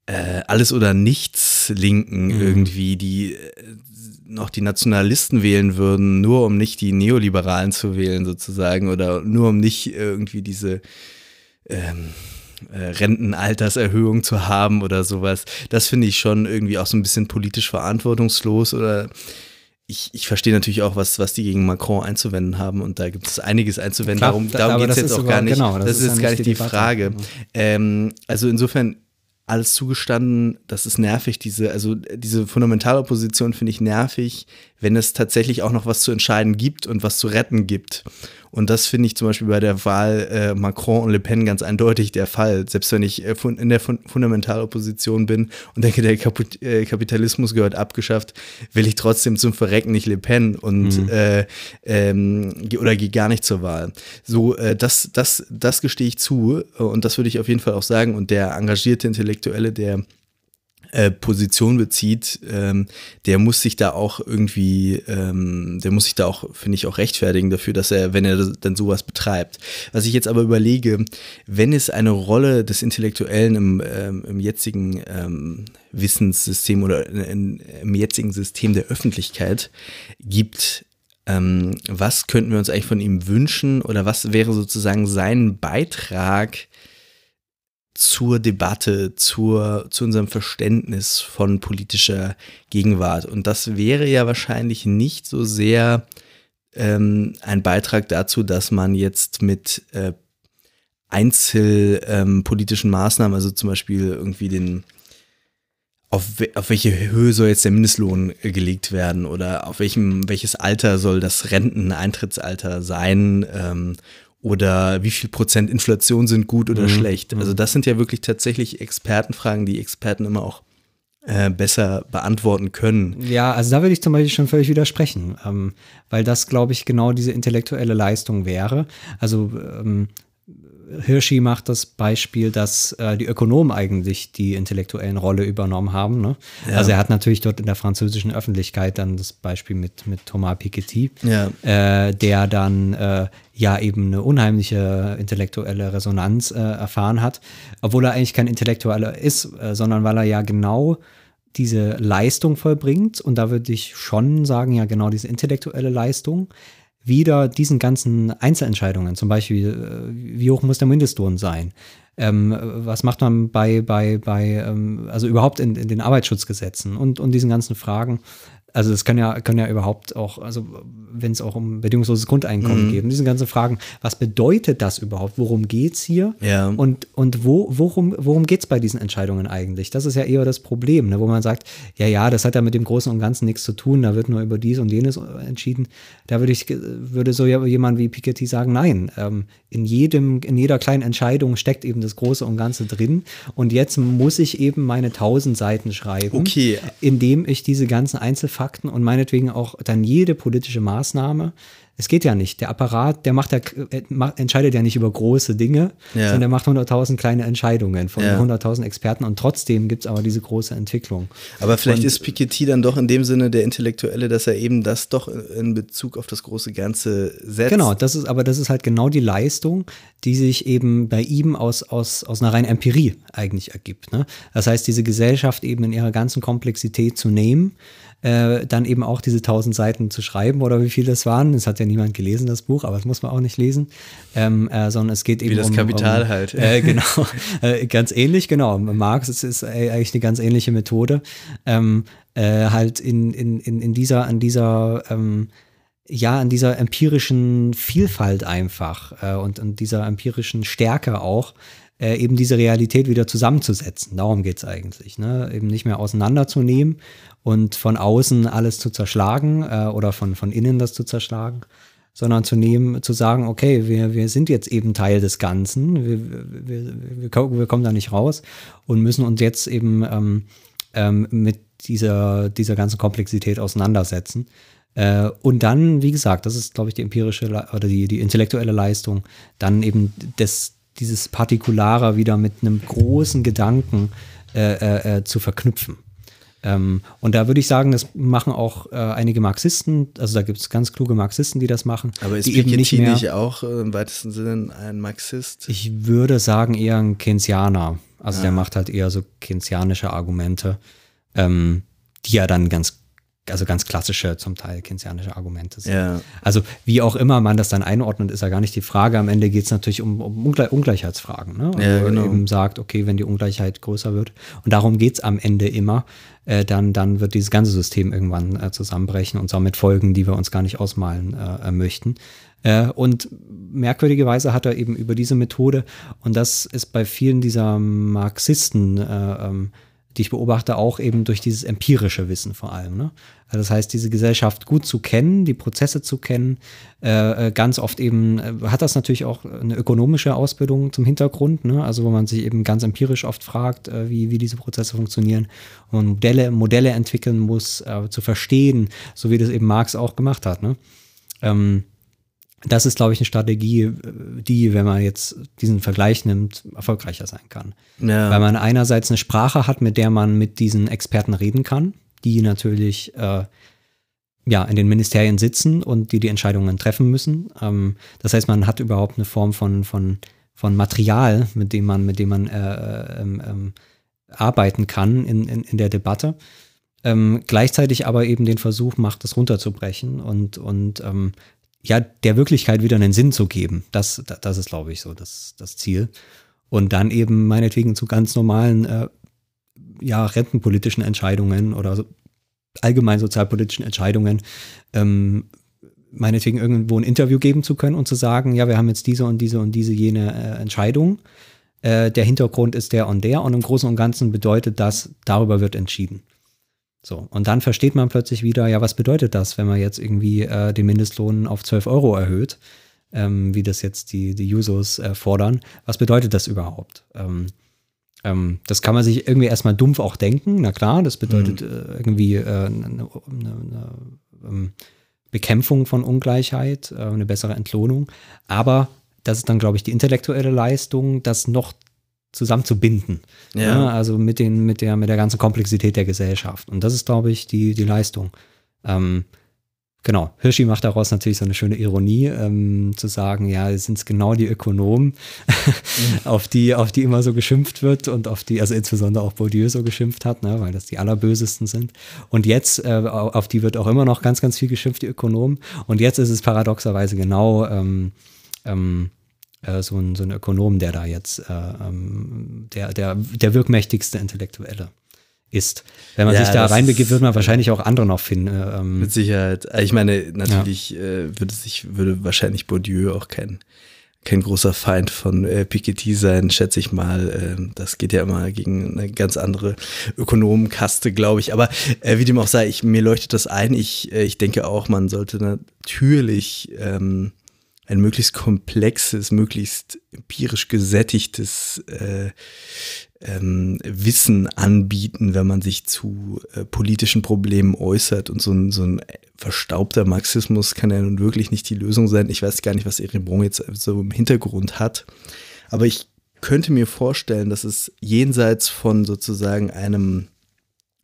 äh, alles oder nichts Linken irgendwie, die äh, noch die Nationalisten wählen würden, nur um nicht die Neoliberalen zu wählen sozusagen oder nur um nicht irgendwie diese ähm, äh, Rentenalterserhöhung zu haben oder sowas. Das finde ich schon irgendwie auch so ein bisschen politisch verantwortungslos oder ich, ich verstehe natürlich auch, was, was die gegen Macron einzuwenden haben und da gibt es einiges einzuwenden. Klar, darum da- darum geht es jetzt auch sogar- gar nicht. genau, das das, ist ja gar nicht die Debatte. Frage. Genau. Ähm, also insofern alles zugestanden, das ist nervig, diese, also diese Fundamentalopposition finde ich nervig, wenn es tatsächlich auch noch was zu entscheiden gibt und was zu retten gibt. Und das finde ich zum Beispiel bei der Wahl äh, Macron und Le Pen ganz eindeutig der Fall. Selbst wenn ich äh, in der fun Fundamentalopposition bin und denke, der Kaput äh, Kapitalismus gehört abgeschafft, will ich trotzdem zum Verrecken nicht Le Pen und äh, ähm, oder gehe gar nicht zur Wahl. So, äh, das, das, das gestehe ich zu äh, und das würde ich auf jeden Fall auch sagen. Und der engagierte Intellektuelle, der äh, Position bezieht, ähm, der muss sich da auch irgendwie, ähm, der muss sich da auch, finde ich, auch rechtfertigen dafür, dass er, wenn er dann sowas betreibt. Was ich jetzt aber überlege, wenn es eine Rolle des Intellektuellen im, ähm, im jetzigen ähm, Wissenssystem oder in, in, im jetzigen System der Öffentlichkeit gibt, ähm, was könnten wir uns eigentlich von ihm wünschen oder was wäre sozusagen sein Beitrag zur Debatte, zur, zu unserem Verständnis von politischer Gegenwart. Und das wäre ja wahrscheinlich nicht so sehr ähm, ein Beitrag dazu, dass man jetzt mit äh, einzelpolitischen Maßnahmen, also zum Beispiel irgendwie den auf, auf welche Höhe soll jetzt der Mindestlohn äh, gelegt werden oder auf welchem, welches Alter soll das Renteneintrittsalter sein ähm, oder wie viel Prozent Inflation sind gut oder schlecht. Also das sind ja wirklich tatsächlich Expertenfragen, die Experten immer auch äh, besser beantworten können. Ja, also da würde ich zum Beispiel schon völlig widersprechen, ähm, weil das, glaube ich, genau diese intellektuelle Leistung wäre. Also ähm, Hirschi macht das Beispiel, dass äh, die Ökonomen eigentlich die intellektuellen Rolle übernommen haben. Ne? Also er hat natürlich dort in der französischen Öffentlichkeit dann das Beispiel mit, mit Thomas Piketty, Ja. äh, der dann äh, ja eben eine unheimliche intellektuelle Resonanz äh, erfahren hat, obwohl er eigentlich kein Intellektueller ist, äh, sondern weil er ja genau diese Leistung vollbringt. Und da würde ich schon sagen, ja genau diese intellektuelle Leistung wieder diesen ganzen Einzelentscheidungen, zum Beispiel, äh, wie hoch muss der Mindestlohn sein? Ähm, was macht man bei, bei, bei ähm, also überhaupt in, in den Arbeitsschutzgesetzen und, und diesen ganzen Fragen? Also das können ja, können ja überhaupt auch, also wenn es auch um bedingungsloses Grundeinkommen geht, und diese ganzen Fragen, was bedeutet das überhaupt? Worum geht's hier? Ja. Und, und wo, worum, worum geht es bei diesen Entscheidungen eigentlich? Das ist ja eher das Problem, ne, wo man sagt, ja, ja, das hat ja mit dem Großen und Ganzen nichts zu tun, da wird nur über dies und jenes entschieden. Da würde ich, würde so jemand wie Piketty sagen, nein, ähm, in jedem, in jeder kleinen Entscheidung steckt eben das Große und Ganze drin. Und jetzt muss ich eben meine tausend Seiten schreiben, Okay. indem ich diese ganzen Einzelfakten und meinetwegen auch dann jede politische Maßnahme es geht ja nicht. Der Apparat, der macht ja, äh, entscheidet ja nicht über große Dinge, Ja. sondern der macht 100.000 kleine Entscheidungen von Ja. 100.000 Experten und trotzdem gibt es aber diese große Entwicklung. Aber vielleicht Und- ist Piketty dann doch in dem Sinne der Intellektuelle, dass er eben das doch in Bezug auf das große Ganze setzt. Genau, das ist, aber das ist halt genau die Leistung, die sich eben bei ihm aus, aus, aus einer reinen Empirie eigentlich ergibt. Ne? Das heißt, diese Gesellschaft eben in ihrer ganzen Komplexität zu nehmen, äh, dann eben auch diese tausend Seiten zu schreiben oder wie viel das waren. Das hat ja niemand gelesen, das Buch, aber das muss man auch nicht lesen. Ähm, äh, sondern es geht eben das um, Kapital um, halt. Äh, genau, äh, ganz ähnlich, genau. Marx ist, ist äh, eigentlich eine ganz ähnliche Methode. Ähm, äh, halt in, in, in, in dieser, an dieser ähm, ja, an dieser empirischen Vielfalt einfach äh, und, und dieser empirischen Stärke auch, äh, eben diese Realität wieder zusammenzusetzen. Darum geht es eigentlich. Ne? Eben nicht mehr auseinanderzunehmen und von außen alles zu zerschlagen äh, oder von, von innen das zu zerschlagen, sondern zu nehmen, zu sagen, okay, wir, wir sind jetzt eben Teil des Ganzen, wir, wir, wir, wir, ko- wir kommen da nicht raus und müssen uns jetzt eben ähm, ähm, mit dieser, dieser ganzen Komplexität auseinandersetzen. Äh, und dann, wie gesagt, das ist, glaube ich, die empirische oder die, die intellektuelle Leistung, dann eben das, dieses Partikulare wieder mit einem großen Gedanken äh, äh, äh, zu verknüpfen. Ähm, und da würde ich sagen, das machen auch äh, einige Marxisten, also da gibt es ganz kluge Marxisten, die das machen. Aber ist eben Piketty nicht nicht, mehr, auch äh, im weitesten Sinne ein Marxist? ich würde sagen, eher ein Keynesianer. Also der macht halt eher so keynesianische Argumente, ähm, die ja dann ganz also ganz klassische, zum Teil keynesianische Argumente sind. Ja. Also wie auch immer man das dann einordnet, ist ja gar nicht die Frage. Am Ende geht es natürlich um, um Ungle Ungleichheitsfragen. Ne? Ja, genau. eben sagt, okay, wenn die Ungleichheit größer wird, und darum geht es am Ende immer, äh, dann, dann wird dieses ganze System irgendwann äh, zusammenbrechen und damit Folgen, die wir uns gar nicht ausmalen äh, äh, möchten. Äh, und merkwürdigerweise hat er eben über diese Methode, und das ist bei vielen dieser Marxisten, äh, ähm, die ich beobachte, auch eben durch dieses empirische Wissen vor allem. Ne? Also das heißt, diese Gesellschaft gut zu kennen, die Prozesse zu kennen, äh, äh, ganz oft eben äh, hat das natürlich auch eine ökonomische Ausbildung zum Hintergrund, ne? also wo man sich eben ganz empirisch oft fragt, äh, wie, wie diese Prozesse funktionieren und Modelle, Modelle entwickeln muss, äh, zu verstehen, so wie das eben Marx auch gemacht hat. Ne? Ähm, das ist, glaube ich, eine Strategie, die, wenn man jetzt diesen Vergleich nimmt, erfolgreicher sein kann. Ja. Weil man einerseits eine Sprache hat, mit der man mit diesen Experten reden kann, die natürlich äh, ja in den Ministerien sitzen und die die Entscheidungen treffen müssen. Ähm, das heißt, man hat überhaupt eine Form von, von, von Material, mit dem man, mit dem man äh, ähm, ähm, arbeiten kann in, in, in der Debatte. Ähm, gleichzeitig aber eben den Versuch macht, das runterzubrechen und, und ähm, ja, der Wirklichkeit wieder einen Sinn zu geben. Das, das, ist, glaube ich, so das, das Ziel. Und dann eben meinetwegen zu ganz normalen, äh, ja, rentenpolitischen Entscheidungen oder so, allgemein sozialpolitischen Entscheidungen, ähm, meinetwegen irgendwo ein Interview geben zu können und zu sagen, ja, wir haben jetzt diese und diese und diese jene äh, Entscheidung. Äh, der Hintergrund ist der und der und im Großen und Ganzen bedeutet das, darüber wird entschieden. So, und dann versteht man plötzlich wieder, ja, was bedeutet das, wenn man jetzt irgendwie äh, den Mindestlohn auf 12 Euro erhöht, ähm, wie das jetzt die, die Jusos äh, fordern. Was bedeutet das überhaupt? Ähm, ähm, das kann man sich irgendwie erstmal dumpf auch denken, na klar, das bedeutet äh, irgendwie äh, eine, eine, eine ähm, Bekämpfung von Ungleichheit, äh, eine bessere Entlohnung. Aber das ist dann, glaube ich, die intellektuelle Leistung, das noch zusammenzubinden. Ja. Ja, also mit, den, mit, der, mit der ganzen Komplexität der Gesellschaft. Und das ist, glaube ich, die, die Leistung. Ähm, genau, Hirschi macht daraus natürlich so eine schöne Ironie, ähm, zu sagen, ja, es sind genau die Ökonomen, auf, die, auf die immer so geschimpft wird und auf die, also insbesondere auch Bourdieu so geschimpft hat, ne, weil das die allerbösesten sind. Und jetzt, äh, auf die wird auch immer noch ganz, ganz viel geschimpft, die Ökonomen. Und jetzt ist es paradoxerweise genau ähm, ähm, äh, so, ein, so ein Ökonom, der da jetzt äh, ähm, der, der, der wirkmächtigste Intellektuelle ist. Wenn man Ja, sich da reinbegibt, wird man wahrscheinlich auch andere noch finden. äh, Ähm, Mit Sicherheit. Also Ich meine, natürlich äh, würde sich, würde wahrscheinlich Bourdieu auch kein, kein großer Feind von äh, Piketty sein, schätze ich mal. Ähm, das geht ja immer gegen eine ganz andere Ökonomenkaste, glaube ich. Aber äh, wie dem auch sei, ich, mir leuchtet das ein. Ich, äh, ich denke auch, man sollte natürlich ähm, ein möglichst komplexes, möglichst empirisch gesättigtes äh, ähm, Wissen anbieten, wenn man sich zu äh, politischen Problemen äußert. Und so ein, so ein verstaubter Marxismus kann ja nun wirklich nicht die Lösung sein. Ich weiß gar nicht, was Erebron jetzt so im Hintergrund hat. Aber ich könnte mir vorstellen, dass es jenseits von sozusagen einem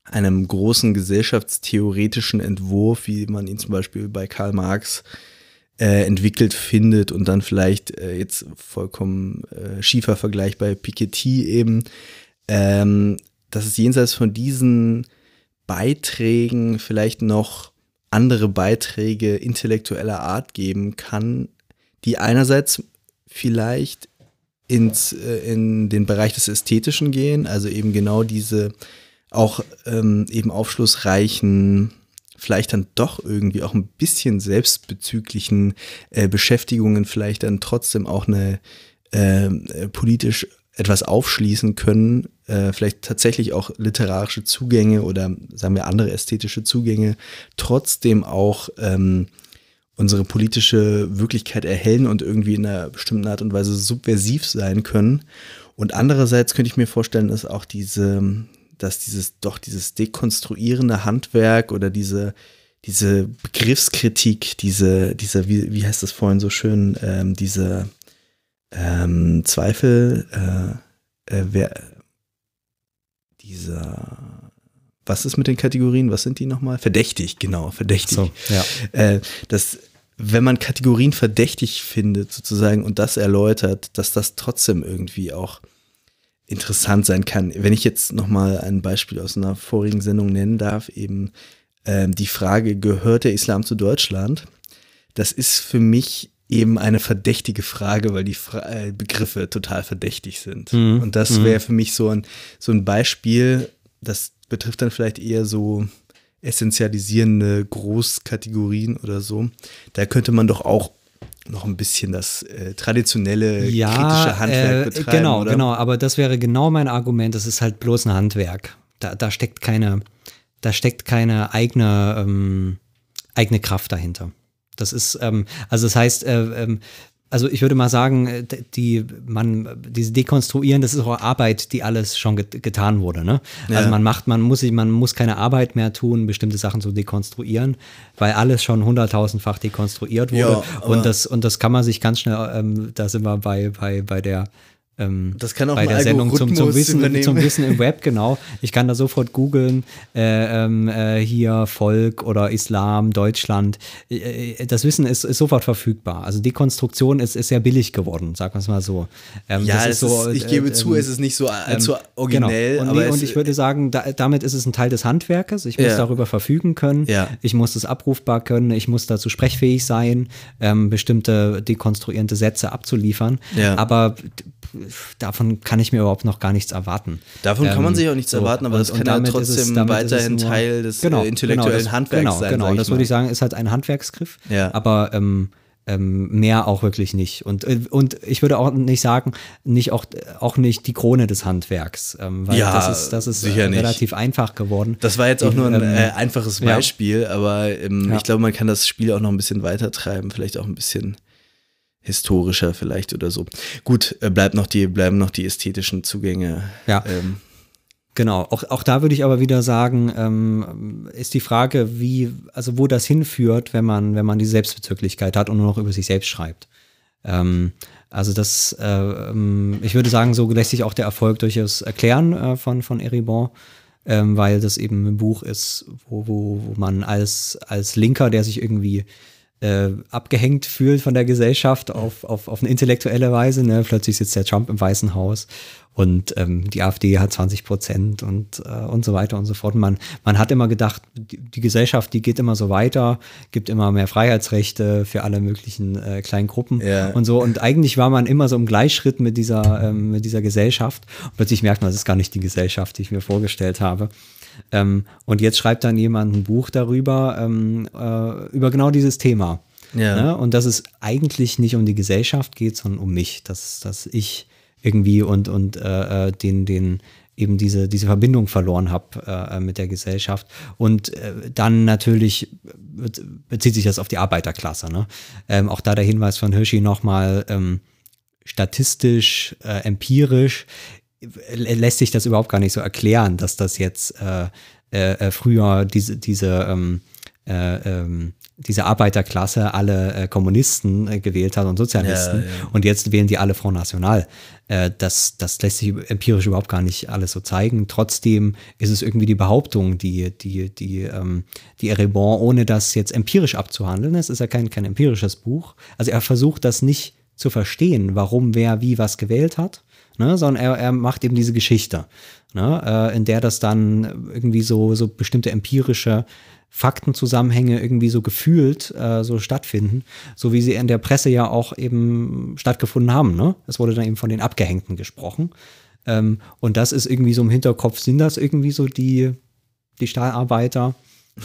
einem großen gesellschaftstheoretischen Entwurf, wie man ihn zum Beispiel bei Karl Marx äh, entwickelt findet und dann vielleicht äh, jetzt vollkommen äh, schiefer Vergleich bei Piketty eben, ähm, dass es jenseits von diesen Beiträgen vielleicht noch andere Beiträge intellektueller Art geben kann, die einerseits vielleicht ins, äh, in den Bereich des Ästhetischen gehen, also eben genau diese auch ähm, eben aufschlussreichen, vielleicht dann doch irgendwie auch ein bisschen selbstbezüglichen äh, Beschäftigungen vielleicht dann trotzdem auch eine ähm, äh, politisch etwas aufschließen können, äh, vielleicht tatsächlich auch literarische Zugänge oder sagen wir andere ästhetische Zugänge, trotzdem auch ähm, unsere politische Wirklichkeit erhellen und irgendwie in einer bestimmten Art und Weise subversiv sein können. Und andererseits könnte ich mir vorstellen, dass auch diese, dass dieses, doch dieses dekonstruierende Handwerk oder diese, diese Begriffskritik, diese, dieser, wie, wie heißt das vorhin so schön, ähm, diese ähm, Zweifel, äh, äh, wer, dieser, was ist mit den Kategorien? Was sind die nochmal? Verdächtig, genau, verdächtig. so, ja. Äh, dass, wenn man Kategorien verdächtig findet, sozusagen, und das erläutert, dass das trotzdem irgendwie auch interessant sein kann. Wenn ich jetzt nochmal ein Beispiel aus einer vorigen Sendung nennen darf, eben ähm, die Frage, gehört der Islam zu Deutschland? Das ist für mich eben eine verdächtige Frage, weil die Fra äh, Begriffe total verdächtig sind. Mhm. Und das wäre für mich so ein, so ein Beispiel, das betrifft dann vielleicht eher so essentialisierende Großkategorien oder so. Da könnte man doch auch noch ein bisschen das äh, traditionelle kritische Handwerk äh, betreiben. Genau, oder? genau. Aber das wäre genau mein Argument. Das ist halt bloß ein Handwerk. Da, da steckt keine, da steckt keine eigene, ähm, eigene Kraft dahinter. Das ist, ähm, also das heißt, äh, ähm, also ich würde mal sagen, äh, die, man, diese Dekonstruieren, das ist auch Arbeit, die alles schon get getan wurde. Ne? Also Ja. man macht, man muss, sich- man muss keine Arbeit mehr tun, bestimmte Sachen zu dekonstruieren, weil alles schon hunderttausendfach dekonstruiert wurde. Ja, und das, und das kann man sich ganz schnell, ähm, da sind wir bei, bei, bei der ähm, Das kann auch bei der Sendung zum, zum, Wissen, übernehmen. zum Wissen im Web, genau. Ich kann da sofort googeln, äh, ähm, äh, hier Volk oder Islam, Deutschland. Äh, äh, Das Wissen ist, ist sofort verfügbar. Also Dekonstruktion ist, ist sehr billig geworden, sagen wir es mal so. Ähm, Ja, ist, ich gebe äh, zu, ähm, es ist nicht so allzu ähm, originell, Genau. Und, nee, und ich würde sagen, da, damit ist es ein Teil des Handwerkes. Ich muss Ja. darüber verfügen können. Ja. Ich muss es abrufbar können. Ich muss dazu sprechfähig sein, ähm, bestimmte dekonstruierende Sätze abzuliefern. Ja. Aber davon kann ich mir überhaupt noch gar nichts erwarten. Davon kann man Ähm, sich auch nichts so, erwarten, aber und- das kann ja trotzdem es weiterhin nur- Teil des, äh, intellektuellen das, Handwerks genau, sein, Genau, das würde ich sagen, ist halt ein Handwerksgriff, Ja. aber ähm, ähm, mehr auch wirklich nicht. Und, äh, und ich würde auch nicht sagen, nicht auch, auch nicht die Krone des Handwerks, ähm, weil Ja, das ist, das ist äh, nicht. relativ einfach geworden. Das war jetzt auch nur ein ähm, äh, einfaches ja. Beispiel, aber ähm, Ja. ich glaube, man kann das Spiel auch noch ein bisschen weiter treiben, vielleicht auch ein bisschen historischer vielleicht oder so. Gut, äh, bleibt noch die, bleiben noch die ästhetischen Zugänge. Ja. Ähm, Genau, auch, auch da würde ich aber wieder sagen, ähm, ist die Frage, wie, also wo das hinführt, wenn man, wenn man die Selbstbezüglichkeit hat und nur noch über sich selbst schreibt. Ähm, also das, äh, ähm, ich würde sagen, so lässt sich auch der Erfolg durchaus erklären äh, von, von Eribon, ähm, weil das eben ein Buch ist, wo, wo, wo man als, als Linker, der sich irgendwie äh, abgehängt fühlt von der Gesellschaft auf, auf, auf eine intellektuelle Weise. Ne? Plötzlich sitzt der Trump im Weißen Haus und ähm, die AfD hat 20 Prozent und, äh, und so weiter und so fort. Man, man hat immer gedacht, die, die Gesellschaft, die geht immer so weiter, gibt immer mehr Freiheitsrechte für alle möglichen äh, kleinen Gruppen Ja. und so. Und eigentlich war man immer so im Gleichschritt mit dieser, ähm, mit dieser Gesellschaft. Und plötzlich merkt man, das ist gar nicht die Gesellschaft, die ich mir vorgestellt habe. Ähm, und jetzt schreibt dann jemand ein Buch darüber, ähm, äh, über genau dieses Thema. Ja. Ne? Und dass es eigentlich nicht um die Gesellschaft geht, sondern um mich, dass, dass ich irgendwie und, und äh, äh, den, den eben diese, diese Verbindung verloren habe äh, mit der Gesellschaft. Und äh, dann natürlich be- bezieht sich das auf die Arbeiterklasse. Ne? Ähm, auch da der Hinweis von Hirschi nochmal, ähm, statistisch, äh, empirisch lässt sich das überhaupt gar nicht so erklären, dass das jetzt äh, äh, äh, früher diese, diese, ähm, äh, ähm, diese Arbeiterklasse alle äh, Kommunisten äh, gewählt hat und Sozialisten Ja, ja. und jetzt wählen die alle Front National. Äh, das, das lässt sich empirisch überhaupt gar nicht alles so zeigen. Trotzdem ist es irgendwie die Behauptung, die, die, die, ähm, die Erebon, ohne das jetzt empirisch abzuhandeln, es ist ja kein, kein empirisches Buch. Also er versucht das nicht zu verstehen, warum wer wie was gewählt hat, ne, sondern er, er macht eben diese Geschichte, ne, äh, in der das dann irgendwie so, so bestimmte empirische Faktenzusammenhänge irgendwie so gefühlt äh, so stattfinden, so wie sie in der Presse ja auch eben stattgefunden haben. Ne? Es wurde dann eben von den Abgehängten gesprochen. Ähm, und das ist irgendwie so im Hinterkopf, sind das irgendwie so die, die Stahlarbeiter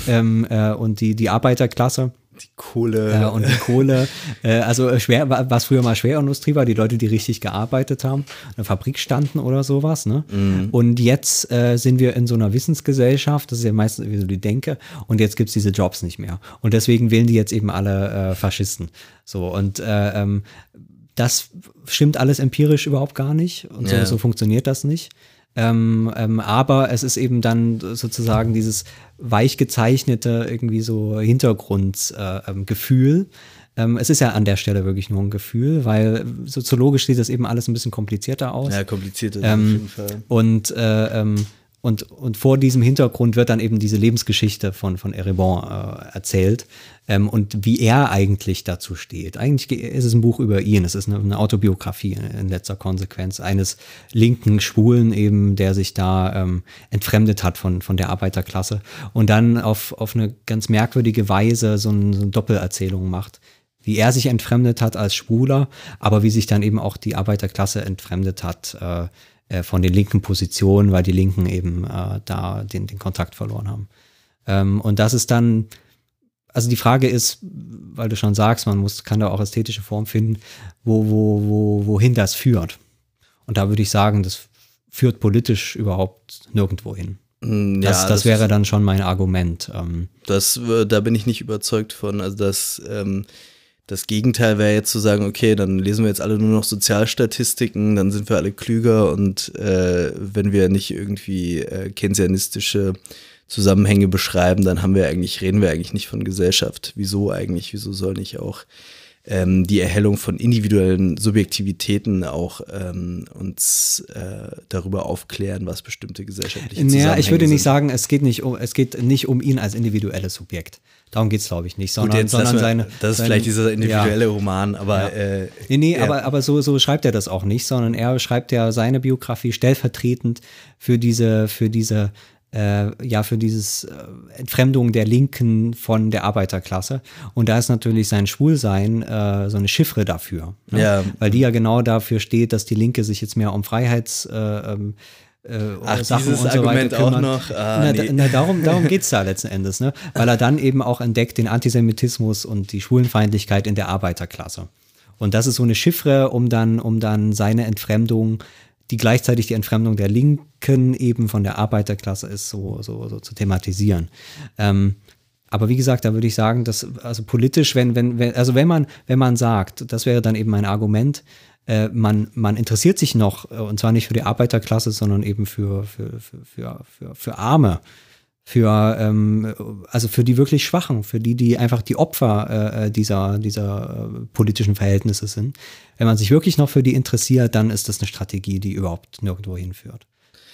ähm, äh, und die, die Arbeiterklasse. Die Kohle. Äh, und die Kohle, äh, also äh, schwer, wa- was früher mal Schwerindustrie war, die Leute, die richtig gearbeitet haben, in der Fabrik standen oder sowas. Ne? Und jetzt äh, sind wir in so einer Wissensgesellschaft, das ist ja meistens wie so die Denke, und jetzt gibt's diese Jobs nicht mehr. Und deswegen wählen die jetzt eben alle äh, Faschisten. So, und äh, ähm, das stimmt alles empirisch überhaupt gar nicht. Und so, Ja. so funktioniert das nicht. Ähm, ähm, aber es ist eben dann sozusagen dieses weich gezeichnete, irgendwie so Hintergrundgefühl. Äh, ähm, ähm, es ist ja an der Stelle wirklich nur ein Gefühl, weil soziologisch sieht das eben alles ein bisschen komplizierter aus. ja, kompliziert ist auf Ähm, jeden Fall. Und, äh, ähm, und, und vor diesem Hintergrund wird dann eben diese Lebensgeschichte von, von Erebon äh, erzählt. Ähm, und wie er eigentlich dazu steht. Eigentlich ist es ein Buch über ihn, es ist eine, eine Autobiografie in letzter Konsequenz eines linken Schwulen eben, der sich da ähm, entfremdet hat von, von der Arbeiterklasse. Und dann auf, auf eine ganz merkwürdige Weise so, ein, so eine Doppelerzählung macht. Wie er sich entfremdet hat als Schwuler, aber wie sich dann eben auch die Arbeiterklasse entfremdet hat äh, äh, von den linken Positionen, weil die Linken eben äh, da den, den Kontakt verloren haben. Ähm, und das ist dann, also die Frage ist, weil du schon sagst, man muss, kann da auch ästhetische Form finden, wo, wo, wo, wohin das führt. Und da würde ich sagen, das führt politisch überhaupt nirgendwo hin. Mm, Das, ja, das, wäre dann schon mein Argument. Ähm, Das, äh, da bin ich nicht überzeugt von. Also das, ähm, das Gegenteil wäre jetzt zu sagen, okay, dann lesen wir jetzt alle nur noch Sozialstatistiken, dann sind wir alle klüger und äh, wenn wir nicht irgendwie äh, keynesianistische Zusammenhänge beschreiben, dann haben wir eigentlich, reden wir eigentlich nicht von Gesellschaft. Wieso eigentlich? Wieso soll nicht auch ähm, die Erhellung von individuellen Subjektivitäten auch ähm, uns äh, darüber aufklären, was bestimmte gesellschaftliche naja, ich würde Zusammenhänge nicht sind? sagen, es geht nicht um, es geht nicht um ihn als individuelles Subjekt. Darum geht es, glaube ich, nicht, Gut, sondern, jetzt sondern wir- seine. das ist seine- vielleicht dieser individuelle Ja. Roman, aber äh, Nee, nee, ja. aber, aber so, so schreibt er das auch nicht, sondern er schreibt ja seine Biografie stellvertretend für diese, für diese, äh, ja, für dieses äh, Entfremdung der Linken von der Arbeiterklasse. Und da ist natürlich sein Schwulsein äh, so eine Chiffre dafür. Ne? Ja. Weil die ja genau dafür steht, dass die Linke sich jetzt mehr um Freiheits äh, ähm, äh, Ach, Sachen dieses und so Argument auch noch? Ah, na, nee. na, darum darum geht es da letzten Endes, ne? weil er dann eben auch entdeckt den Antisemitismus und die Schwulenfeindlichkeit in der Arbeiterklasse. Und das ist so eine Chiffre, um dann, um dann seine Entfremdung, die gleichzeitig die Entfremdung der Linken eben von der Arbeiterklasse ist, so, so, so zu thematisieren. Ähm, aber wie gesagt, da würde ich sagen, dass also politisch, wenn, wenn, wenn, also wenn man, wenn man sagt, das wäre dann eben mein Argument, äh, man, man interessiert sich noch, äh, und zwar nicht für die Arbeiterklasse, sondern eben für, für, für, für, für, Arme, für, ähm, also für die wirklich Schwachen, für die, die einfach die Opfer äh, dieser, dieser äh, politischen Verhältnisse sind. Wenn man sich wirklich noch für die interessiert, dann ist das eine Strategie, die überhaupt nirgendwo hinführt.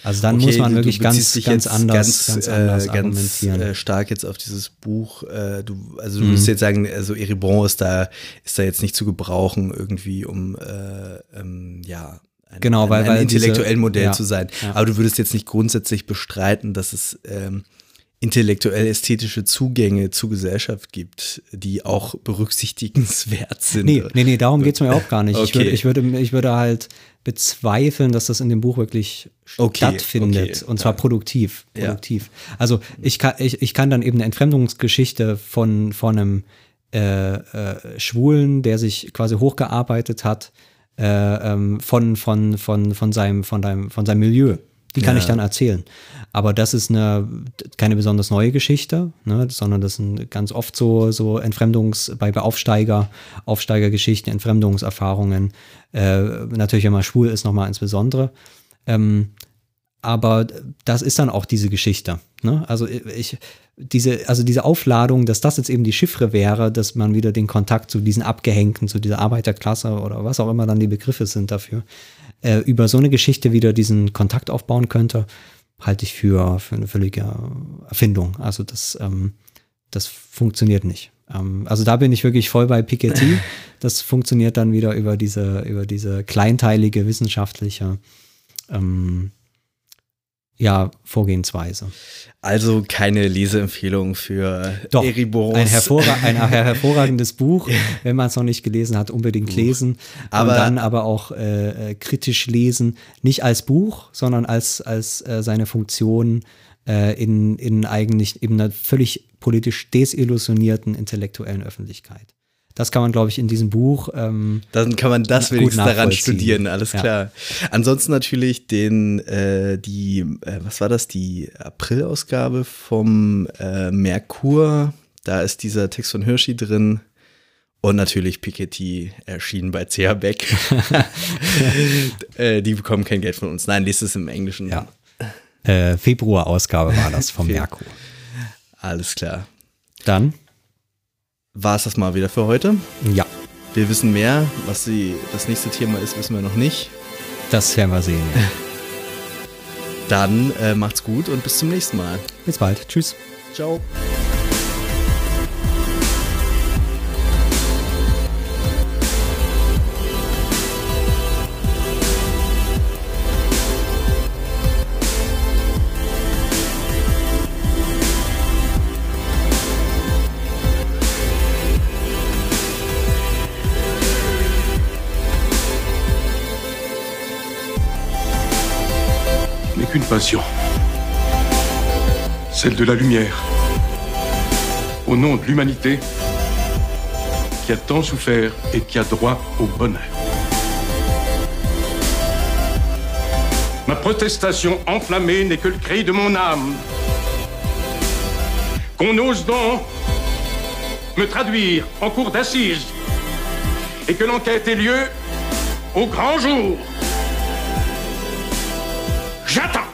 Also dann Okay, muss man wirklich ganz, ganz anders, ganz, ganz, äh, anders ganz argumentieren. äh, stark jetzt auf dieses Buch. Äh, du, also Mhm. du würdest jetzt sagen, also Eribon ist da, ist da jetzt nicht zu gebrauchen, irgendwie, um äh, ähm, ja ein, Genau, ein, weil- ein weil diese- intellektuell Modell ja, zu sein. ja. Aber du würdest jetzt nicht grundsätzlich bestreiten, dass es ähm, intellektuell-ästhetische Zugänge zur Gesellschaft gibt, die auch berücksichtigenswert sind. Nee, nee, nee, darum geht's mir auch gar nicht. Ich, Okay. würde, ich, würde, ich würde halt bezweifeln, dass das in dem Buch wirklich Okay, stattfindet. okay, und zwar ja. produktiv. Ja. produktiv. Also ich kann, ich, ich kann dann eben eine Entfremdungsgeschichte von, von einem äh, äh, Schwulen, der sich quasi hochgearbeitet hat, äh, ähm, von, von, von, von, seinem, von, deinem, von seinem Milieu. Die kann Ja. ich dann erzählen. Aber das ist eine, keine besonders neue Geschichte, ne, sondern das sind ganz oft so, so Entfremdungs-, bei Aufsteiger, Aufsteigergeschichten, Entfremdungserfahrungen. Äh, natürlich, wenn man schwul ist, nochmal insbesondere. Ähm, aber das ist dann auch diese Geschichte. Ne? Also ich, diese, also diese Aufladung, dass das jetzt eben die Chiffre wäre, dass man wieder den Kontakt zu diesen Abgehängten, zu dieser Arbeiterklasse oder was auch immer dann die Begriffe sind dafür, äh, über so eine Geschichte wieder diesen Kontakt aufbauen könnte, halte ich für, für eine völlige Erfindung. Also das, ähm, das funktioniert nicht. Ähm, also da bin ich wirklich voll bei Piketty. Das funktioniert dann wieder über diese, über diese kleinteilige wissenschaftliche ähm, ja, Vorgehensweise. Also keine Leseempfehlung für Doch, Eribons. ein, hervorra ein her- hervorragendes Buch, wenn man es noch nicht gelesen hat, unbedingt lesen. Aber- und dann aber auch äh, äh, kritisch lesen, nicht als Buch, sondern als, als äh, seine Funktion äh, in, in eigentlich eben einer völlig politisch desillusionierten intellektuellen Öffentlichkeit. Das kann man, glaube ich, in diesem Buch ähm, Dann kann man das wenigstens daran studieren, alles Ja. klar. Ansonsten natürlich den, äh, die, äh, was war das, die April-Ausgabe vom äh, Merkur. Da ist dieser Text von Hirschi drin. Und natürlich Piketty erschienen bei CH Beck. äh, die bekommen kein Geld von uns. Nein, lest es im Englischen. Ja. äh, Februar-Ausgabe war das vom Merkur. Alles klar. Dann, War es das mal wieder für heute? ja, Wir wissen mehr. Was die, das nächste Thema ist, wissen wir noch nicht. das werden wir sehen. Ja. Dann äh, macht's gut und bis zum nächsten Mal. Bis bald. Tschüss. Ciao. Celle de la lumière. Au nom de l'humanité qui a tant souffert et qui a droit au bonheur. Ma protestation enflammée n'est que le cri de mon âme. Qu'on ose donc me traduire en cour d'assises et que l'enquête ait lieu au grand jour. J'attends.